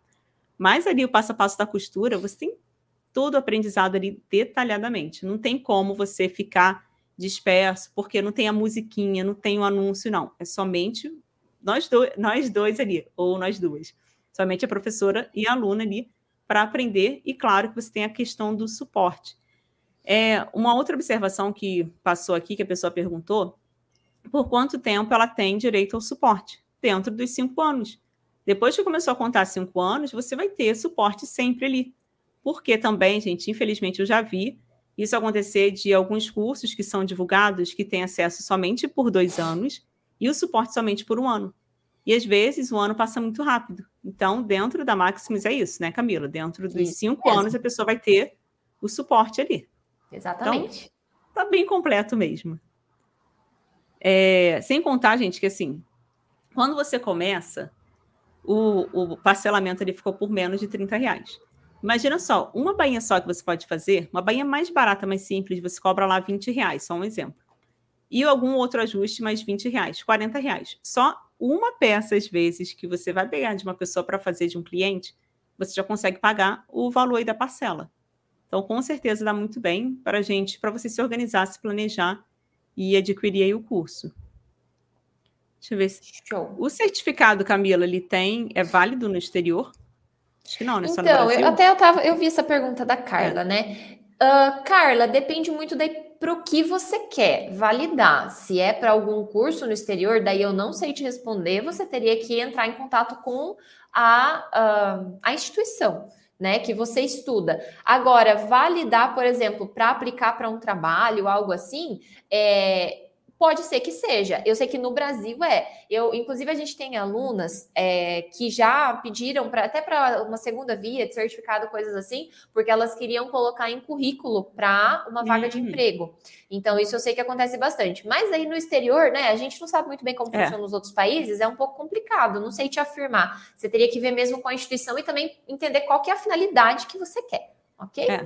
Speaker 2: Mas ali o passo a passo da costura, você tem todo o aprendizado ali detalhadamente. Não tem como você ficar disperso, porque não tem a musiquinha, não tem o anúncio, não. É somente nós, do, nós dois ali, ou nós duas. Somente a professora e a aluna ali para aprender, e claro que você tem a questão do suporte. É, uma outra observação que passou aqui, que a pessoa perguntou, por quanto tempo ela tem direito ao suporte? Dentro dos cinco anos. Depois que começou a contar cinco anos, você vai ter suporte sempre ali. Porque também, gente, infelizmente eu já vi isso acontecer de alguns cursos que são divulgados que têm acesso somente por dois anos e o suporte somente por um ano. E às vezes o ano passa muito rápido. Então, dentro da Maximus é isso, né, Camila? Dentro dos isso cinco mesmo. anos a pessoa vai ter o suporte ali.
Speaker 1: Exatamente.
Speaker 2: Então, tá bem completo mesmo. É, sem contar, gente, que assim, quando você começa, o, o parcelamento ele ficou por menos de 30 reais. Imagina só, uma bainha só que você pode fazer, uma bainha mais barata, mais simples, você cobra lá 20 reais, só um exemplo. E algum outro ajuste, mais 20 reais, 40 reais. Só uma peça, às vezes, que você vai pegar de uma pessoa para fazer de um cliente, você já consegue pagar o valor aí da parcela. Então, com certeza, dá muito bem para gente, para você se organizar, se planejar e adquirir aí o curso. Deixa eu ver se. Show. O certificado, Camila, ele tem. É válido no exterior?
Speaker 1: Acho que não, né? Então, eu, até eu, tava, eu vi essa pergunta da Carla, é. né? Uh, Carla, depende muito da para o que você quer validar. Se é para algum curso no exterior, daí eu não sei te responder, você teria que entrar em contato com a, a, a instituição. Né, que você estuda. Agora, validar, por exemplo, para aplicar para um trabalho, algo assim, é, Pode ser que seja. Eu sei que no Brasil é. Eu, inclusive, a gente tem alunas é, que já pediram para até para uma segunda via de certificado, coisas assim, porque elas queriam colocar em currículo para uma vaga uhum. de emprego. Então, isso eu sei que acontece bastante. Mas aí no exterior, né? A gente não sabe muito bem como é. funciona nos outros países, é um pouco complicado. Não sei te afirmar. Você teria que ver mesmo com a instituição e também entender qual que é a finalidade que você quer, ok? É.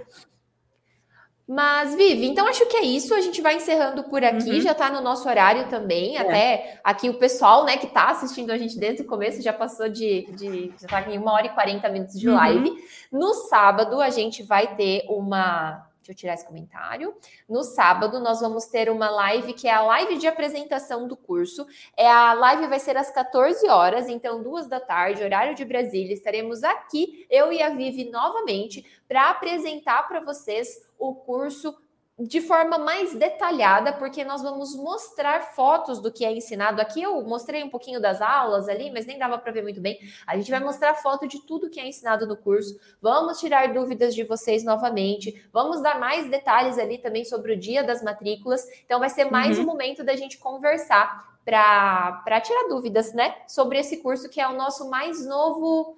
Speaker 1: Mas, Vivi, então acho que é isso. A gente vai encerrando por aqui. Uhum. Já está no nosso horário também. É. Até aqui o pessoal, né, que está assistindo a gente desde o começo já passou de. de já está em uma hora e 40 minutos de uhum. live. No sábado, a gente vai ter uma Deixa eu tirar esse comentário. No sábado, nós vamos ter uma live que é a live de apresentação do curso. É a live vai ser às 14 horas, então duas da tarde, horário de Brasília. Estaremos aqui, eu e a Vivi, novamente, para apresentar para vocês o curso de forma mais detalhada, porque nós vamos mostrar fotos do que é ensinado. Aqui eu mostrei um pouquinho das aulas ali, mas nem dava para ver muito bem. A gente vai mostrar foto de tudo que é ensinado no curso. Vamos tirar dúvidas de vocês novamente. Vamos dar mais detalhes ali também sobre o dia das matrículas. Então vai ser mais uhum. um momento da gente conversar para tirar dúvidas, né, sobre esse curso que é o nosso mais novo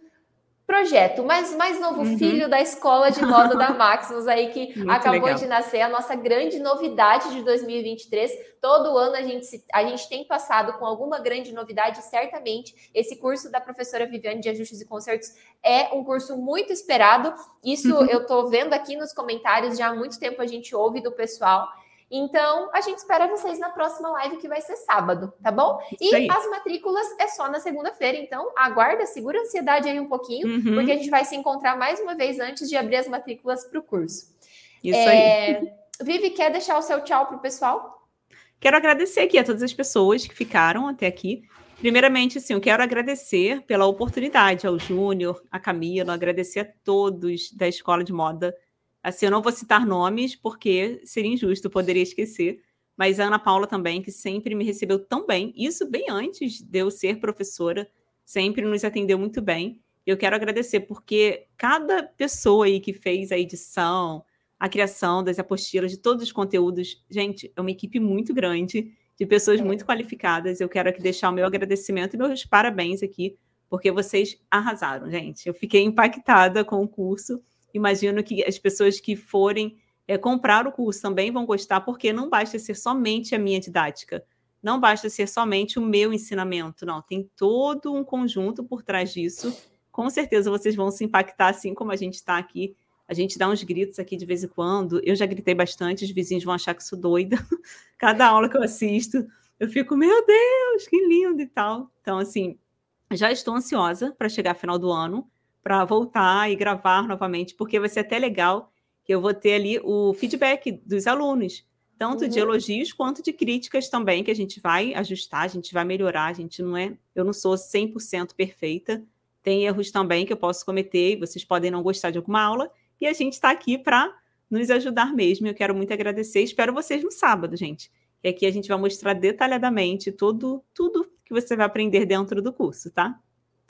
Speaker 1: projeto, mas mais novo uhum. filho da escola de moda da Maximus aí que [laughs] Muito acabou legal. de nascer, a nossa grande novidade de 2023. Todo ano a gente, a gente tem passado com alguma grande novidade, certamente. Esse curso da professora Viviane de Ajustes e Concertos é um curso muito esperado. Isso uhum. eu estou vendo aqui nos comentários, já há muito tempo a gente ouve do pessoal. Então, a gente espera vocês na próxima live, que vai ser sábado, tá bom? E as matrículas é só na segunda-feira, então aguarda, segura a ansiedade aí um pouquinho, uhum. porque a gente vai se encontrar mais uma vez antes de abrir as matrículas para o curso. Isso é... aí. Vivi, quer deixar o seu tchau para o pessoal?
Speaker 2: Quero agradecer aqui a todas as pessoas que ficaram até aqui. Primeiramente, assim, eu quero agradecer pela oportunidade ao Júnior, a Camila, agradecer a todos da Escola de Moda Assim, eu não vou citar nomes, porque seria injusto, poderia esquecer. Mas a Ana Paula também, que sempre me recebeu tão bem, isso bem antes de eu ser professora, sempre nos atendeu muito bem. Eu quero agradecer, porque cada pessoa aí que fez a edição, a criação das apostilas, de todos os conteúdos, gente, é uma equipe muito grande, de pessoas muito qualificadas. Eu quero aqui deixar o meu agradecimento e meus parabéns aqui, porque vocês arrasaram, gente. Eu fiquei impactada com o curso imagino que as pessoas que forem é, comprar o curso também vão gostar, porque não basta ser somente a minha didática, não basta ser somente o meu ensinamento, não, tem todo um conjunto por trás disso. Com certeza vocês vão se impactar, assim como a gente está aqui. A gente dá uns gritos aqui de vez em quando. Eu já gritei bastante, os vizinhos vão achar que sou doida. [laughs] Cada aula que eu assisto, eu fico, meu Deus, que lindo e tal. Então, assim, já estou ansiosa para chegar final do ano para voltar e gravar novamente, porque vai ser até legal que eu vou ter ali o feedback dos alunos, tanto uhum. de elogios quanto de críticas também, que a gente vai ajustar, a gente vai melhorar, a gente não é, eu não sou 100% perfeita, tem erros também que eu posso cometer, e vocês podem não gostar de alguma aula, e a gente está aqui para nos ajudar mesmo. Eu quero muito agradecer, espero vocês no sábado, gente. E aqui a gente vai mostrar detalhadamente tudo, tudo que você vai aprender dentro do curso, tá?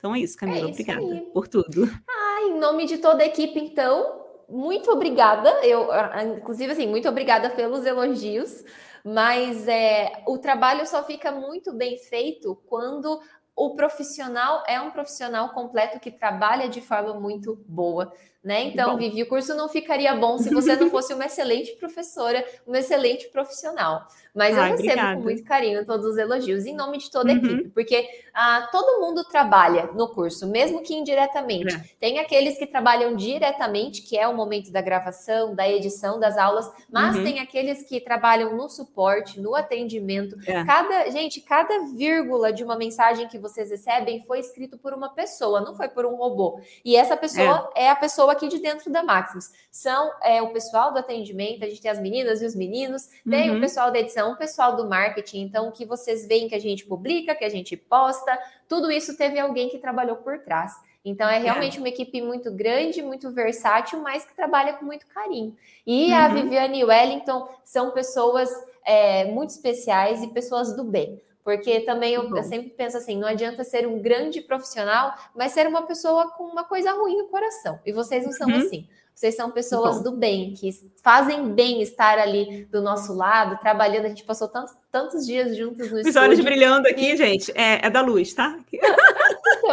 Speaker 2: Então é isso, Camila. É obrigada por tudo.
Speaker 1: Ah, em nome de toda a equipe, então, muito obrigada. Eu, inclusive, assim, muito obrigada pelos elogios. Mas é, o trabalho só fica muito bem feito quando o profissional é um profissional completo que trabalha de forma muito boa, né? Então, Vivi, o curso não ficaria bom se você não fosse uma excelente professora, uma excelente profissional. Mas Ai, eu recebo obrigada. com muito carinho todos os elogios em nome de toda a uhum. equipe, porque ah, todo mundo trabalha no curso, mesmo que indiretamente. É. Tem aqueles que trabalham diretamente, que é o momento da gravação, da edição das aulas, mas uhum. tem aqueles que trabalham no suporte, no atendimento. É. Cada, gente, cada vírgula de uma mensagem que vocês recebem foi escrito por uma pessoa, não foi por um robô. E essa pessoa é, é a pessoa aqui de dentro da Maximus. São é, o pessoal do atendimento, a gente tem as meninas e os meninos, tem uhum. o pessoal da edição, o pessoal do marketing. Então, o que vocês veem que a gente publica, que a gente posta, tudo isso teve alguém que trabalhou por trás. Então, é realmente é. uma equipe muito grande, muito versátil, mas que trabalha com muito carinho. E uhum. a Viviane e o Wellington são pessoas é, muito especiais e pessoas do bem. Porque também eu, eu, sempre penso assim: não adianta ser um grande profissional, mas ser uma pessoa com uma coisa ruim no coração. E vocês não são uhum. assim. Vocês são pessoas do bem, que fazem bem estar ali do nosso lado, trabalhando. A gente passou tantos, tantos dias juntos no Os
Speaker 2: estúdio. olhos brilhando aqui, e... gente, é, é, da luz, tá? [laughs]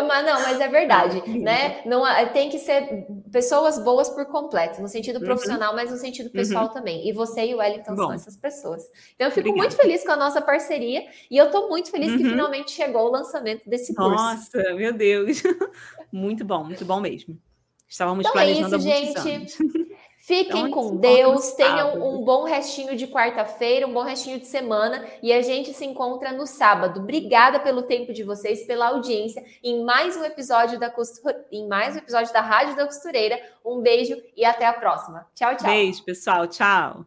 Speaker 1: mas não, mas é verdade, né? Não tem que ser pessoas boas por completo, no sentido uhum. profissional, uhum. mas no sentido pessoal uhum. também. E você e o Wellington Bom. são essas pessoas. Então eu fico Obrigada. muito feliz com a nossa parceria e eu estou muito feliz uhum. que finalmente chegou o lançamento desse curso.
Speaker 2: Nossa, meu Deus. [laughs] Muito bom, muito bom mesmo. Estávamos então planejando é isso, gente. [laughs]
Speaker 1: Fiquem então, com Deus, tenham um bom restinho de quarta-feira, um bom restinho de semana e a gente se encontra no sábado. Obrigada pelo tempo de vocês, pela audiência em mais um episódio da costura, em mais um episódio da Rádio da Costureira. Um beijo e até a próxima. Tchau, tchau.
Speaker 2: Beijo, pessoal. Tchau.